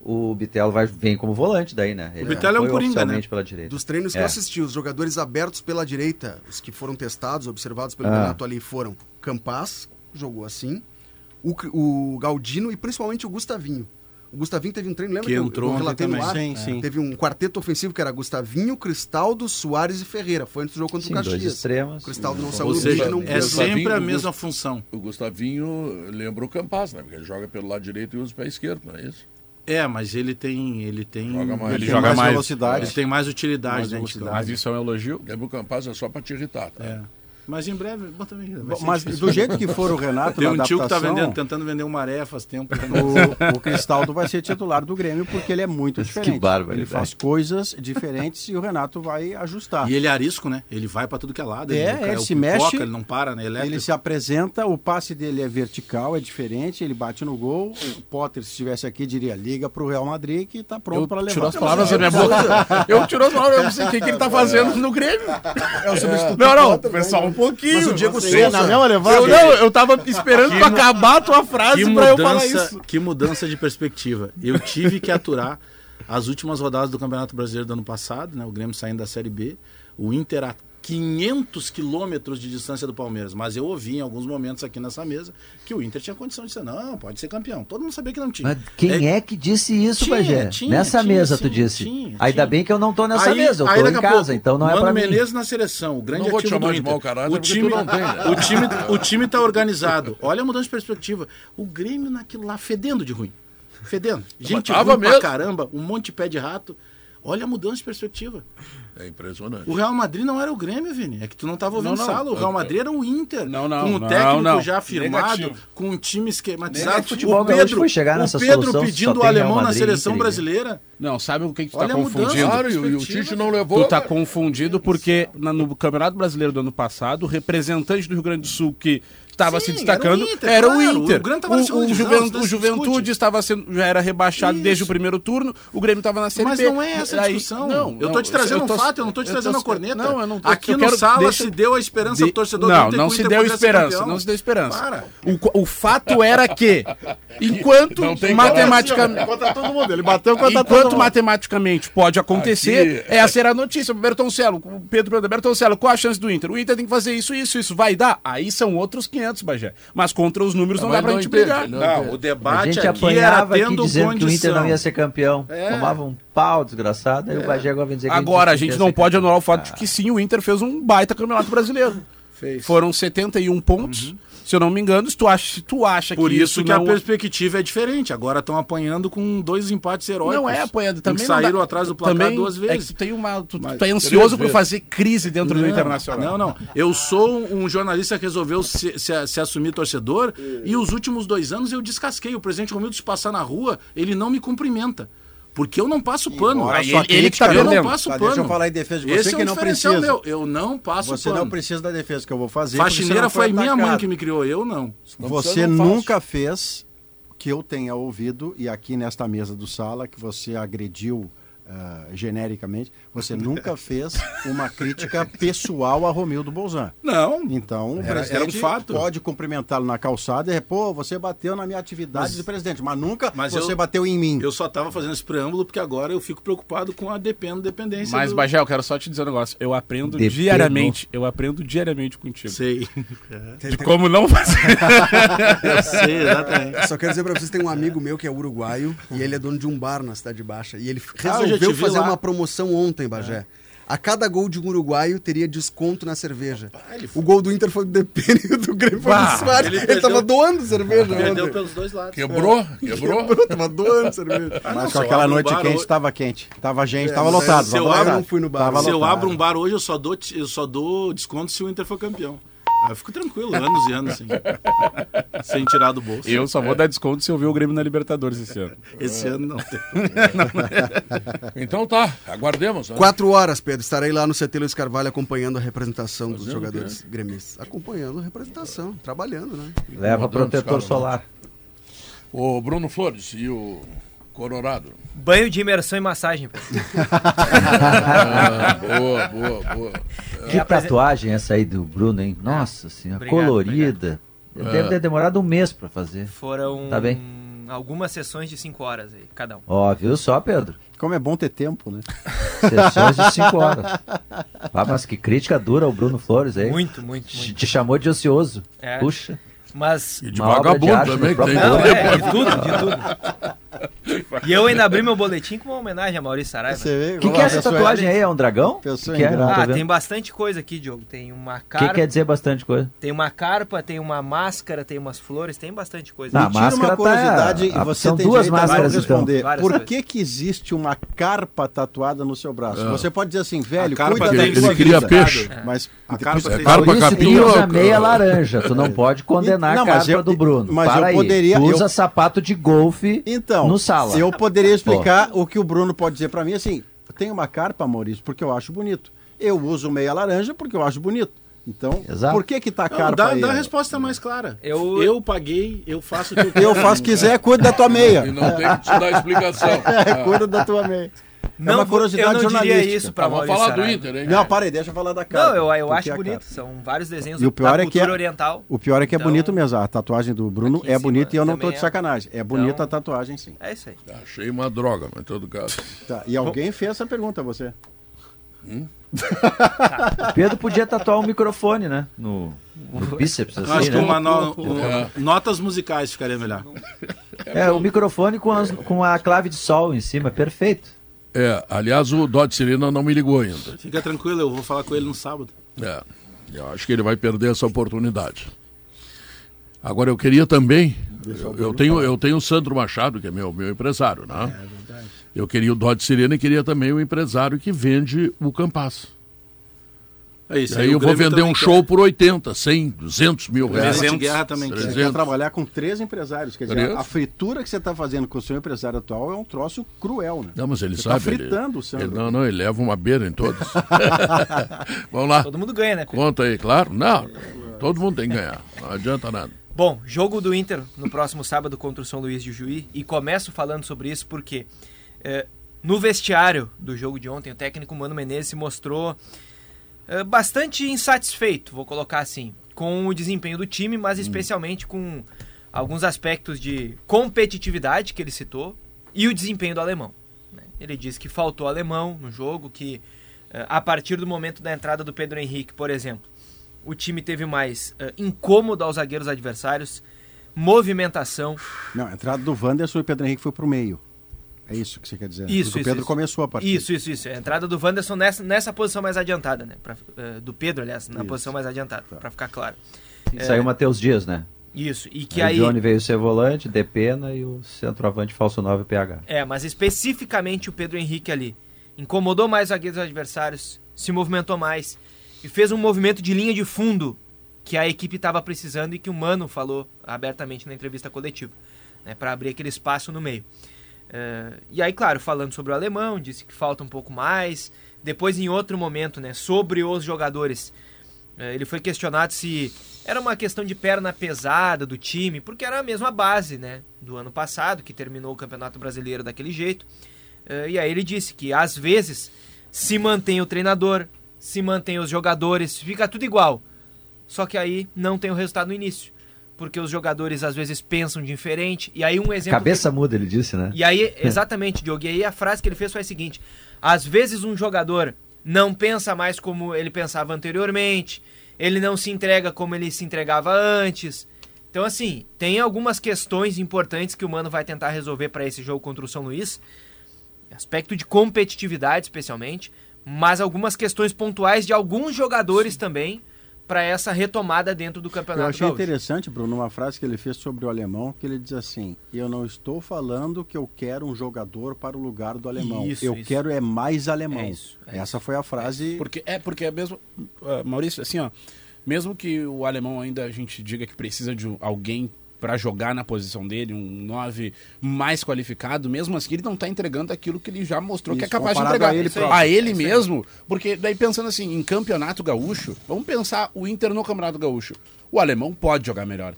[SPEAKER 5] o Bitelo vai, vem como volante daí, né? Ele
[SPEAKER 4] Bitelo é um coringa, né?
[SPEAKER 5] pela direita.
[SPEAKER 8] dos treinos que
[SPEAKER 5] É.
[SPEAKER 8] eu assisti, os jogadores abertos pela direita, os que foram testados, observados pelo
[SPEAKER 5] Ah.
[SPEAKER 8] Renato ali, foram Campas, jogou assim, o, o Galdino e principalmente o Gustavinho. O Gustavinho teve um treino, lembra
[SPEAKER 4] Que
[SPEAKER 8] eu-
[SPEAKER 4] entrou
[SPEAKER 8] eu relatei no ar?
[SPEAKER 6] Sim, sim.
[SPEAKER 8] Teve um quarteto ofensivo que era Gustavinho, Cristaldo, Soares e Ferreira. Foi antes do jogo contra
[SPEAKER 5] Sim,
[SPEAKER 8] o
[SPEAKER 5] dois
[SPEAKER 8] Caxias.
[SPEAKER 5] extremos.
[SPEAKER 8] O Cristaldo não saiu
[SPEAKER 4] Ou
[SPEAKER 8] do
[SPEAKER 4] seja,
[SPEAKER 8] bicho, não
[SPEAKER 4] é sempre a
[SPEAKER 2] o
[SPEAKER 4] mesma função.
[SPEAKER 2] O Gustavinho lembra o Campas, né? Porque ele joga pelo lado direito e usa o pé esquerdo, não é isso?
[SPEAKER 4] É, mas ele tem, ele tem,
[SPEAKER 2] Joga mais.
[SPEAKER 4] ele
[SPEAKER 2] Ele
[SPEAKER 4] tem
[SPEAKER 3] joga mais.
[SPEAKER 6] velocidade.
[SPEAKER 4] Ele tem mais utilidade
[SPEAKER 6] Mais
[SPEAKER 4] dentro de
[SPEAKER 6] velocidade.
[SPEAKER 3] Mas isso é um elogio?
[SPEAKER 2] O Campas é só para te irritar, tá?
[SPEAKER 4] É. Mas em breve, bom, também
[SPEAKER 6] Mas
[SPEAKER 4] difícil.
[SPEAKER 6] do jeito que for o Renato
[SPEAKER 4] Tem
[SPEAKER 6] na
[SPEAKER 4] um tio que tá
[SPEAKER 6] adaptação,
[SPEAKER 4] vendendo, tentando vender um maré faz tempo.
[SPEAKER 6] o, o Cristaldo vai ser titular do Grêmio porque ele é muito
[SPEAKER 5] Que
[SPEAKER 6] diferente.
[SPEAKER 5] barbaridade.
[SPEAKER 6] Ele faz coisas diferentes e o Renato vai ajustar.
[SPEAKER 4] E ele é arisco, né? Ele vai pra tudo que é lado.
[SPEAKER 6] É,
[SPEAKER 4] ele,
[SPEAKER 6] ele
[SPEAKER 4] o
[SPEAKER 6] se
[SPEAKER 4] pipoca,
[SPEAKER 6] mexe,
[SPEAKER 4] Ele não para, né? Elétrico.
[SPEAKER 6] Ele se apresenta, o passe dele é vertical, é diferente, ele bate no gol. O Potter, se estivesse aqui, diria liga pro Real Madrid que tá pronto para levar.
[SPEAKER 3] tirou as palavras da minha boca. Eu tirou as palavras, eu não sei o que, que ele tá fazendo no Grêmio.
[SPEAKER 8] É o substituto.
[SPEAKER 3] Não, não, pessoal,
[SPEAKER 8] né?
[SPEAKER 3] Pouquinho.
[SPEAKER 8] Mas o Diego Souza-
[SPEAKER 6] Na mesma levada?
[SPEAKER 3] Eu, não, eu tava esperando tu acabar a tua frase
[SPEAKER 4] Que
[SPEAKER 3] pra eu falar
[SPEAKER 4] mudança,
[SPEAKER 3] isso.
[SPEAKER 4] que mudança de perspectiva. Eu tive que aturar as últimas rodadas do Campeonato Brasileiro do ano passado, né? O Grêmio saindo da Série B, o Inter 500 quilômetros de distância do Palmeiras. Mas eu ouvi em alguns momentos aqui nessa mesa que o Inter tinha condição de ser, não, pode ser campeão. Todo mundo sabia que não tinha.
[SPEAKER 5] Mas quem é, que disse isso, Bagé? nessa
[SPEAKER 4] tinha,
[SPEAKER 5] mesa
[SPEAKER 4] sim,
[SPEAKER 5] tu disse.
[SPEAKER 4] tinha,
[SPEAKER 5] Ainda
[SPEAKER 4] tinha.
[SPEAKER 5] bem que eu não tô nessa
[SPEAKER 4] Aí-
[SPEAKER 5] mesa, eu
[SPEAKER 4] aí
[SPEAKER 5] tô
[SPEAKER 4] daqui
[SPEAKER 5] em
[SPEAKER 4] a
[SPEAKER 5] casa,
[SPEAKER 4] pouco,
[SPEAKER 5] então não é
[SPEAKER 4] Mano
[SPEAKER 5] pra mim.
[SPEAKER 4] Menezes na seleção, o grande
[SPEAKER 2] Não vou te chamar
[SPEAKER 4] do
[SPEAKER 2] de
[SPEAKER 4] Inter.
[SPEAKER 2] mau caráter,
[SPEAKER 4] o time,
[SPEAKER 2] não tem, né?
[SPEAKER 4] o time, o time tá organizado. Olha a mudança de perspectiva. O Grêmio naquilo lá fedendo de ruim. Fedendo. Gente ruim pra caramba, um monte de pé de rato. Olha a mudança de perspectiva.
[SPEAKER 2] É impressionante.
[SPEAKER 4] O Real Madrid não era o Grêmio, Vini. É que tu não tava ouvindo
[SPEAKER 3] Não, não.
[SPEAKER 4] sala. O Real Madrid era o Inter.
[SPEAKER 3] Não, não,
[SPEAKER 4] Com o
[SPEAKER 3] não,
[SPEAKER 4] técnico
[SPEAKER 3] não.
[SPEAKER 4] já firmado,
[SPEAKER 3] Negativo.
[SPEAKER 4] com um time esquematizado.
[SPEAKER 5] Negativo.
[SPEAKER 4] O Pedro,
[SPEAKER 5] foi chegar nessa
[SPEAKER 4] o Pedro
[SPEAKER 5] solução,
[SPEAKER 4] pedindo o alemão na seleção brasileira.
[SPEAKER 3] Não, sabe o que, que tu
[SPEAKER 4] Olha
[SPEAKER 3] tá
[SPEAKER 4] a mudança.
[SPEAKER 3] confundindo?
[SPEAKER 2] Claro, e o. Tite não levou.
[SPEAKER 3] Tu tá confundido porque na- no Campeonato Brasileiro do ano passado, o representante do Rio Grande do Sul que estava se destacando
[SPEAKER 4] era o Inter,
[SPEAKER 3] era o
[SPEAKER 4] claro.
[SPEAKER 3] Inter.
[SPEAKER 4] O na
[SPEAKER 3] o, o,
[SPEAKER 4] divisão,
[SPEAKER 3] Juven-
[SPEAKER 4] isso não
[SPEAKER 3] o Juventude
[SPEAKER 4] discute.
[SPEAKER 3] estava sendo, já era rebaixado
[SPEAKER 4] Isso.
[SPEAKER 3] desde o primeiro turno, o Grêmio estava na Série
[SPEAKER 4] Mas
[SPEAKER 3] B.
[SPEAKER 4] não é essa a
[SPEAKER 3] Aí-
[SPEAKER 4] discussão.
[SPEAKER 3] não,
[SPEAKER 4] eu
[SPEAKER 3] não,
[SPEAKER 4] te trazendo
[SPEAKER 3] tô-
[SPEAKER 4] um fato, eu não tô te trazendo
[SPEAKER 3] tô-
[SPEAKER 4] a corneta.
[SPEAKER 3] Não, eu não tô-
[SPEAKER 4] Aqui
[SPEAKER 3] eu
[SPEAKER 4] no
[SPEAKER 3] quero-
[SPEAKER 4] sala
[SPEAKER 3] deixa-
[SPEAKER 4] se deu a esperança
[SPEAKER 3] de-
[SPEAKER 4] do torcedor do
[SPEAKER 3] Não,
[SPEAKER 4] Inter
[SPEAKER 3] não
[SPEAKER 4] que o
[SPEAKER 3] se
[SPEAKER 4] Inter
[SPEAKER 3] deu esperança, não se deu esperança.
[SPEAKER 4] Para.
[SPEAKER 3] O, o fato era que, enquanto
[SPEAKER 2] Não tem
[SPEAKER 3] matematicamente,
[SPEAKER 6] Contra todo mundo, ele bateu contra todo
[SPEAKER 3] Enquanto
[SPEAKER 6] mundo.
[SPEAKER 3] matematicamente pode acontecer,
[SPEAKER 2] Aqui-
[SPEAKER 3] essa era a notícia. Bertoncello, o Pedro pergunta, Bertoncello, qual a chance do Inter? O Inter tem que fazer isso, isso, isso. Vai dar? Aí são outros 500, Bagé. Mas contra os números não
[SPEAKER 2] Mas
[SPEAKER 3] dá pra
[SPEAKER 2] não
[SPEAKER 3] gente brigar.
[SPEAKER 2] não.
[SPEAKER 4] Não, o
[SPEAKER 5] A
[SPEAKER 4] debate
[SPEAKER 5] gente
[SPEAKER 4] aqui era
[SPEAKER 5] apanhava aqui
[SPEAKER 4] tendo
[SPEAKER 5] dizendo que o Inter não ia
[SPEAKER 4] condição.
[SPEAKER 5] ser campeão.
[SPEAKER 4] É.
[SPEAKER 5] Tomava um pau desgraçado, aí o Bagé agora vem dizer que
[SPEAKER 3] Agora, a gente não pode
[SPEAKER 5] campeão.
[SPEAKER 3] anular o fato de que sim, o Inter fez um baita campeonato brasileiro.
[SPEAKER 4] Fez.
[SPEAKER 3] Foram 71 pontos, se eu não me engano. Se tu acha, se tu acha
[SPEAKER 4] Por
[SPEAKER 3] que
[SPEAKER 4] isso que
[SPEAKER 3] não...
[SPEAKER 4] a perspectiva é diferente. Agora estão apanhando com dois empates heróicos.
[SPEAKER 3] Não é apanhado
[SPEAKER 4] Em
[SPEAKER 3] também.
[SPEAKER 4] saíram
[SPEAKER 3] dá-
[SPEAKER 4] atrás do placar
[SPEAKER 3] também
[SPEAKER 4] duas
[SPEAKER 3] É
[SPEAKER 4] vezes.
[SPEAKER 3] que tu, tem uma, tu,
[SPEAKER 4] Mas-
[SPEAKER 3] tu é ansioso por
[SPEAKER 2] vezes.
[SPEAKER 3] fazer crise dentro do
[SPEAKER 4] Não,
[SPEAKER 3] Internacional.
[SPEAKER 4] Não, não. Eu sou um jornalista que resolveu se, se- se assumir torcedor e os últimos dois anos eu descasquei. O presidente Romildo, se passar na rua, ele não me cumprimenta. Porque eu não passo pano.
[SPEAKER 3] Aí ele- ele que tá
[SPEAKER 4] eu não passo
[SPEAKER 6] Tá,
[SPEAKER 4] pano.
[SPEAKER 6] deixa eu falar em defesa de você
[SPEAKER 4] Esse é
[SPEAKER 6] que
[SPEAKER 4] um
[SPEAKER 6] não
[SPEAKER 4] diferencial
[SPEAKER 6] precisa.
[SPEAKER 4] meu. Eu não passo
[SPEAKER 6] Você
[SPEAKER 4] pano.
[SPEAKER 6] não precisa da defesa que eu vou fazer. você
[SPEAKER 4] Faxineira
[SPEAKER 6] não
[SPEAKER 4] foi minha mãe que me criou, eu não.
[SPEAKER 6] Você
[SPEAKER 2] não
[SPEAKER 6] nunca fez que eu tenha ouvido, e aqui nesta mesa do sala, que você agrediu ah, genericamente, você nunca fez uma crítica pessoal a Romildo Bolzan.
[SPEAKER 4] Não.
[SPEAKER 6] Então, o
[SPEAKER 4] Era-
[SPEAKER 6] presidente
[SPEAKER 4] era um fato.
[SPEAKER 6] pode cumprimentá-lo na calçada e, pô, você bateu na minha atividade
[SPEAKER 4] Mas-
[SPEAKER 6] de presidente, mas nunca
[SPEAKER 4] mas
[SPEAKER 6] você
[SPEAKER 4] eu-
[SPEAKER 6] bateu em mim.
[SPEAKER 4] Eu só estava fazendo esse preâmbulo porque agora eu fico preocupado com a dependo dependência.
[SPEAKER 3] Mas,
[SPEAKER 4] do...
[SPEAKER 3] Bagé, eu quero só te dizer um negócio. Eu aprendo
[SPEAKER 5] Dependo.
[SPEAKER 3] diariamente. Eu aprendo diariamente contigo.
[SPEAKER 4] Sei.
[SPEAKER 3] De como não fazer. [LAUGHS]
[SPEAKER 4] Eu sei, exatamente.
[SPEAKER 8] Só quero dizer pra vocês, tem um amigo meu que é uruguaio e ele é dono de um bar na Cidade Baixa. E ele
[SPEAKER 4] Ah, eu já
[SPEAKER 8] resolveu fazer
[SPEAKER 4] lá.
[SPEAKER 8] uma promoção ontem, Bagé. A cada gol de um uruguaio teria desconto na cerveja. O gol do Inter foi do Depene e do Grêmio foi do Soares.
[SPEAKER 4] ele
[SPEAKER 8] Ele,
[SPEAKER 4] perdeu-
[SPEAKER 8] tava doando cerveja
[SPEAKER 4] Perdeu
[SPEAKER 8] ontem.
[SPEAKER 4] pelos dois lados.
[SPEAKER 2] Quebrou? [LAUGHS] Quebrou?
[SPEAKER 8] Quebrou, tava doando cerveja.
[SPEAKER 4] Ah,
[SPEAKER 6] Mas com aquela
[SPEAKER 4] um
[SPEAKER 6] noite
[SPEAKER 4] bar
[SPEAKER 6] quente,
[SPEAKER 4] hoje-
[SPEAKER 6] estava quente. Tava gente,
[SPEAKER 8] É,
[SPEAKER 6] estava
[SPEAKER 8] mas
[SPEAKER 6] lotado.
[SPEAKER 4] se
[SPEAKER 6] tava
[SPEAKER 4] eu abro-
[SPEAKER 8] não fui no bar.
[SPEAKER 6] Tava
[SPEAKER 4] Se eu abro um bar hoje, eu só dou, eu só dou desconto se o Inter for campeão. Aí eu fico tranquilo, anos e anos, assim. [LAUGHS] sem tirar do bolso.
[SPEAKER 3] Eu só vou dar desconto se eu ver o Grêmio na Libertadores esse ano.
[SPEAKER 4] Esse ano não tem. [LAUGHS]
[SPEAKER 2] Então tá, aguardemos. Né?
[SPEAKER 8] Quatro horas, Pedro. Estarei lá no CT Luiz Carvalho acompanhando a representação dos
[SPEAKER 2] Fazendo
[SPEAKER 8] jogadores gremistas. Acompanhando a representação, trabalhando, né?
[SPEAKER 5] Leva protetor solar.
[SPEAKER 2] O Bruno Flores e o Colorado.
[SPEAKER 9] Banho de imersão e massagem.
[SPEAKER 2] Ah, boa, boa, boa.
[SPEAKER 5] Que
[SPEAKER 9] É, apresen-
[SPEAKER 5] tatuagem essa aí do Bruno, hein? Nossa senhora,
[SPEAKER 9] Obrigado,
[SPEAKER 5] colorida. Deve ter demorado um mês pra fazer.
[SPEAKER 9] Foram
[SPEAKER 5] Tá bem.
[SPEAKER 9] algumas sessões de 5 horas aí, cada um.
[SPEAKER 5] Ó, viu só, Pedro?
[SPEAKER 6] Como é bom ter tempo, né?
[SPEAKER 5] Sessões de 5 horas. Ah, mas que crítica dura o Bruno Flores aí.
[SPEAKER 9] Muito, muito,
[SPEAKER 5] Te,
[SPEAKER 9] muito.
[SPEAKER 5] te chamou de ocioso.
[SPEAKER 9] É.
[SPEAKER 5] Puxa.
[SPEAKER 9] Mas.
[SPEAKER 2] E de vagabundo também, que tem.
[SPEAKER 9] Não, é, de tudo, de tudo. E eu ainda abri meu boletim com uma homenagem a Maurício Saraiva.
[SPEAKER 6] Você vê?
[SPEAKER 5] O que, que é essa tatuagem aí? É um dragão? Que que é?
[SPEAKER 9] Ah, tem bastante coisa aqui, Diogo. Tem uma
[SPEAKER 5] O que
[SPEAKER 9] carpa,
[SPEAKER 5] quer dizer bastante coisa?
[SPEAKER 9] tem uma carpa, tem uma máscara, tem umas flores, tem bastante coisa.
[SPEAKER 5] Não,
[SPEAKER 6] Me tira
[SPEAKER 5] máscara
[SPEAKER 6] uma
[SPEAKER 5] tá-
[SPEAKER 6] curiosidade
[SPEAKER 5] ah,
[SPEAKER 6] e você
[SPEAKER 5] são
[SPEAKER 6] tem
[SPEAKER 5] duas
[SPEAKER 6] direito a
[SPEAKER 5] máscaras,
[SPEAKER 6] não
[SPEAKER 5] então.
[SPEAKER 6] responder.
[SPEAKER 9] Várias
[SPEAKER 6] Por que que existe uma carpa tatuada no seu braço? Você pode dizer assim, velho,
[SPEAKER 4] A carpa
[SPEAKER 6] cuida
[SPEAKER 2] ele cria
[SPEAKER 6] vida.
[SPEAKER 2] peixe.
[SPEAKER 6] Mas
[SPEAKER 4] A carpa
[SPEAKER 2] É
[SPEAKER 4] tem-
[SPEAKER 2] carpa
[SPEAKER 5] Por isso que
[SPEAKER 2] capinha
[SPEAKER 5] usa
[SPEAKER 2] ou-
[SPEAKER 5] meia laranja. Tu não pode condenar a carpa do Bruno.
[SPEAKER 6] mas eu poderia-
[SPEAKER 5] usa sapato de golfe
[SPEAKER 6] Então,
[SPEAKER 5] no sala.
[SPEAKER 6] eu poderia explicar o que o Bruno pode dizer pra mim assim, tem uma carpa, Maurício, porque eu acho bonito. Eu uso meia laranja porque eu acho bonito. Então,
[SPEAKER 5] Exato.
[SPEAKER 6] por que que tá a
[SPEAKER 4] Não,
[SPEAKER 6] carpa
[SPEAKER 4] dá, dá a resposta mais clara.
[SPEAKER 9] Eu-
[SPEAKER 4] Eu, paguei, eu faço o que eu quero.
[SPEAKER 6] Eu faço quiser, cuida da tua meia.
[SPEAKER 2] E não tem que te dar explicação. [LAUGHS]
[SPEAKER 6] É, cuida da tua meia.
[SPEAKER 9] Não,
[SPEAKER 6] é uma curiosidade
[SPEAKER 9] eu não diria isso pra
[SPEAKER 2] Vamos falar do
[SPEAKER 9] Saraiva.
[SPEAKER 2] Inter, hein?
[SPEAKER 6] Não, para aí, deixa eu falar da carpa.
[SPEAKER 9] Não, eu, eu acho
[SPEAKER 6] é
[SPEAKER 9] bonito. São vários desenhos
[SPEAKER 6] E o pior
[SPEAKER 9] da
[SPEAKER 6] é que é-
[SPEAKER 9] oriental.
[SPEAKER 6] O pior é que é
[SPEAKER 9] Então,
[SPEAKER 6] bonito mesmo. A tatuagem do Bruno é bonita e eu não tô de
[SPEAKER 9] é.
[SPEAKER 6] sacanagem. É bonita
[SPEAKER 9] Então-
[SPEAKER 6] a tatuagem, sim.
[SPEAKER 9] É isso aí.
[SPEAKER 2] Achei uma droga, mas em todo caso.
[SPEAKER 6] Tá, E alguém fez essa pergunta a você.
[SPEAKER 5] O [LAUGHS] Pedro podia tatuar um microfone, né? No, no [LAUGHS] bíceps,
[SPEAKER 4] Acho
[SPEAKER 5] assim,
[SPEAKER 4] que
[SPEAKER 5] né?
[SPEAKER 4] uma no- um- notas musicais ficaria melhor.
[SPEAKER 5] É, o microfone com, as- com a clave de sol em cima, perfeito.
[SPEAKER 2] É, aliás, o Dodge Serena não me ligou ainda.
[SPEAKER 4] Fica tranquilo, eu vou falar com ele no sábado.
[SPEAKER 2] É, eu acho que ele vai perder essa oportunidade. Agora, eu queria também. Eu, eu tenho, eu tenho o Sandro Machado, que é meu, meu empresário, né?
[SPEAKER 4] É verdade.
[SPEAKER 2] Eu queria o Dodge Serena e queria também o empresário que vende o Campaz.
[SPEAKER 4] É isso.
[SPEAKER 2] aí eu
[SPEAKER 4] o
[SPEAKER 2] vou vender um show por 80, 100, 200 mil reais.
[SPEAKER 4] Presente de guerra também.
[SPEAKER 6] Você
[SPEAKER 2] 300.
[SPEAKER 6] quer trabalhar com três empresários. Quer dizer, a fritura que você está fazendo com o seu empresário atual é um troço cruel, né?
[SPEAKER 2] Não, mas ele
[SPEAKER 6] Você
[SPEAKER 2] sabe.
[SPEAKER 6] tá
[SPEAKER 2] ele-
[SPEAKER 6] fritando o Sandro.
[SPEAKER 2] ele- não, não, ele leva uma beira em todos. [LAUGHS] [LAUGHS] Vamos lá.
[SPEAKER 9] Todo mundo ganha, né? Pedro?
[SPEAKER 2] Conta aí, claro. Não, todo mundo tem que ganhar. Não adianta nada.
[SPEAKER 9] Bom, jogo do Inter no próximo sábado contra o São Luís de Juí. E começo falando sobre isso porque eh, no vestiário do jogo de ontem, o técnico Mano Menezes se mostrou bastante insatisfeito, vou colocar assim, com o desempenho do time, mas especialmente com alguns aspectos de competitividade que ele citou e o desempenho do alemão. né? Ele disse que faltou alemão no jogo, que eh, a partir do momento da entrada do Pedro Henrique, por exemplo, o time teve mais eh, incômodo aos zagueiros adversários, movimentação.
[SPEAKER 6] Não, a entrada do Wanderson e o Pedro Henrique foi pro meio. É isso que você quer dizer.
[SPEAKER 9] Isso,
[SPEAKER 6] o Pedro
[SPEAKER 9] isso.
[SPEAKER 6] começou a partida.
[SPEAKER 9] Isso, isso, isso. A entrada do Wanderson nessa, nessa posição mais adiantada, né? Pra, eh, do Pedro, aliás, na
[SPEAKER 6] Isso.
[SPEAKER 9] posição mais adiantada, pra ficar claro.
[SPEAKER 5] E saiu o Matheus Dias, né?
[SPEAKER 9] Isso. E que
[SPEAKER 5] Aí
[SPEAKER 9] aí.
[SPEAKER 5] o Johnny veio ser volante, Depena e o centroavante falso 9 PH.
[SPEAKER 9] É, mas especificamente o Pedro Henrique ali. Incomodou mais os zagueiros adversários, se movimentou mais e fez um movimento de linha de fundo que a equipe estava precisando e que o Mano falou abertamente na entrevista coletiva, né, para abrir aquele espaço no meio. É, e aí, claro, falando sobre o alemão, disse que falta um pouco mais. Depois, em outro momento, né, sobre os jogadores, é, ele foi questionado se era uma questão de perna pesada do time, porque era a mesma base né, do ano passado, que terminou o Campeonato Brasileiro daquele jeito. É, e aí ele disse que às vezes se mantém o treinador, se mantém os jogadores, fica tudo igual. Só que aí não tem o resultado no início. Porque os jogadores às vezes pensam diferente. E aí um exemplo.
[SPEAKER 5] Cabeça muda, ele disse, né?
[SPEAKER 9] E aí, exatamente, Diogo. E aí a frase que ele fez foi a seguinte: às vezes um jogador não pensa mais como ele pensava anteriormente, ele não se entrega como ele se entregava antes. Então, assim, tem algumas questões importantes que o Mano vai tentar resolver para esse jogo contra o São Luís. Aspecto de competitividade, especialmente, mas algumas questões pontuais de alguns jogadores também para essa retomada dentro do
[SPEAKER 6] Eu
[SPEAKER 9] Campeonato
[SPEAKER 6] achei
[SPEAKER 9] Gaúcho.
[SPEAKER 6] interessante, Bruno, uma frase que ele fez sobre o alemão, que ele diz assim: Eu não estou falando que eu quero um jogador para o lugar do alemão.
[SPEAKER 9] Isso,
[SPEAKER 6] eu
[SPEAKER 9] isso.
[SPEAKER 6] quero é mais alemão.
[SPEAKER 9] É isso, é
[SPEAKER 6] Essa foi a frase.
[SPEAKER 3] Porque, é porque é mesmo. ah, Maurício, assim, ó. Mesmo que o alemão ainda a gente diga que precisa de alguém para jogar na posição dele, um 9 mais qualificado, mesmo assim ele não tá entregando aquilo que ele já mostrou que é
[SPEAKER 6] Isso,
[SPEAKER 3] capaz de entregar.
[SPEAKER 6] a ele
[SPEAKER 3] a
[SPEAKER 6] próprio.
[SPEAKER 3] ele mesmo, porque daí pensando assim, em campeonato gaúcho, vamos pensar o Inter no campeonato gaúcho. O alemão pode jogar melhor.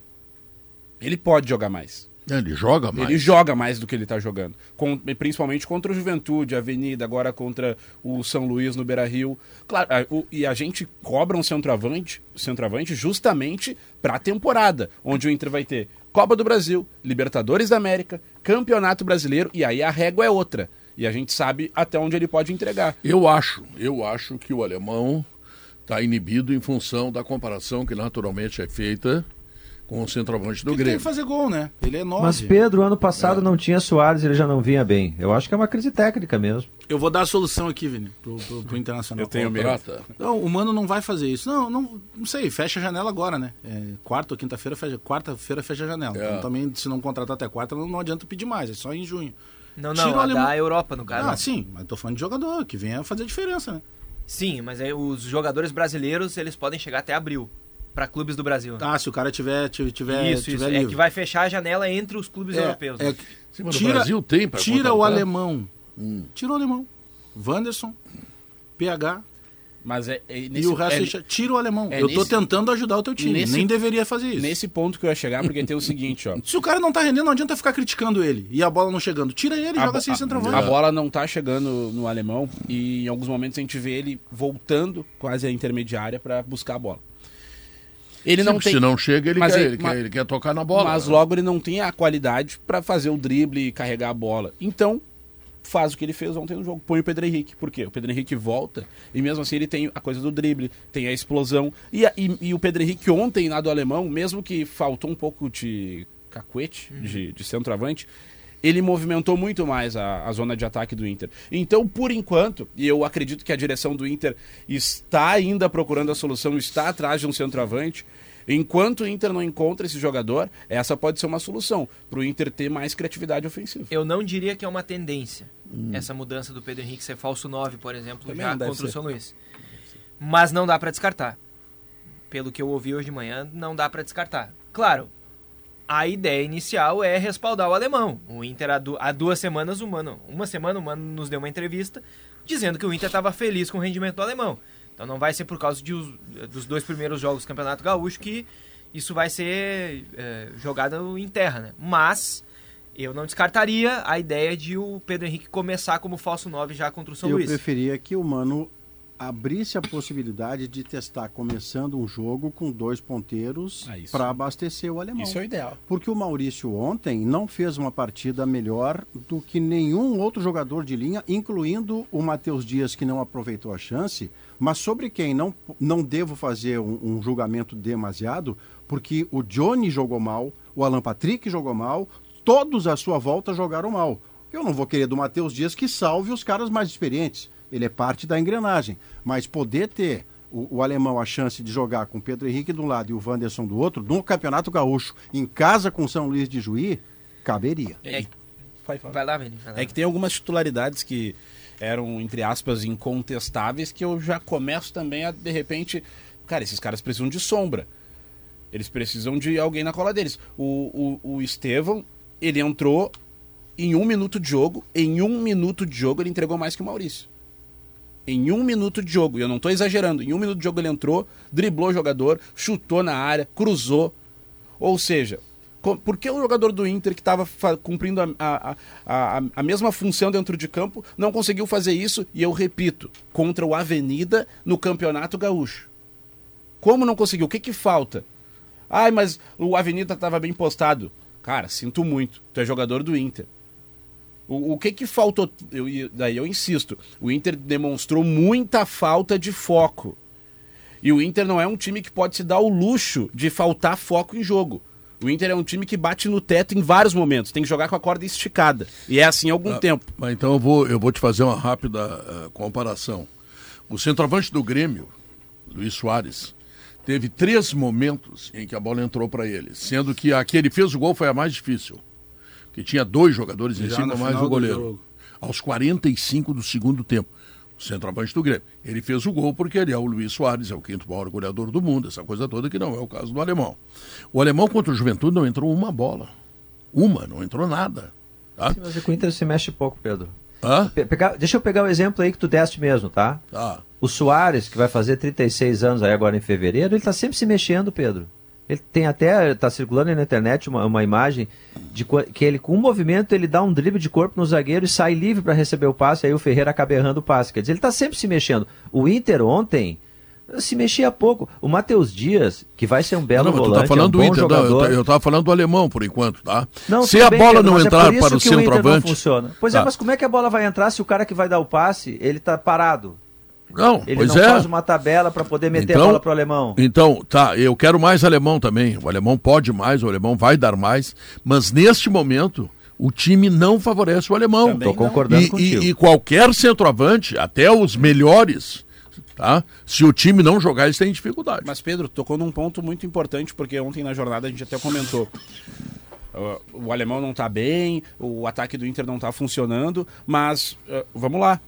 [SPEAKER 3] Ele pode jogar mais.
[SPEAKER 2] Ele joga mais.
[SPEAKER 3] Ele joga mais do que ele está jogando. Com- principalmente contra o Juventude, Avenida, agora contra o São Luís no Beira Rio. Claro, a- o- e a gente cobra um centroavante, centroavante justamente para a temporada, onde o Inter vai ter Copa do Brasil, Libertadores da América, Campeonato Brasileiro, e aí a régua é outra. E a gente sabe até onde ele pode entregar.
[SPEAKER 2] Eu acho, eu acho que o alemão está inibido em função da comparação que naturalmente é feita com o centroavante do
[SPEAKER 4] Ele tem
[SPEAKER 2] Grêmio.
[SPEAKER 4] que fazer gol, né? Ele é nove.
[SPEAKER 5] Mas Pedro, ano passado não tinha Soares, ele já não vinha bem. Eu acho que é uma crise técnica mesmo.
[SPEAKER 4] Eu vou dar a solução aqui, Vini, pro, pro, pro Internacional.
[SPEAKER 3] Eu tenho medo.
[SPEAKER 4] Não, o Mano não vai fazer isso. Não, não, não sei, fecha a janela agora, né? É, quarta ou quinta-feira, fecha, quarta-feira fecha a janela.
[SPEAKER 2] É.
[SPEAKER 4] Então também, se não contratar até quarta, não, não adianta pedir mais, é só em junho.
[SPEAKER 9] Não,
[SPEAKER 4] Tira o
[SPEAKER 9] não, a
[SPEAKER 4] alemão.
[SPEAKER 9] da Europa, no caso.
[SPEAKER 4] Ah, sim, mas tô falando de jogador, que venha fazer diferença, né?
[SPEAKER 9] Sim, mas aí os jogadores brasileiros, eles podem chegar até abril para clubes do Brasil.
[SPEAKER 4] Ah, se o cara tiver, tiver, tiver,
[SPEAKER 9] isso, isso.
[SPEAKER 4] tiver
[SPEAKER 9] É
[SPEAKER 4] livre.
[SPEAKER 9] que vai fechar a janela entre os clubes
[SPEAKER 4] É,
[SPEAKER 9] europeus.
[SPEAKER 4] é
[SPEAKER 9] né?
[SPEAKER 2] Sim, mas o
[SPEAKER 4] tira,
[SPEAKER 2] Brasil tem pra
[SPEAKER 4] tira o alemão.
[SPEAKER 2] Hum.
[SPEAKER 4] Tira o alemão. Wanderson, PH
[SPEAKER 3] Mas é, é
[SPEAKER 4] e
[SPEAKER 3] nesse,
[SPEAKER 4] o resto
[SPEAKER 3] é,
[SPEAKER 4] deixa- tira o alemão.
[SPEAKER 3] é
[SPEAKER 4] Eu tô
[SPEAKER 3] nesse-
[SPEAKER 4] tentando ajudar o teu time.
[SPEAKER 3] nesse-
[SPEAKER 4] Nem deveria fazer isso.
[SPEAKER 3] nesse ponto que eu ia chegar, porque tem o seguinte, ó.
[SPEAKER 4] Se o cara não tá rendendo, não adianta ficar criticando ele. E a bola não chegando. Tira ele e joga sem
[SPEAKER 3] a-
[SPEAKER 4] centroavante.
[SPEAKER 3] A bola não tá chegando no alemão e em alguns momentos a gente vê ele voltando quase a intermediária para buscar a bola. Ele
[SPEAKER 2] Sim,
[SPEAKER 3] não tem,
[SPEAKER 2] Se não chega, ele,
[SPEAKER 3] Mas
[SPEAKER 2] quer,
[SPEAKER 3] ele-
[SPEAKER 2] ele,
[SPEAKER 3] mas-
[SPEAKER 2] quer, ele quer tocar na bola.
[SPEAKER 3] mas
[SPEAKER 2] né?
[SPEAKER 3] logo ele não tem a qualidade para fazer o drible e carregar a bola. Então, faz o que ele fez ontem no jogo, põe o Pedro Henrique. Por quê? O Pedro Henrique volta e mesmo assim ele tem a coisa do drible, tem a explosão. E, a- e- e o Pedro Henrique ontem na do alemão, mesmo que faltou um pouco de cacuete, de, de centroavante, ele movimentou muito mais a, a zona de ataque do Inter. Então, por enquanto, e eu acredito que a direção do Inter está ainda procurando a solução, está atrás de um centroavante. Enquanto o Inter não encontra esse jogador, essa pode ser uma solução para o Inter ter mais criatividade ofensiva.
[SPEAKER 9] Eu não diria que é uma tendência, essa mudança do Pedro Henrique ser falso 9, por exemplo,
[SPEAKER 3] Também
[SPEAKER 9] já contra o
[SPEAKER 3] ser.
[SPEAKER 9] São Luís. Mas não dá para descartar. Pelo que eu ouvi hoje de manhã, não dá para descartar. Claro, a ideia inicial é respaldar o alemão. O Inter, há, du- há duas semanas, o Mano, uma semana, o Mano nos deu uma entrevista dizendo que o Inter estava feliz com o rendimento do alemão. Então não vai ser por causa de os- dos dois primeiros jogos do Campeonato Gaúcho que isso vai ser é, jogado em terra, né? Mas eu não descartaria a ideia de o Pedro Henrique começar como falso 9 já contra o São
[SPEAKER 6] Eu
[SPEAKER 9] Luís.
[SPEAKER 6] preferia que o Mano abrisse a possibilidade de testar começando um jogo com dois ponteiros
[SPEAKER 3] Ah,
[SPEAKER 6] para abastecer o alemão.
[SPEAKER 3] Isso é o ideal.
[SPEAKER 6] Porque o Maurício ontem não fez uma partida melhor do que nenhum outro jogador de linha, incluindo o Matheus Dias, que não aproveitou a chance, mas sobre quem não, não devo fazer um, um julgamento demasiado, porque o Johnny jogou mal, o Alan Patrick jogou mal, todos à sua volta jogaram mal. Eu não vou querer do Matheus Dias que salve os caras mais experientes. Ele é parte da engrenagem. Mas poder ter o, o alemão a chance de jogar com o Pedro Henrique de um lado e o Wanderson do outro, no Campeonato Gaúcho, em casa com São Luís de Juí, caberia.
[SPEAKER 9] É,
[SPEAKER 3] Vai,
[SPEAKER 9] vai lá, Vini. vai lá.
[SPEAKER 3] É que tem algumas titularidades que eram, entre aspas, incontestáveis, que eu já começo também a, de repente. Cara, esses caras precisam de sombra. Eles precisam de alguém na cola deles. O, o, o Estevão, ele entrou em um minuto de jogo. Em um minuto de jogo, ele entregou mais que o Maurício. Em um minuto de jogo, e eu não estou exagerando, em um minuto de jogo ele entrou, driblou o jogador, chutou na área, cruzou. Ou seja, por que o jogador do Inter que estava cumprindo a, a, a, a mesma função dentro de campo não conseguiu fazer isso? E eu repito, contra o Avenida no Campeonato Gaúcho. Como não conseguiu? O que, que falta? Ai, mas o Avenida estava bem postado. Cara, sinto muito. Tu é jogador do Inter. O, o que que faltou? Eu, daí eu insisto. O Inter demonstrou muita falta de foco. E o Inter não é um time que pode se dar o luxo de faltar foco em jogo. O Inter é um time que bate no teto em vários momentos. Tem que jogar com a corda esticada. E é assim há algum
[SPEAKER 2] Ah,
[SPEAKER 3] tempo.
[SPEAKER 2] Mas então eu vou, eu vou te fazer uma rápida ah, comparação. O centroavante do Grêmio, Luiz Soares, teve três momentos em que a bola entrou para ele, sendo que a que ele fez o gol foi a mais difícil. Que tinha dois jogadores em cima, mais o goleiro.
[SPEAKER 4] jogo.
[SPEAKER 2] Aos 45 do segundo tempo. O centroavante do Grêmio. Ele fez o gol porque ele é o Luiz Soares, é o quinto maior goleador do mundo, essa coisa toda que não é o caso do alemão. O alemão contra o Juventude não entrou uma bola. Uma, não entrou nada. Tá?
[SPEAKER 5] Mas é que o Inter se mexe pouco, Pedro.
[SPEAKER 2] Hã?
[SPEAKER 5] Deixa eu pegar o exemplo aí que tu deste mesmo, tá?
[SPEAKER 2] Tá.
[SPEAKER 5] O Soares, que vai fazer 36 anos aí agora em fevereiro, ele tá sempre se mexendo, Pedro. Ele tem até, tá circulando aí na internet uma, uma imagem de que ele, com um movimento, ele dá um drible de corpo no zagueiro e sai livre para receber o passe, aí o Ferreira acaba errando o passe. Quer dizer, ele tá sempre se mexendo. O Inter ontem se mexia pouco. O Matheus Dias, que vai ser um belo
[SPEAKER 2] não, tu
[SPEAKER 5] volante,
[SPEAKER 2] tá falando
[SPEAKER 5] é um
[SPEAKER 2] do Inter, não, eu,
[SPEAKER 5] jogador.
[SPEAKER 2] eu tava falando do alemão por enquanto, tá?
[SPEAKER 5] Não,
[SPEAKER 2] se a bola não
[SPEAKER 5] é
[SPEAKER 2] entrar
[SPEAKER 5] isso
[SPEAKER 2] para o centroavante.
[SPEAKER 5] Pois
[SPEAKER 2] Tá.
[SPEAKER 5] é, mas como é que a bola vai entrar se o cara que vai dar o passe, ele tá parado?
[SPEAKER 2] Não,
[SPEAKER 5] Ele
[SPEAKER 2] pois
[SPEAKER 5] não
[SPEAKER 2] é.
[SPEAKER 5] faz uma tabela para poder meter
[SPEAKER 2] Então-
[SPEAKER 5] a bola pro alemão.
[SPEAKER 2] Então, tá, eu quero mais alemão também. O alemão pode mais, o alemão vai dar mais, mas neste momento o time não favorece o alemão.
[SPEAKER 5] Tô concordando
[SPEAKER 2] E,
[SPEAKER 5] contigo.
[SPEAKER 2] e- e qualquer centroavante, até os melhores, tá? Se o time não jogar, eles têm dificuldade.
[SPEAKER 3] Mas, Pedro, tocou num ponto muito importante, porque ontem na jornada a gente até comentou. Uh, o alemão não tá bem, o ataque do Inter não tá funcionando, mas uh, vamos lá.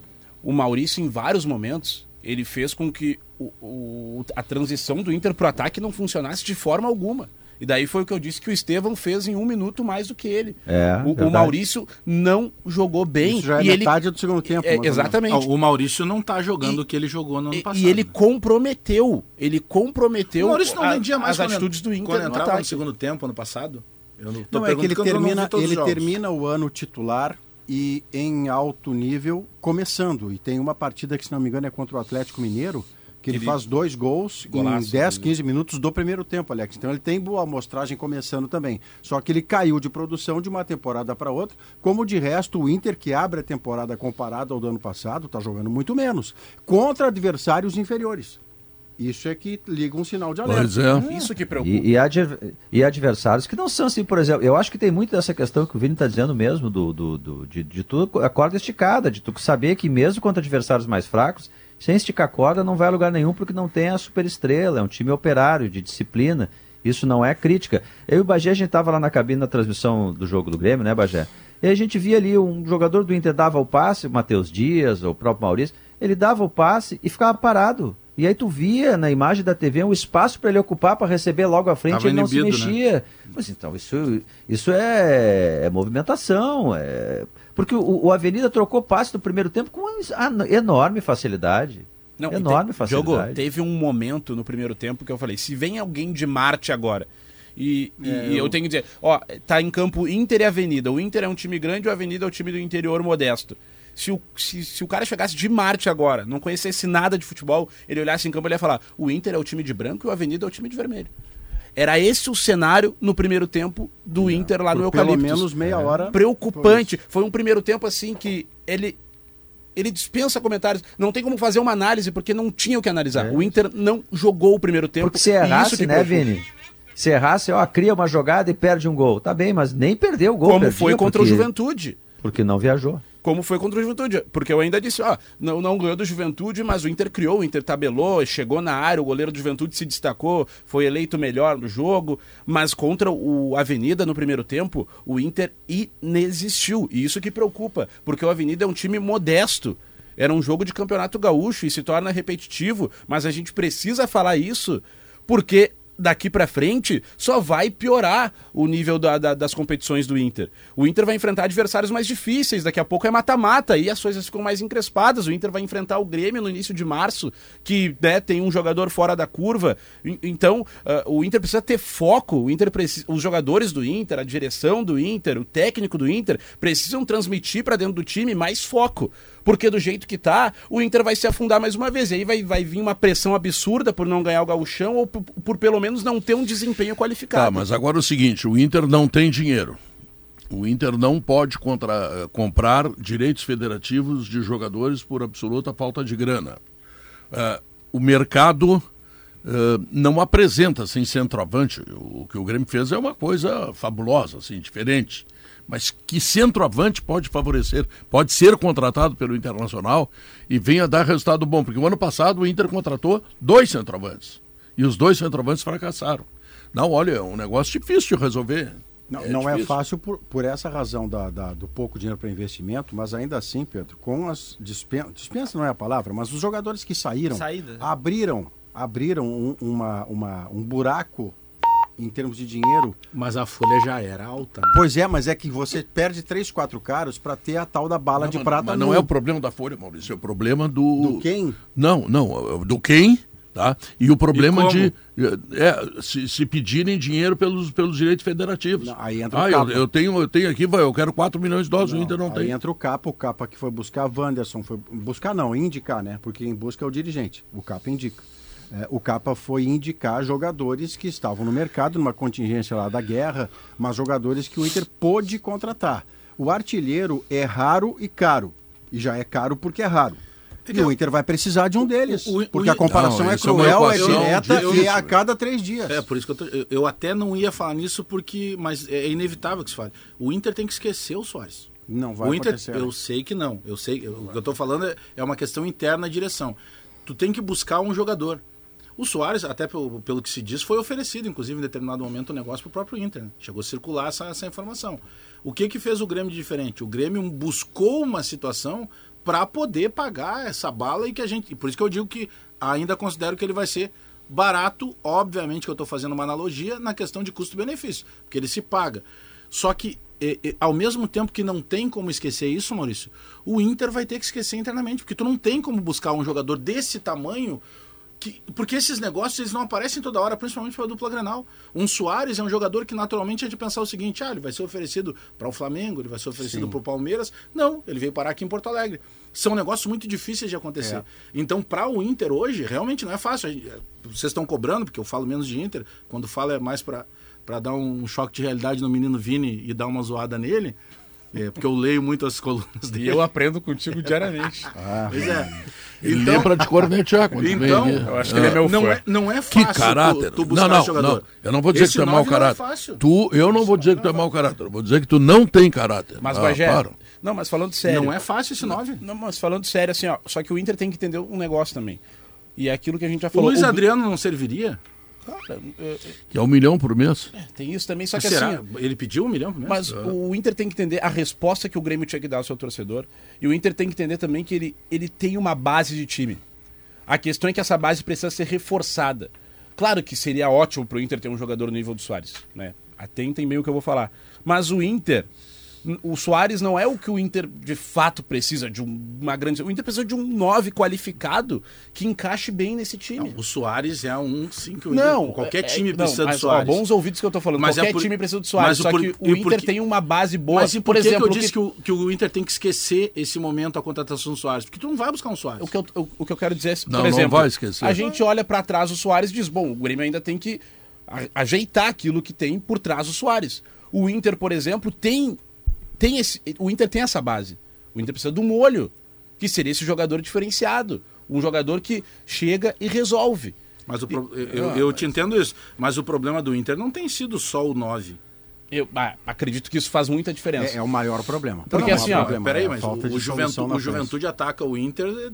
[SPEAKER 3] O Maurício, em vários momentos, ele fez com que o- o- a transição do Inter pro ataque não funcionasse de forma alguma. E daí foi o que eu disse que o Estevão fez em um minuto mais do que ele.
[SPEAKER 5] É,
[SPEAKER 3] o, o. Maurício não jogou bem.
[SPEAKER 6] Isso já é
[SPEAKER 3] e ele
[SPEAKER 6] metade do segundo tempo.
[SPEAKER 3] É, exatamente.
[SPEAKER 4] O Maurício não tá jogando
[SPEAKER 3] E-
[SPEAKER 4] o que ele jogou no ano
[SPEAKER 3] E-
[SPEAKER 4] passado.
[SPEAKER 3] E ele
[SPEAKER 4] né?
[SPEAKER 3] comprometeu. Ele comprometeu
[SPEAKER 4] O Maurício não
[SPEAKER 3] a-
[SPEAKER 4] vendia mais
[SPEAKER 3] as
[SPEAKER 4] quando-
[SPEAKER 3] atitudes do Inter
[SPEAKER 4] quando
[SPEAKER 3] no
[SPEAKER 4] entrava no
[SPEAKER 3] ataque.
[SPEAKER 4] segundo tempo ano passado. Eu não, tô
[SPEAKER 6] Não, é que ele termina, ele
[SPEAKER 4] jogos.
[SPEAKER 6] termina o ano titular e em alto nível começando. E tem uma partida que, se não me engano, é contra o Atlético Mineiro, que ele,
[SPEAKER 3] Ele-
[SPEAKER 6] faz dois gols
[SPEAKER 3] Golaço,
[SPEAKER 6] em 10,
[SPEAKER 3] né?
[SPEAKER 6] 15 minutos do primeiro tempo, Alex. Então ele tem boa amostragem começando também. Só que ele caiu de produção de uma temporada para outra. Como de resto, o Inter, que abre a temporada comparado ao do ano passado, está jogando muito menos. Contra adversários inferiores. Isso é que liga um sinal de alerta.
[SPEAKER 2] Pois é.
[SPEAKER 3] Isso que preocupa.
[SPEAKER 5] E, e, adver- e adversários que não são assim, por exemplo, eu acho que tem muito dessa questão que o Vini está dizendo mesmo, do, do, do- de, de tu a corda esticada, de tu saber que mesmo contra adversários mais fracos, sem esticar a corda não vai a lugar nenhum porque não tem a superestrela, é um time operário, de disciplina, isso não é crítica. Eu e o Bagé, a gente estava lá na cabine na transmissão do jogo do Grêmio, né, Bagé? E a gente via ali um jogador do Inter dava o passe, o Matheus Dias, ou o próprio Maurício, ele dava o passe e ficava parado. E aí tu via na imagem da TV um espaço para ele ocupar para receber logo à frente
[SPEAKER 4] Tava
[SPEAKER 5] ele não se
[SPEAKER 4] né?
[SPEAKER 5] mexia. Mas então, isso, isso é, é movimentação. É... Porque o, o Avenida trocou passe no primeiro tempo com uma enorme facilidade.
[SPEAKER 3] Não,
[SPEAKER 5] enorme
[SPEAKER 3] te,
[SPEAKER 5] facilidade.
[SPEAKER 3] Diogo, teve um momento no primeiro tempo que eu falei, se vem alguém de Marte agora, e, e-
[SPEAKER 4] É,
[SPEAKER 3] e eu...
[SPEAKER 4] eu-
[SPEAKER 3] tenho que dizer, ó, tá em campo Inter e Avenida. O Inter é um time grande, o Avenida é o time do interior modesto. Se o, se, se o cara chegasse de Marte agora, não conhecesse nada de futebol, ele olhasse em campo, ele ia falar: o Inter é o time de branco e o Avenida é o time de vermelho. Era esse o cenário no primeiro tempo do Inter lá no
[SPEAKER 6] pelo
[SPEAKER 3] Eucaliptus.
[SPEAKER 6] menos meia hora.
[SPEAKER 3] preocupante. Foi um primeiro tempo assim que ele ele dispensa comentários. Não tem como fazer uma análise porque não tinha o que analisar. O Inter não jogou o primeiro tempo.
[SPEAKER 5] Porque se
[SPEAKER 3] e isso
[SPEAKER 5] errasse,
[SPEAKER 3] que
[SPEAKER 5] né,
[SPEAKER 3] preocupa.
[SPEAKER 5] Vini? Se errasse, ó, cria uma jogada e perde um gol. Tá bem, mas nem perdeu o gol.
[SPEAKER 3] Como
[SPEAKER 5] perdia
[SPEAKER 3] foi contra
[SPEAKER 5] porque,
[SPEAKER 3] o Juventude.
[SPEAKER 5] Porque não viajou.
[SPEAKER 3] Como foi contra o Juventude. Porque eu ainda disse, ó, não, não ganhou do Juventude, mas o Inter criou, o Inter tabelou, chegou na área, o goleiro do Juventude se destacou, foi eleito melhor no jogo. Mas contra o Avenida no primeiro tempo, o Inter inexistiu. E isso que preocupa, porque o Avenida é um time modesto. Era um jogo de campeonato gaúcho e se torna repetitivo, mas a gente precisa falar isso porque daqui pra frente só vai piorar o nível da- da- das competições do Inter. O Inter vai enfrentar adversários mais difíceis, daqui a pouco é mata-mata e as coisas ficam mais encrespadas. O Inter vai enfrentar o Grêmio no início de março, que né, tem um jogador fora da curva. Então, ah, o Inter precisa ter foco. O Inter precisa, os jogadores do Inter, a direção do Inter, o técnico do Inter precisam transmitir pra dentro do time mais foco. Porque do jeito que tá, o Inter vai se afundar mais uma vez. E aí vai, vai vir uma pressão absurda por não ganhar o gauchão ou por, por pelo menos não ter um desempenho qualificado.
[SPEAKER 2] Tá, mas agora é o seguinte, o Inter não tem dinheiro. O Inter não pode contra- comprar direitos federativos de jogadores por absoluta falta de grana. Ah, o mercado ah, não apresenta assim centroavante. O que o Grêmio fez é uma coisa fabulosa, assim, diferente. Mas que centroavante pode favorecer? Pode ser contratado pelo Internacional e venha dar resultado bom. Porque o ano passado o Inter contratou dois centroavantes. E os dois centroavantes fracassaram. Não, olha, é um negócio difícil de resolver.
[SPEAKER 6] Não, não é fácil por, por essa razão da, da- do pouco dinheiro para investimento, mas ainda assim, Pedro, com as dispensas, dispensa não é a palavra, mas os jogadores que saíram
[SPEAKER 9] Saída.
[SPEAKER 6] abriram, abriram um, uma, uma- um buraco em termos de dinheiro.
[SPEAKER 4] Mas a folha já era alta. né?
[SPEAKER 6] Pois é, mas é que você perde três, quatro caras para ter a tal da bala
[SPEAKER 2] Não,
[SPEAKER 6] de
[SPEAKER 2] mas-
[SPEAKER 6] prata.
[SPEAKER 2] Mas
[SPEAKER 6] no-
[SPEAKER 2] não é o problema da Folha, Maurício, é o problema do.
[SPEAKER 6] Do quem?
[SPEAKER 2] Não, não, do quem, tá? E o problema
[SPEAKER 4] E
[SPEAKER 2] de é, se, se pedirem dinheiro pelos, pelos direitos federativos.
[SPEAKER 6] Não, aí entra o
[SPEAKER 2] ah, eu,
[SPEAKER 6] capa.
[SPEAKER 2] eu tenho, eu tenho aqui, eu quero 4 milhões de dólares, o Inter não
[SPEAKER 6] aí
[SPEAKER 2] tem.
[SPEAKER 6] entra o Capa, o Capa que foi buscar Wanderson, foi buscar não, indicar, né? Porque quem busca é o dirigente, o Capa indica. É, o Capa foi indicar jogadores que estavam no mercado, numa contingência lá da guerra, mas jogadores que o Inter pôde contratar. O artilheiro é raro e caro. E já é caro porque é raro. E o Inter vai precisar de um deles.
[SPEAKER 4] O- o-
[SPEAKER 6] porque a comparação
[SPEAKER 2] Não,
[SPEAKER 6] é
[SPEAKER 2] é
[SPEAKER 6] cruel, é direta e é a cada três dias.
[SPEAKER 4] É, por isso que eu, tô- eu, eu até não ia falar nisso, porque mas é inevitável que se fale. O Inter tem que esquecer o Soares.
[SPEAKER 6] Não vai
[SPEAKER 4] o Inter,
[SPEAKER 6] acontecer.
[SPEAKER 4] eu sei que não. Eu sei, eu- o que eu estou falando é, é uma questão interna da direção. Tu tem que buscar um jogador. O Soares, até pelo, pelo que se diz, foi oferecido, inclusive, em determinado momento, um negócio para o próprio Inter. né? Chegou a circular essa, essa informação. O que que fez o Grêmio de diferente? O Grêmio buscou uma situação para poder pagar essa bala e que a gente. Por isso que eu digo que ainda considero que ele vai ser barato, obviamente que eu estou fazendo uma analogia na questão de custo-benefício, porque ele se paga. Só que, e- e, ao mesmo tempo que não tem como esquecer isso, Maurício, o Inter vai ter que esquecer internamente, porque tu não tem como buscar um jogador desse tamanho. Que, porque esses negócios eles não aparecem toda hora, principalmente para a dupla Grenal. Um Soares é um jogador que naturalmente é de pensar o seguinte: ah, ele vai ser oferecido para o Flamengo, ele vai ser oferecido para o Palmeiras. Não, ele veio parar aqui em Porto Alegre. São negócios muito difíceis de acontecer. Então, para o Inter hoje, realmente não é fácil. Gente- Vocês estão cobrando, porque eu falo menos de Inter, quando falo é mais para para dar um choque de realidade no menino Vini e dar uma zoada nele, é, porque eu leio muito as colunas
[SPEAKER 3] E
[SPEAKER 4] dele.
[SPEAKER 3] eu aprendo contigo diariamente.
[SPEAKER 4] Pois é.
[SPEAKER 2] Ele então, pra te cornetear quando vem
[SPEAKER 4] Então,
[SPEAKER 2] aqui.
[SPEAKER 3] eu acho que ele é meu
[SPEAKER 4] não
[SPEAKER 3] fã.
[SPEAKER 4] é, não é
[SPEAKER 2] Que
[SPEAKER 4] fácil
[SPEAKER 2] caráter.
[SPEAKER 4] tu, tu buscar
[SPEAKER 2] não, não,
[SPEAKER 4] jogador.
[SPEAKER 2] não. Eu não vou dizer
[SPEAKER 4] Esse
[SPEAKER 2] que tu é mau
[SPEAKER 4] não é
[SPEAKER 2] caráter.
[SPEAKER 4] fácil.
[SPEAKER 2] tu, eu não vou dizer que tu é mau caráter. Eu vou dizer que tu não tem caráter.
[SPEAKER 3] Mas,
[SPEAKER 2] ah,
[SPEAKER 3] Bagé,
[SPEAKER 2] para.
[SPEAKER 3] não, mas falando sério.
[SPEAKER 4] Não é fácil esse 9.
[SPEAKER 3] Não, mas falando sério, assim, ó, só que o Inter tem que entender um negócio também. E é aquilo que a gente já
[SPEAKER 4] O
[SPEAKER 3] falou.
[SPEAKER 4] Luiz
[SPEAKER 3] o-
[SPEAKER 4] Adriano não serviria?
[SPEAKER 3] Cara, é,
[SPEAKER 2] Que é um milhão por mês.
[SPEAKER 3] é, tem isso também, só que
[SPEAKER 4] Será?
[SPEAKER 3] assim.
[SPEAKER 4] Ele pediu um milhão mesmo?
[SPEAKER 3] Mas o Inter tem que entender a resposta que o Grêmio tinha que dar ao seu torcedor. E o Inter tem que entender também que ele, ele tem uma base de time. A questão é que essa base precisa ser reforçada. Claro que seria ótimo pro Inter ter um jogador no nível do Soares, né? Atentem bem o que eu vou falar. Mas o Inter, o Soares não é o que o Inter de fato precisa de um- uma grande. O Inter precisa de um 9 qualificado que encaixe bem nesse time.
[SPEAKER 4] O Soares é um sim que o Inter-
[SPEAKER 3] Não,
[SPEAKER 4] qualquer
[SPEAKER 3] é-
[SPEAKER 4] time
[SPEAKER 3] não,
[SPEAKER 4] precisa
[SPEAKER 3] mas,
[SPEAKER 4] do Soares.
[SPEAKER 3] Ó, bons ouvidos que eu tô falando.
[SPEAKER 4] Mas é
[SPEAKER 3] Qualquer
[SPEAKER 4] por-
[SPEAKER 3] time precisa do Soares.
[SPEAKER 4] mas o
[SPEAKER 3] Só
[SPEAKER 4] por-
[SPEAKER 3] que o
[SPEAKER 4] por
[SPEAKER 3] Inter
[SPEAKER 4] que-
[SPEAKER 3] tem uma base boa.
[SPEAKER 4] Mas e por, que
[SPEAKER 3] exemplo,
[SPEAKER 4] que eu
[SPEAKER 3] o
[SPEAKER 4] disse que... o, que o Inter tem que esquecer esse momento a contratação do Soares? Porque tu não vai buscar um Soares.
[SPEAKER 3] O que, eu, o, o que eu quero dizer é, por
[SPEAKER 2] Não, não
[SPEAKER 3] exemplo,
[SPEAKER 2] vai esquecer.
[SPEAKER 3] a gente olha pra trás o Soares e diz, bom, o Grêmio ainda tem que ajeitar aquilo que tem por trás do Soares. O Inter, por exemplo, tem, tem esse, o Inter tem essa base. O Inter precisa do molho, que seria esse jogador diferenciado, um jogador que chega e resolve.
[SPEAKER 4] Mas o pro- eu, eu- eu te entendo isso. Mas o problema do Inter não tem sido só o 9.
[SPEAKER 3] Eu ah, acredito que isso faz muita diferença.
[SPEAKER 6] É, é o maior problema.
[SPEAKER 3] Porque
[SPEAKER 6] Não, não,
[SPEAKER 3] assim,
[SPEAKER 6] o
[SPEAKER 3] ó,
[SPEAKER 6] problema,
[SPEAKER 4] Peraí,
[SPEAKER 6] é a
[SPEAKER 4] mas o, o o. Juventude ataca o Inter eh,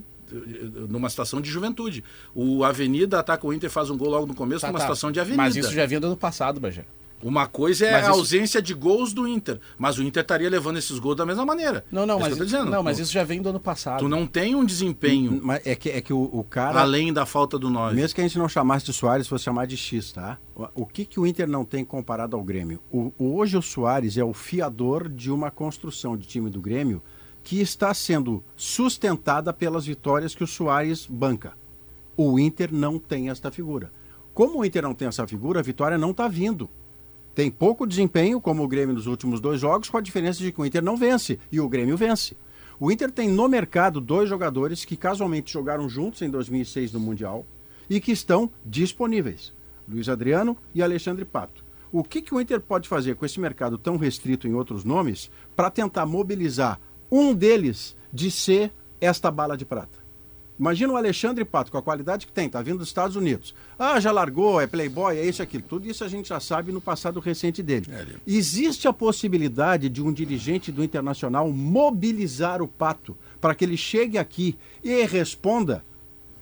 [SPEAKER 4] numa situação de juventude. O Avenida ataca o Inter e faz um gol logo no começo
[SPEAKER 3] Tá,
[SPEAKER 4] numa
[SPEAKER 3] tá.
[SPEAKER 4] situação de Avenida.
[SPEAKER 3] Mas isso já vinha do ano passado, Bajé.
[SPEAKER 4] Uma coisa é
[SPEAKER 3] Mas
[SPEAKER 4] a
[SPEAKER 3] isso-
[SPEAKER 4] ausência de gols do Inter, mas o Inter estaria levando esses gols da mesma maneira.
[SPEAKER 3] Não, não,
[SPEAKER 4] É isso
[SPEAKER 3] mas,
[SPEAKER 4] dizendo.
[SPEAKER 3] não, mas isso já vem do ano passado.
[SPEAKER 4] Tu não tem um desempenho
[SPEAKER 6] Mas é que, é que o, o cara,
[SPEAKER 4] além da falta do 9.
[SPEAKER 6] mesmo que a gente não chamasse de Soares, fosse chamar de X, tá? O, o que, que o Inter não tem comparado ao Grêmio? O, o- hoje o Soares é o fiador de uma construção de time do Grêmio que está sendo sustentada pelas vitórias que o Soares banca. O Inter não tem esta figura. Como o Inter não tem essa figura, a vitória não está vindo. Tem pouco desempenho, como o Grêmio nos últimos dois jogos, com a diferença de que o Inter não vence e o Grêmio vence. O Inter tem no mercado dois jogadores que casualmente jogaram juntos em 2006 no Mundial e que estão disponíveis: Luiz Adriano e Alexandre Pato. O que, que o Inter pode fazer com esse mercado tão restrito em outros nomes para tentar mobilizar um deles de ser esta bala de prata? Imagina o Alexandre Pato, com a qualidade que tem, tá vindo dos Estados Unidos. Ah, já largou, é playboy, é isso, aquilo. Tudo isso a gente já sabe no passado recente dele. Existe a possibilidade de um dirigente do Internacional mobilizar o Pato para que ele chegue aqui e responda.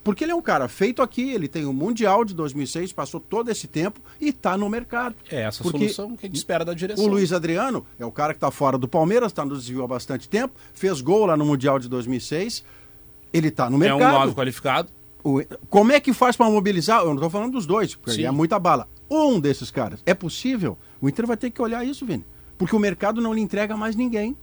[SPEAKER 6] Porque ele é um cara feito aqui, ele tem o Mundial de 2006, passou todo esse tempo e está no mercado.
[SPEAKER 3] É essa a
[SPEAKER 6] Porque
[SPEAKER 3] solução que a gente espera da direção.
[SPEAKER 6] O Luiz Adriano é o cara que está fora do Palmeiras, está no desvio há bastante tempo, fez gol lá no Mundial de 2006. Ele está no
[SPEAKER 3] é
[SPEAKER 6] mercado.
[SPEAKER 3] um 9 qualificado.
[SPEAKER 6] O- Como é que faz para mobilizar? Eu não estou falando dos dois, porque
[SPEAKER 3] Sim.
[SPEAKER 6] é muita bala. Um desses caras. É possível? O Inter vai ter que olhar isso, Vini. Porque o mercado não lhe entrega mais ninguém.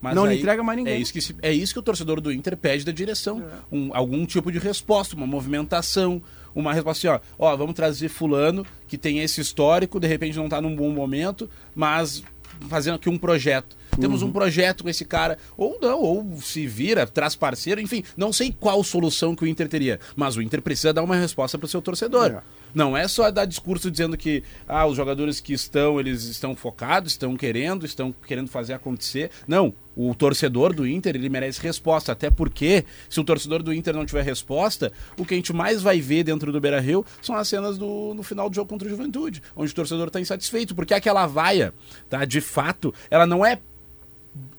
[SPEAKER 3] Mas
[SPEAKER 6] Não lhe
[SPEAKER 3] aí
[SPEAKER 6] entrega mais ninguém.
[SPEAKER 3] É isso, que se- é isso que o torcedor do Inter pede da direção. Um- algum tipo de resposta, uma movimentação, uma resposta assim, ó, ó, vamos trazer fulano que tem esse histórico, de repente não está num bom momento, mas fazendo aqui um projeto. Temos
[SPEAKER 6] Uhum.
[SPEAKER 3] um projeto com esse cara, ou não, ou se vira, traz parceiro, enfim, não sei qual solução que o Inter teria, mas o Inter precisa dar uma resposta para o seu torcedor.
[SPEAKER 6] É.
[SPEAKER 3] Não é só dar discurso dizendo que ah, os jogadores que estão, eles estão focados, estão querendo, estão querendo fazer acontecer. Não, O torcedor do Inter, ele merece resposta, até porque se o torcedor do Inter não tiver resposta, o que a gente mais vai ver dentro do Beira-Rio são as cenas do, no final do jogo contra o Juventude, onde o torcedor está insatisfeito, porque aquela vaia, tá, de fato, ela não é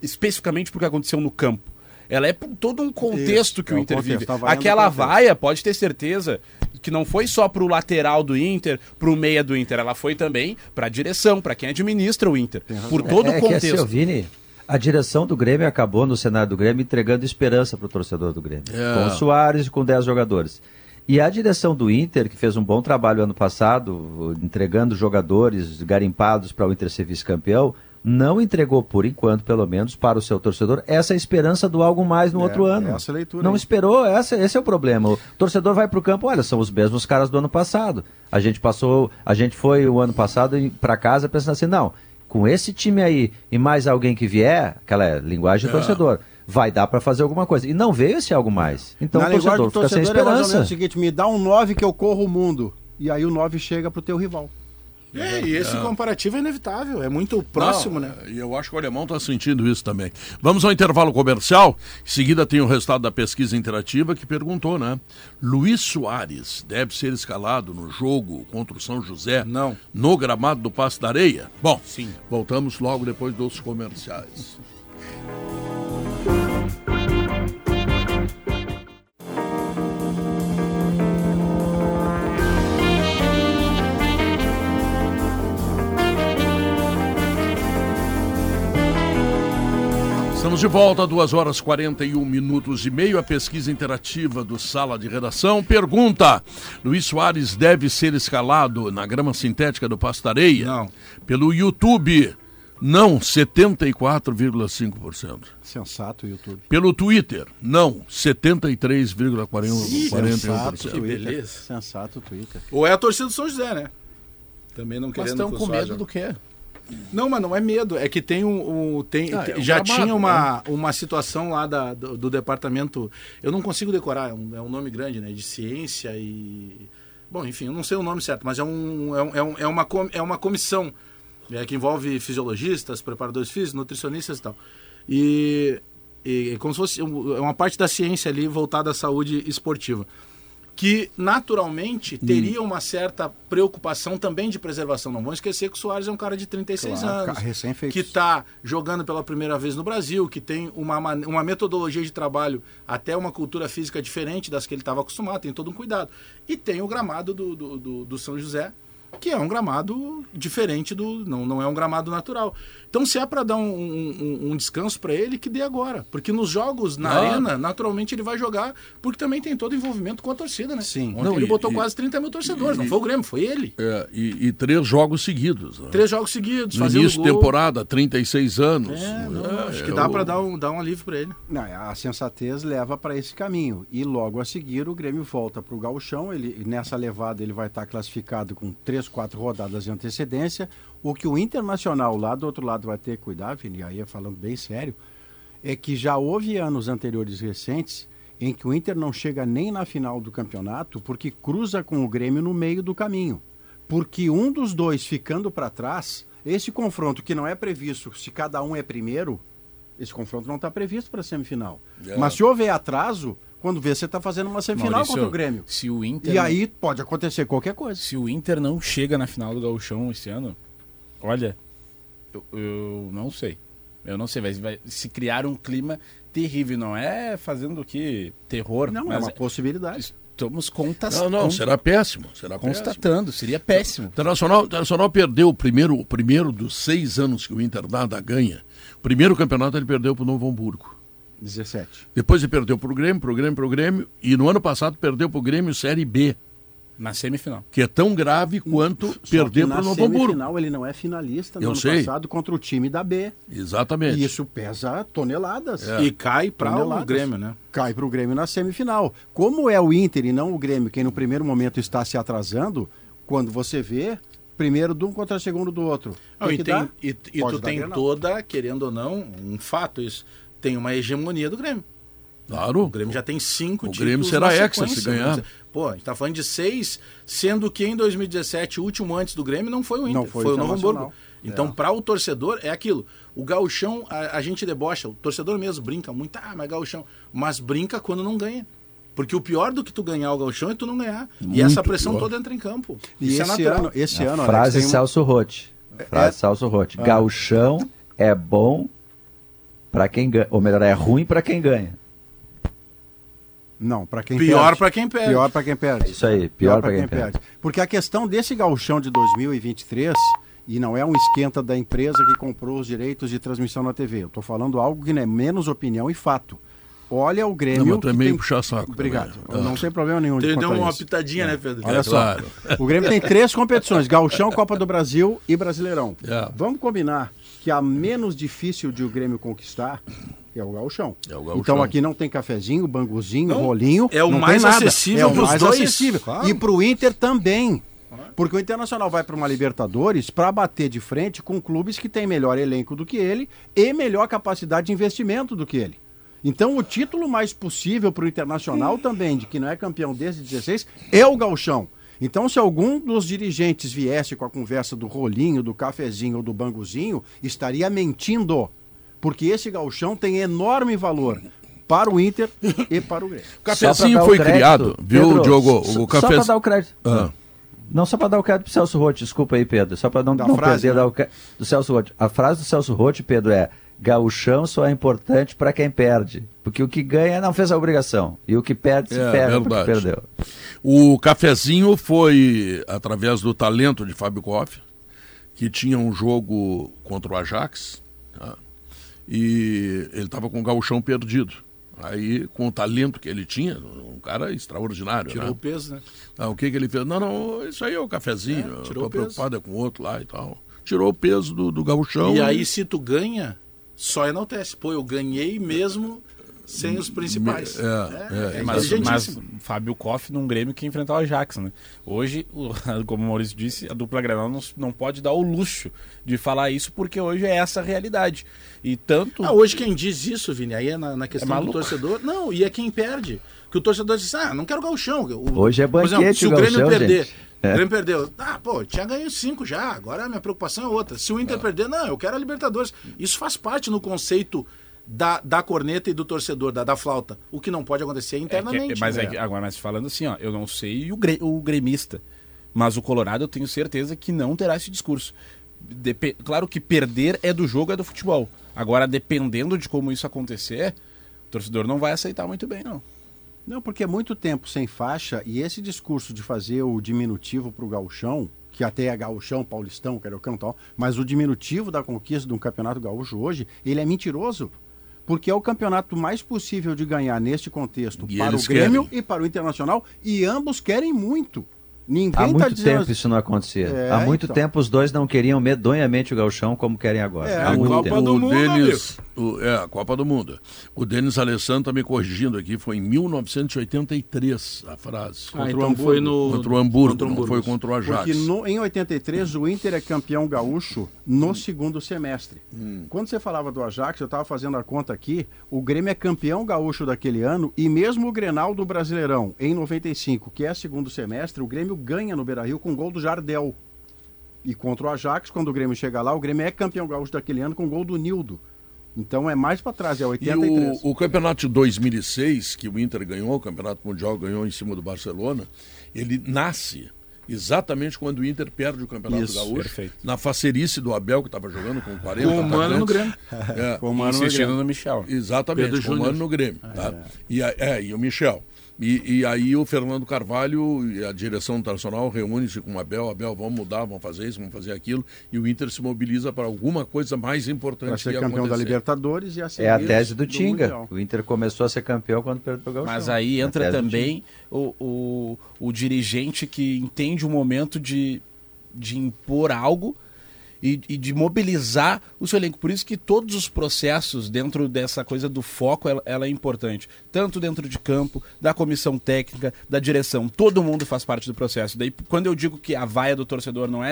[SPEAKER 3] especificamente porque aconteceu no campo. Ela é por todo um contexto
[SPEAKER 6] Isso,
[SPEAKER 3] que
[SPEAKER 6] é
[SPEAKER 3] o
[SPEAKER 6] um
[SPEAKER 3] Inter
[SPEAKER 6] contexto,
[SPEAKER 3] vive.
[SPEAKER 6] tá
[SPEAKER 3] Aquela
[SPEAKER 6] o
[SPEAKER 3] vaia, pode ter certeza que não foi só pro lateral do Inter, pro meia do Inter, ela foi também pra direção, pra quem administra o Inter. Por todo
[SPEAKER 5] é
[SPEAKER 3] o
[SPEAKER 5] que assim,
[SPEAKER 3] contexto.
[SPEAKER 5] ô, Vini, a direção do Grêmio acabou no cenário do Grêmio entregando esperança para o torcedor do Grêmio.
[SPEAKER 2] É.
[SPEAKER 5] Com o Soares e com 10 jogadores. E a direção do Inter, que fez um bom trabalho ano passado, entregando jogadores garimpados para o Inter ser vice-campeão, não entregou, por enquanto, pelo menos, para o seu torcedor, essa esperança do algo mais no
[SPEAKER 6] É,
[SPEAKER 5] outro ano.
[SPEAKER 6] essa leitura
[SPEAKER 5] não
[SPEAKER 6] aí.
[SPEAKER 5] esperou, essa, esse é o problema. O torcedor vai para o campo, olha, são os mesmos caras do ano passado. A gente passou, a gente foi o ano passado para casa pensando assim, não, com esse time aí e mais alguém que vier, aquela é, linguagem de torcedor, vai dar para fazer alguma coisa. E não veio esse algo mais. Então
[SPEAKER 6] Na
[SPEAKER 5] o torcedor
[SPEAKER 6] do
[SPEAKER 5] fica sem
[SPEAKER 6] torcedor é
[SPEAKER 5] esperança.
[SPEAKER 6] o seguinte, me dá um 9 que eu corro o mundo. E aí o 9 chega pro teu rival.
[SPEAKER 4] É, e esse comparativo é inevitável, é muito próximo,
[SPEAKER 2] Não,
[SPEAKER 4] né?
[SPEAKER 2] E eu acho que o alemão está sentindo isso também. Vamos ao intervalo comercial. Em seguida tem o resultado da pesquisa interativa que perguntou, né? Luiz Soares deve ser escalado no jogo contra o São José?
[SPEAKER 4] Não.
[SPEAKER 2] No gramado do Passo da Areia? Bom,
[SPEAKER 3] Sim.
[SPEAKER 2] voltamos logo depois dos comerciais. Estamos de volta, 2 horas 41 minutos e meio. A pesquisa interativa do Sala de Redação pergunta: Luiz Soares deve ser escalado na grama sintética do Pastareia?
[SPEAKER 4] Não.
[SPEAKER 2] Pelo YouTube, não, 74,5%.
[SPEAKER 6] Sensato, YouTube.
[SPEAKER 2] Pelo Twitter, não, 73,41%.
[SPEAKER 6] Sensato, Twitter.
[SPEAKER 3] beleza.
[SPEAKER 6] Sensato, Twitter.
[SPEAKER 4] Ou é a torcida do São José, né? Também não
[SPEAKER 2] Mas
[SPEAKER 4] querendo
[SPEAKER 2] estão
[SPEAKER 4] que o
[SPEAKER 2] com medo do quê?
[SPEAKER 4] Não, mas não é medo. É que tem um. um- tem,
[SPEAKER 2] Ah, é um
[SPEAKER 4] já
[SPEAKER 2] gramado,
[SPEAKER 4] tinha uma, uma situação lá da, do, do departamento. Eu não consigo decorar, é um, é um nome grande, né? De ciência e. Bom, enfim, eu não sei o nome certo, mas é, um, é, um, é, é uma, é uma comissão é, que envolve fisiologistas, preparadores físicos, nutricionistas e tal. E, e é como se fosse é uma parte da ciência ali voltada à saúde esportiva que naturalmente teria uma certa preocupação também de preservação. Não vamos esquecer que o Soares é um cara de 36
[SPEAKER 6] Claro,
[SPEAKER 4] anos, que está jogando pela primeira vez no Brasil, que tem uma, uma metodologia de trabalho, até uma cultura física diferente das que ele estava acostumado, tem todo um cuidado. E tem o gramado do, do, do- do São José, que é um gramado diferente do. Não, não é um gramado natural. Então, se é para dar um, um- um descanso para ele, que dê agora. Porque nos jogos na
[SPEAKER 2] Claro.
[SPEAKER 4] arena, naturalmente ele vai jogar, porque também tem todo o envolvimento com a torcida, né?
[SPEAKER 6] Sim.
[SPEAKER 4] Ontem
[SPEAKER 2] Não,
[SPEAKER 4] ele
[SPEAKER 2] e-
[SPEAKER 4] botou
[SPEAKER 2] e-
[SPEAKER 4] quase 30 mil torcedores, não
[SPEAKER 2] e-
[SPEAKER 4] foi o Grêmio, foi ele.
[SPEAKER 2] É, e, e três jogos seguidos. né?
[SPEAKER 4] Três jogos seguidos,
[SPEAKER 2] No início de
[SPEAKER 4] gol.
[SPEAKER 2] temporada, 36 anos.
[SPEAKER 4] É, não,
[SPEAKER 2] É,
[SPEAKER 4] acho que
[SPEAKER 2] é
[SPEAKER 4] dá
[SPEAKER 2] o-
[SPEAKER 4] para dar um, dar um alívio para ele.
[SPEAKER 6] Não, a sensatez leva para esse caminho. E logo a seguir o Grêmio volta para o gauchão. Ele, nessa levada ele vai estar classificado com três, quatro rodadas de antecedência. O que o Internacional lá do outro lado vai ter que cuidar, Vini, e aí é falando bem sério, é que já houve anos anteriores recentes em que o Inter não chega nem na final do campeonato porque cruza com o Grêmio no meio do caminho. Porque um dos dois ficando para trás, esse confronto que não é previsto, se cada um é primeiro, esse confronto não está previsto para a semifinal.
[SPEAKER 2] É.
[SPEAKER 6] Mas se houver atraso, quando vê, você está fazendo uma semifinal
[SPEAKER 3] Maurício,
[SPEAKER 6] contra o Grêmio.
[SPEAKER 3] Se o Inter
[SPEAKER 6] E aí pode acontecer qualquer coisa.
[SPEAKER 3] se o Inter não chega na final do Gauchão esse ano, olha, eu, eu não sei. Eu não sei, vai, vai se criar um clima terrível, não é fazendo que terror,
[SPEAKER 6] Não, é
[SPEAKER 3] mas
[SPEAKER 6] uma possibilidade.
[SPEAKER 3] estamos contas,
[SPEAKER 2] Não, não, será péssimo. Será péssimo.
[SPEAKER 3] constatando, seria péssimo.
[SPEAKER 2] O Internacional, Internacional perdeu o primeiro, o primeiro dos seis anos que o Inter nada ganha. O primeiro campeonato ele perdeu para o Novo Hamburgo.
[SPEAKER 6] 17.
[SPEAKER 2] Depois ele perdeu para o Grêmio, para o Grêmio, para o Grêmio. E no ano passado perdeu para o Grêmio Série B,
[SPEAKER 3] Na semifinal.
[SPEAKER 2] que é tão grave quanto
[SPEAKER 6] Só
[SPEAKER 2] perder para
[SPEAKER 6] na
[SPEAKER 2] o Novo Hamburgo.
[SPEAKER 6] semifinal ele não é finalista no
[SPEAKER 2] Eu
[SPEAKER 6] ano
[SPEAKER 2] sei.
[SPEAKER 6] passado contra o time da B.
[SPEAKER 2] Exatamente.
[SPEAKER 6] E isso pesa toneladas.
[SPEAKER 2] É.
[SPEAKER 4] E cai para o. Grêmio, né?
[SPEAKER 6] Cai para o Grêmio na semifinal. Como é o Inter e não o Grêmio quem no primeiro momento está se atrasando, quando você vê, primeiro de um contra segundo do outro.
[SPEAKER 4] Não, e tem, e, e tu tem toda, querendo ou não, um fato isso. Tem uma hegemonia do Grêmio.
[SPEAKER 2] Claro.
[SPEAKER 4] O Grêmio já tem cinco
[SPEAKER 2] O
[SPEAKER 4] títulos
[SPEAKER 2] Grêmio será hexa se ganhar.
[SPEAKER 4] Pô, a gente tá falando de seis, sendo que em 2017, o último antes do Grêmio, não foi o Inter,
[SPEAKER 6] Não foi
[SPEAKER 4] foi,
[SPEAKER 6] o
[SPEAKER 4] o Novo. Hamburgo. Então, para o torcedor, é aquilo. O gauchão, a, a gente debocha, o torcedor mesmo brinca muito, ah, mas gauchão. Mas brinca quando não ganha. Porque o pior do que tu ganhar o gauchão é tu não ganhar. e
[SPEAKER 2] Muito
[SPEAKER 4] essa pressão
[SPEAKER 2] pior.
[SPEAKER 4] toda entra em campo.
[SPEAKER 6] E
[SPEAKER 4] Isso é
[SPEAKER 6] esse
[SPEAKER 4] natural.
[SPEAKER 6] ano, esse
[SPEAKER 5] A
[SPEAKER 6] ano,
[SPEAKER 5] frase
[SPEAKER 6] Alex, um-
[SPEAKER 5] Celso Rotti. Frase Celso Rotti. Gauchão é bom para quem ganha, ou melhor, é ruim para quem ganha.
[SPEAKER 6] Não, para quem
[SPEAKER 4] Pior
[SPEAKER 6] perde.
[SPEAKER 4] para quem perde.
[SPEAKER 6] Pior para quem perde.
[SPEAKER 5] Isso aí, pior para quem perde.
[SPEAKER 6] Porque a questão desse gauchão de 2023, e não é um esquenta da empresa que comprou os direitos de transmissão na TV, eu estou falando algo que não é menos opinião e fato. Olha o Grêmio...
[SPEAKER 2] Não, mas tu é
[SPEAKER 6] tem-
[SPEAKER 2] puxar saco
[SPEAKER 6] Obrigado.
[SPEAKER 2] também.
[SPEAKER 6] Não tem problema nenhum de
[SPEAKER 4] Ele deu
[SPEAKER 6] quanto a
[SPEAKER 4] uma
[SPEAKER 6] isso.
[SPEAKER 4] pitadinha, né, Pedro?
[SPEAKER 6] Olha só,
[SPEAKER 2] claro.
[SPEAKER 6] o Grêmio tem três competições: Gauchão, Copa do Brasil e Brasileirão.
[SPEAKER 2] É.
[SPEAKER 6] Vamos combinar que a menos difícil de o Grêmio conquistar é o Gauchão.
[SPEAKER 2] É o Gauchão.
[SPEAKER 6] Então aqui não tem cafezinho, banguzinho,
[SPEAKER 4] Não,
[SPEAKER 6] rolinho.
[SPEAKER 4] é o mais acessível
[SPEAKER 6] é o
[SPEAKER 4] pros
[SPEAKER 6] mais
[SPEAKER 4] dois.
[SPEAKER 6] acessível.
[SPEAKER 4] Claro.
[SPEAKER 6] E pro Inter também. Porque o Internacional vai para uma Libertadores para bater de frente com clubes que têm melhor elenco do que ele e melhor capacidade de investimento do que ele. Então, o título mais possível para o Internacional também, de que não é campeão desde 16, é o Galchão. Então, se algum dos dirigentes viesse com a conversa do rolinho, do cafezinho ou do banguzinho, estaria mentindo. Porque esse galchão tem enorme valor para o Inter e para o Grêmio.
[SPEAKER 2] O cafezinho foi
[SPEAKER 5] crédito,
[SPEAKER 2] criado, viu,
[SPEAKER 5] Pedro,
[SPEAKER 2] Diogo?
[SPEAKER 5] só-
[SPEAKER 2] O
[SPEAKER 5] Só para
[SPEAKER 2] cafezinho.
[SPEAKER 5] dar o crédito.
[SPEAKER 2] Ah.
[SPEAKER 5] Não, só para dar o crédito pro Celso Rotti, desculpa aí, Pedro. Só para não,
[SPEAKER 6] Da
[SPEAKER 5] não
[SPEAKER 6] frase,
[SPEAKER 5] perder
[SPEAKER 6] né?
[SPEAKER 5] dar o crédito do Celso Rotti. A frase do Celso Rotti, Pedro, é gauchão só é importante para quem perde. Porque o que ganha não fez a obrigação. E o que perde se
[SPEAKER 2] É,
[SPEAKER 5] perde porque
[SPEAKER 2] verdade.
[SPEAKER 5] perdeu.
[SPEAKER 2] O cafezinho foi através do talento de Fábio Koff, que tinha um jogo contra o Ajax, tá? e ele estava com o gauchão perdido. Aí, com o talento que ele tinha, um cara extraordinário.
[SPEAKER 4] Tirou
[SPEAKER 2] né?
[SPEAKER 4] o peso, né?
[SPEAKER 2] Ah, o que, que ele fez? Não, não, isso aí é o cafezinho.
[SPEAKER 4] É,
[SPEAKER 2] eu
[SPEAKER 4] tirou
[SPEAKER 2] tô
[SPEAKER 4] o peso.
[SPEAKER 2] preocupado é com o outro lá e tal. Tirou o peso do, do gauchão.
[SPEAKER 4] E aí, se tu ganha, só enaltece. Pô, eu ganhei mesmo sem os principais.
[SPEAKER 2] É, é,
[SPEAKER 4] é
[SPEAKER 3] Mas, mas
[SPEAKER 4] inteligentíssimo.
[SPEAKER 3] Fábio Koff num Grêmio que enfrentar o Ajax, né? Hoje, o- [LAUGHS] como o Maurício disse, a dupla Granal não, não pode dar o luxo de falar isso porque hoje é essa a realidade. E tanto...
[SPEAKER 4] Ah, hoje quem diz isso, Vini, aí é na, na questão
[SPEAKER 3] É
[SPEAKER 4] do torcedor. Não, e é quem perde. Que o torcedor diz, ah, não quero galchão. O-
[SPEAKER 5] Hoje é
[SPEAKER 4] por exemplo,
[SPEAKER 5] banquete
[SPEAKER 4] se
[SPEAKER 5] o
[SPEAKER 4] Grêmio
[SPEAKER 5] gauchão,
[SPEAKER 4] perder,
[SPEAKER 5] gente. É.
[SPEAKER 4] o Grêmio perdeu, ah, pô, tinha ganho cinco já, agora a minha preocupação é outra. Se o Inter perder, não, eu quero a Libertadores. Isso faz parte no conceito da, da corneta e do torcedor, da, da flauta. O que não pode acontecer
[SPEAKER 3] É que-
[SPEAKER 4] internamente.
[SPEAKER 3] mas
[SPEAKER 4] né?
[SPEAKER 3] é agora, mas falando assim, ó, eu não sei o, gre- o gremista, mas o Colorado eu tenho certeza que não terá esse discurso. Depe- claro que perder é do jogo, é do futebol. Agora, dependendo de como isso acontecer, o torcedor não vai aceitar muito bem, não.
[SPEAKER 6] Não, porque é muito tempo sem faixa e esse discurso de fazer o diminutivo para o gauchão, que até é gauchão, paulistão, cariocan e tal, mas o diminutivo da conquista de um campeonato gaúcho hoje, ele é mentiroso. Porque é o campeonato mais possível de ganhar neste contexto
[SPEAKER 2] E
[SPEAKER 6] para o Grêmio
[SPEAKER 2] querem.
[SPEAKER 6] e para o Internacional, e ambos querem muito. Ninguém
[SPEAKER 5] Há
[SPEAKER 6] tá
[SPEAKER 5] muito
[SPEAKER 6] dizendo
[SPEAKER 5] tempo isso não acontecia.
[SPEAKER 6] É,
[SPEAKER 5] Há muito
[SPEAKER 6] então.
[SPEAKER 5] tempo os dois não queriam medonhamente o gauchão como querem agora.
[SPEAKER 6] É,
[SPEAKER 5] Há
[SPEAKER 6] a
[SPEAKER 5] muito
[SPEAKER 4] Copa
[SPEAKER 5] tempo.
[SPEAKER 4] do
[SPEAKER 2] o
[SPEAKER 4] Mundo,
[SPEAKER 2] Denis, o- é, a Copa do Mundo. O Denis Alessandro está me corrigindo aqui, foi em 1983 a frase.
[SPEAKER 4] Ah,
[SPEAKER 6] contra o
[SPEAKER 4] então
[SPEAKER 6] Hamburgo.
[SPEAKER 4] foi no...
[SPEAKER 2] contra o Hamburgo,
[SPEAKER 4] contra o
[SPEAKER 2] não
[SPEAKER 4] Hamburgo.
[SPEAKER 2] foi contra o Ajax.
[SPEAKER 6] Porque no- em 83 o Inter é campeão gaúcho no segundo semestre. Quando você falava do Ajax, eu estava fazendo a conta aqui, o Grêmio é campeão gaúcho daquele ano e mesmo o Grenal do Brasileirão em 95, que é segundo semestre, o Grêmio ganha no Beira-Rio com gol do Jardel. E contra o Ajax, quando o Grêmio chega lá, o Grêmio é campeão gaúcho daquele ano com gol do Nildo. Então é mais para trás, é
[SPEAKER 2] E
[SPEAKER 6] 83.
[SPEAKER 2] o, o campeonato de 2006, que o Inter ganhou, o campeonato mundial ganhou em cima do Barcelona, ele nasce exatamente quando o Inter perde o campeonato
[SPEAKER 6] Isso,
[SPEAKER 2] gaúcho,
[SPEAKER 3] perfeito.
[SPEAKER 2] na facerice do Abel, que estava jogando com 40
[SPEAKER 4] Com o Mano no. Grêmio.
[SPEAKER 2] É,
[SPEAKER 6] Com o Mano no Grêmio.
[SPEAKER 3] no Michel.
[SPEAKER 2] Exatamente,
[SPEAKER 4] Pedro
[SPEAKER 2] com o. Mano no Grêmio. Tá? E, a- é, e o Michel. E, e aí o Fernando Carvalho e a direção internacional reúne-se com o Abel, Abel, vamos mudar, vamos fazer isso, vamos fazer aquilo, e o Inter se mobiliza para alguma coisa mais
[SPEAKER 6] Para
[SPEAKER 2] importante
[SPEAKER 6] ser
[SPEAKER 2] que
[SPEAKER 6] campeão da
[SPEAKER 2] acontecer.
[SPEAKER 6] Libertadores e a
[SPEAKER 5] É a tese do Tinga.
[SPEAKER 6] Mundial.
[SPEAKER 5] O Inter começou a ser campeão quando perdeu o gauchão.
[SPEAKER 3] Mas aí
[SPEAKER 5] A
[SPEAKER 3] entra também o, o, o dirigente que entende o momento de, de impor algo e, e de mobilizar o seu elenco. Por isso que todos os processos dentro dessa coisa do foco, ela, ela é importante. Tanto dentro de campo, da comissão técnica, da direção. Todo mundo faz parte do processo. Daí, quando eu digo que a vaia do torcedor não é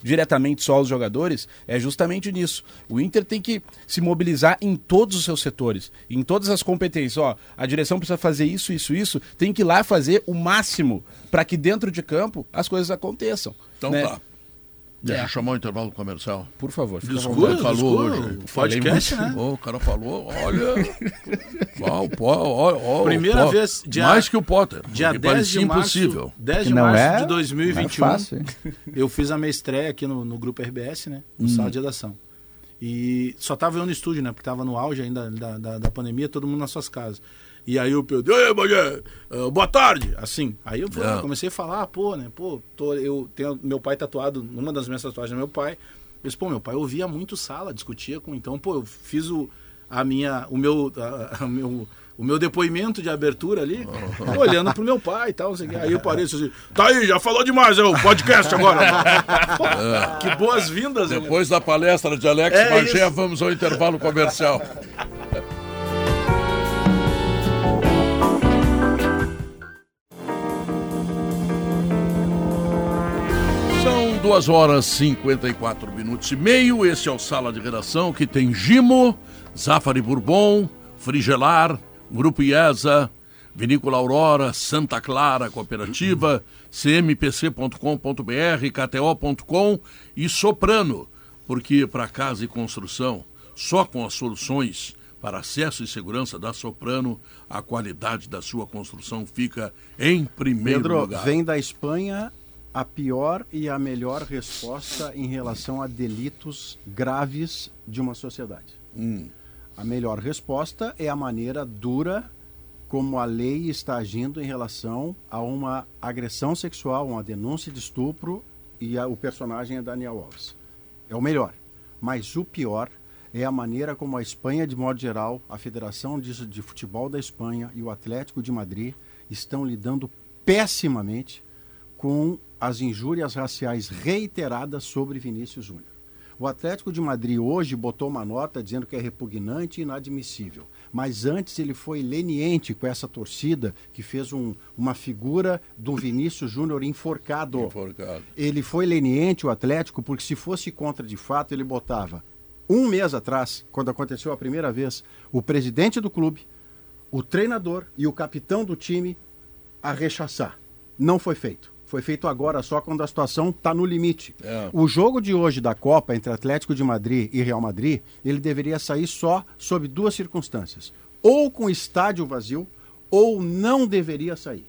[SPEAKER 3] diretamente só os jogadores, é justamente nisso. O Inter tem que se mobilizar em todos os seus setores, em todas as competências. Ó, a direção precisa fazer isso, isso, isso. Tem que ir lá fazer o máximo para que dentro de campo as coisas aconteçam.
[SPEAKER 2] Então
[SPEAKER 3] né?
[SPEAKER 2] tá. Deixa
[SPEAKER 3] É.
[SPEAKER 2] eu chamar o intervalo comercial.
[SPEAKER 3] Por favor, fica à
[SPEAKER 2] Desculpa,
[SPEAKER 3] vontade.
[SPEAKER 2] falou
[SPEAKER 4] desculpa,
[SPEAKER 2] hoje.
[SPEAKER 4] podcast,
[SPEAKER 2] muito.
[SPEAKER 4] né?
[SPEAKER 2] Ô, o cara falou, olha. [LAUGHS] Ó, o Pó- ó, ó, o
[SPEAKER 4] Primeira vez, dia-
[SPEAKER 2] mais que o Potter.
[SPEAKER 4] Dia
[SPEAKER 2] porque
[SPEAKER 4] 10
[SPEAKER 2] parecia
[SPEAKER 4] de março,
[SPEAKER 2] impossível.
[SPEAKER 4] 10 de
[SPEAKER 5] Não
[SPEAKER 4] março
[SPEAKER 5] é-
[SPEAKER 4] de 2021.
[SPEAKER 5] não é fácil, [LAUGHS]
[SPEAKER 4] eu fiz a minha estreia aqui no, no grupo RBS, né?
[SPEAKER 5] Hum.
[SPEAKER 4] No sala de redação. E só tava eu no estúdio, né? Porque tava no auge ainda da, da, da pandemia, todo mundo nas suas casas. E aí o Pedro, ei, Bagé, eh, boa tarde. Assim. Aí eu pô,
[SPEAKER 2] É.
[SPEAKER 4] comecei a falar, pô, né? Pô, tô, eu tenho meu pai tatuado, numa das minhas tatuagens é meu pai. Eu disse, pô, meu pai ouvia muito sala, discutia com. Então, pô, eu fiz o, a minha, o meu, a, a meu, o meu depoimento de abertura ali, olhando pro meu pai e tal. Aí eu parei assim, tá aí, já falou demais, é o podcast agora. [LAUGHS] Pô, Que boas-vindas, né?
[SPEAKER 2] Depois da palestra de Alex
[SPEAKER 4] É
[SPEAKER 2] Magé, vamos ao intervalo comercial. [LAUGHS] duas horas e 54 minutos e meio. Esse é o Sala de Redação que tem Gimo, Zafari Bourbon, Frigelar, Grupo IESA, Vinícola Aurora, Santa Clara Cooperativa, cmpc.com.br, kto.com e Soprano, porque para casa e construção, só com as soluções para acesso e segurança da Soprano, a qualidade da sua construção fica em primeiro
[SPEAKER 6] Pedro,
[SPEAKER 2] lugar.
[SPEAKER 6] vem da Espanha a pior e a melhor resposta em relação a delitos graves de uma sociedade.
[SPEAKER 2] Hum.
[SPEAKER 6] A melhor resposta é a maneira dura como a lei está agindo em relação a uma agressão sexual, uma denúncia de estupro e a- o personagem é Daniel Alves. É o melhor. Mas o pior é a maneira como a Espanha, de modo geral, a Federação de, de Futebol da Espanha e o Atlético de Madrid estão lidando pessimamente com as injúrias raciais reiteradas sobre Vinícius Júnior. O Atlético de Madrid hoje botou uma nota dizendo que é repugnante e inadmissível. Mas antes ele foi leniente com essa torcida que fez um- uma figura do Vinícius Júnior enforcado.
[SPEAKER 2] Enforcado.
[SPEAKER 6] Ele foi leniente, o Atlético, porque se fosse contra de fato, ele botava. Um mês atrás, quando aconteceu a primeira vez, o presidente do clube, o treinador e o capitão do time a rechaçar. Não foi feito. Foi feito agora só quando a situação está no limite.
[SPEAKER 2] É.
[SPEAKER 6] O jogo de hoje da Copa entre Atlético de Madrid e Real Madrid, ele deveria sair só sob duas circunstâncias. Ou com estádio vazio, ou não deveria sair.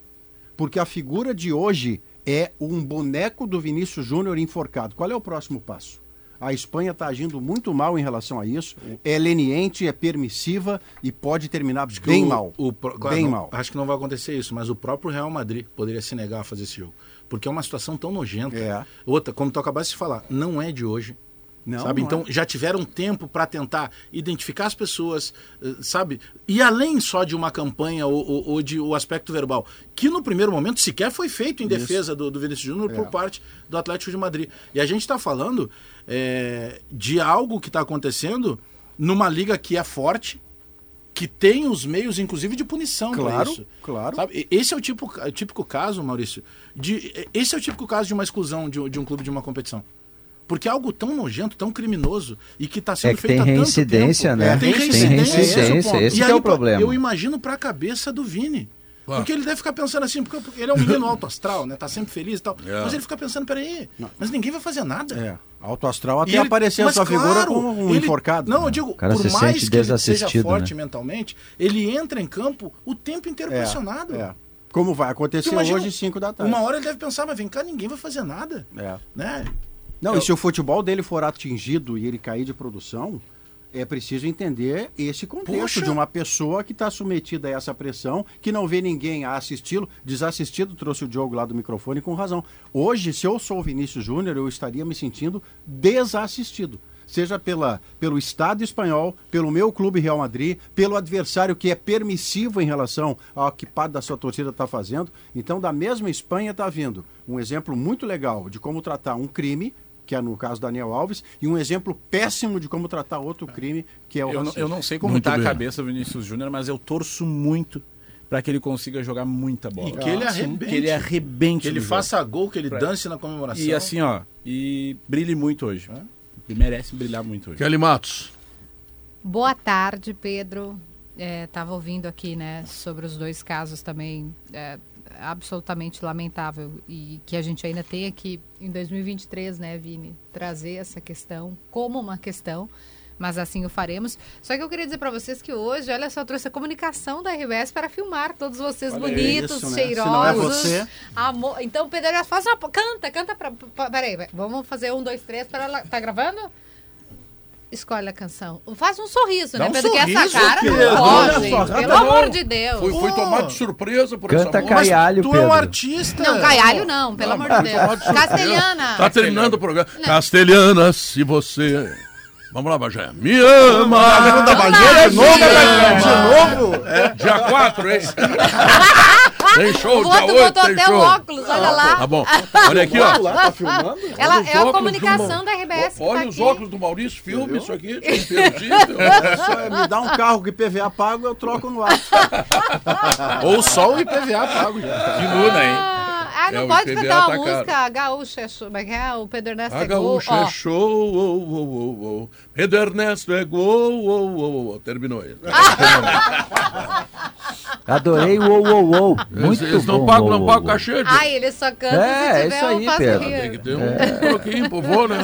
[SPEAKER 6] Porque a figura de hoje é um boneco do Vinícius Júnior enforcado. Qual é o próximo passo? A Espanha está agindo muito mal em relação a isso. É leniente, é permissiva e pode terminar bem
[SPEAKER 4] o-
[SPEAKER 6] mal.
[SPEAKER 4] o claro,
[SPEAKER 6] bem
[SPEAKER 4] não-
[SPEAKER 6] mal.
[SPEAKER 4] Acho que não vai acontecer isso, mas o próprio Real Madrid poderia se negar a fazer esse jogo. Porque é uma situação tão nojenta.
[SPEAKER 6] É.
[SPEAKER 4] Outra, como tu acabaste de falar, não é de hoje.
[SPEAKER 6] Não,
[SPEAKER 4] sabe?
[SPEAKER 6] não
[SPEAKER 4] então
[SPEAKER 6] é.
[SPEAKER 4] já tiveram tempo para tentar identificar as pessoas, eh, sabe? E além só de uma campanha ou, ou- ou de o aspecto verbal, que no primeiro momento sequer foi feito em defesa do, do Vinícius Júnior por
[SPEAKER 6] É.
[SPEAKER 4] parte do Atlético de Madrid. E a gente está falando eh, de algo que está acontecendo numa liga que é forte, que tem os meios, inclusive, de punição
[SPEAKER 6] Claro,
[SPEAKER 4] isso.
[SPEAKER 6] claro.
[SPEAKER 4] Sabe? Esse é o tipo, o típico caso, Maurício, de, esse é o típico caso de uma exclusão de, um- de um clube de uma competição. Porque é algo tão nojento, tão criminoso e que está sendo
[SPEAKER 5] É que
[SPEAKER 4] feito
[SPEAKER 5] tem
[SPEAKER 4] há tanto
[SPEAKER 5] reincidência,
[SPEAKER 4] tempo.
[SPEAKER 5] né?
[SPEAKER 4] É, tem
[SPEAKER 5] Tem
[SPEAKER 4] reincidência,
[SPEAKER 5] reincidência,
[SPEAKER 4] esse, é
[SPEAKER 5] esse é o problema.
[SPEAKER 4] Eu imagino para a cabeça do Vini.
[SPEAKER 2] Claro.
[SPEAKER 4] Porque ele deve ficar pensando assim, porque ele é um menino alto astral, né? Tá sempre feliz e tal.
[SPEAKER 2] É.
[SPEAKER 4] Mas ele fica pensando, peraí, mas ninguém vai fazer nada.
[SPEAKER 6] É. Alto astral até
[SPEAKER 4] ele-
[SPEAKER 6] apareceu a sua figura
[SPEAKER 4] claro,
[SPEAKER 6] como um
[SPEAKER 4] ele-
[SPEAKER 6] enforcado.
[SPEAKER 4] Não, eu digo,
[SPEAKER 5] O cara
[SPEAKER 4] por
[SPEAKER 5] se
[SPEAKER 4] mais
[SPEAKER 5] sente
[SPEAKER 4] que ele seja
[SPEAKER 5] desassistido,
[SPEAKER 4] forte
[SPEAKER 5] né?
[SPEAKER 4] mentalmente, ele entra em campo o tempo inteiro
[SPEAKER 6] É,
[SPEAKER 4] pressionado.
[SPEAKER 6] é. Como vai acontecer
[SPEAKER 4] imagina,
[SPEAKER 6] hoje, 5 da tarde.
[SPEAKER 4] Uma hora ele deve pensar, mas vem cá, ninguém vai fazer nada.
[SPEAKER 6] É.
[SPEAKER 4] Né?
[SPEAKER 6] Não, e se o futebol dele for atingido e ele cair de produção, é preciso entender esse contexto
[SPEAKER 4] Poxa.
[SPEAKER 6] de uma pessoa que está submetida a essa pressão, que não vê ninguém a assisti-lo. Desassistido trouxe o Diogo lá do microfone com razão. Hoje, se eu sou o Vinícius Júnior, eu estaria me sentindo desassistido. Seja pela, pelo Estado espanhol, pelo meu clube Real Madrid, pelo adversário que é permissivo em relação ao que parte da sua torcida está fazendo. Então, da mesma Espanha está vindo um exemplo muito legal de como tratar um crime que é no caso Daniel Alves, e um exemplo péssimo de como tratar outro crime, que é o
[SPEAKER 4] Eu não, eu não sei como está a cabeça do Vinícius Júnior, mas eu torço muito para que ele consiga jogar muita bola.
[SPEAKER 6] E que ele
[SPEAKER 4] Ah,
[SPEAKER 6] arrebente.
[SPEAKER 4] Que ele arrebente.
[SPEAKER 6] Que ele
[SPEAKER 4] no jogo.
[SPEAKER 6] faça gol, que ele
[SPEAKER 4] Pra-
[SPEAKER 6] dance na comemoração.
[SPEAKER 4] E assim, ó, e brilhe muito hoje. Ele merece brilhar muito hoje.
[SPEAKER 2] Kelly Matos.
[SPEAKER 10] Boa tarde, Pedro. Estava ouvindo aqui, né, sobre os dois casos também. É, absolutamente lamentável e que a gente ainda tenha que em 2023, né, Vini, trazer essa questão como uma questão, mas assim o faremos. Só que eu queria dizer para vocês que hoje, olha só, trouxe a comunicação da RBS para filmar todos vocês
[SPEAKER 6] Olha
[SPEAKER 10] bonitos,
[SPEAKER 6] isso, né? Se
[SPEAKER 10] cheirosos.
[SPEAKER 6] é.
[SPEAKER 10] Amor. Então, Pedro, faz uma canta, canta para peraí, vamos fazer um, dois, três para tá gravando? Escolhe a canção. Faz um sorriso,
[SPEAKER 6] Dá
[SPEAKER 10] né,
[SPEAKER 6] um
[SPEAKER 10] Pedro? que essa
[SPEAKER 6] sorriso,
[SPEAKER 10] cara
[SPEAKER 6] Pedro.
[SPEAKER 10] não pode.
[SPEAKER 6] só,
[SPEAKER 10] Pelo
[SPEAKER 6] tá
[SPEAKER 10] amor de Deus.
[SPEAKER 2] Foi, foi tomado de surpresa por essa
[SPEAKER 5] Canta
[SPEAKER 2] música.
[SPEAKER 5] Caialho,
[SPEAKER 6] tu
[SPEAKER 5] Pedro.
[SPEAKER 6] é um artista.
[SPEAKER 10] Não, Caialho não, pelo amor de Deus. Castelhana.
[SPEAKER 2] Tá terminando o programa. Castelhana, se você. Vamos lá, Bagé. Me ama!
[SPEAKER 6] da banheira de novo, né? de novo. É.
[SPEAKER 2] Dia 4, hein? [LAUGHS] Tem show,
[SPEAKER 10] O outro
[SPEAKER 2] 8
[SPEAKER 10] botou até
[SPEAKER 2] show.
[SPEAKER 10] o óculos, olha lá.
[SPEAKER 2] Tá bom. [LAUGHS] Olha aqui, ó.
[SPEAKER 6] Lá, tá filmando?
[SPEAKER 10] Ela
[SPEAKER 2] Olha os
[SPEAKER 10] é a
[SPEAKER 2] óculos
[SPEAKER 10] comunicação
[SPEAKER 2] do-
[SPEAKER 10] da RBS.
[SPEAKER 2] Olha
[SPEAKER 10] tá
[SPEAKER 2] os
[SPEAKER 10] aqui.
[SPEAKER 2] óculos do Maurício, filme isso aqui. Tem imperdível.
[SPEAKER 6] É só me dá um carro que IPVA pago, eu troco no ar. [LAUGHS]
[SPEAKER 4] Ou só o IPVA pago já.
[SPEAKER 3] Que luna, hein?
[SPEAKER 10] Ah, ah, não
[SPEAKER 2] É,
[SPEAKER 10] pode
[SPEAKER 2] IPVA
[SPEAKER 10] cantar uma
[SPEAKER 2] tá caro.
[SPEAKER 10] música gaúcha, é show, como é que é? O Pedro Ernesto
[SPEAKER 2] A
[SPEAKER 10] é gol.
[SPEAKER 2] gaúcha é show, oh, oh, oh, oh. Pedro Ernesto é gol, oh, oh, oh. Terminou ele. [LAUGHS]
[SPEAKER 5] Adorei o ou, ou, ou. Muito
[SPEAKER 2] eles eles
[SPEAKER 5] bom.
[SPEAKER 2] não pagam,
[SPEAKER 5] o
[SPEAKER 2] não
[SPEAKER 5] ou,
[SPEAKER 2] pagam
[SPEAKER 5] ou.
[SPEAKER 2] cachê.
[SPEAKER 10] Ai, ele só canta
[SPEAKER 5] É,
[SPEAKER 10] se
[SPEAKER 5] é
[SPEAKER 10] tiver
[SPEAKER 5] isso
[SPEAKER 10] um
[SPEAKER 5] aí,
[SPEAKER 10] faz
[SPEAKER 5] Pedro.
[SPEAKER 2] Tem que ter um troquinho pro vô, né?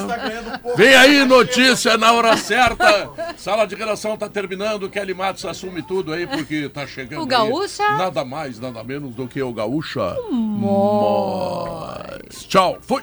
[SPEAKER 2] Vem aí, notícia na hora certa. Sala de redação tá terminando. Kelly Matos assume tudo aí, porque tá chegando.
[SPEAKER 10] O
[SPEAKER 2] aí
[SPEAKER 10] Gaúcha?
[SPEAKER 2] Nada mais, nada menos do que o Gaúcha. Mais. Tchau, fui.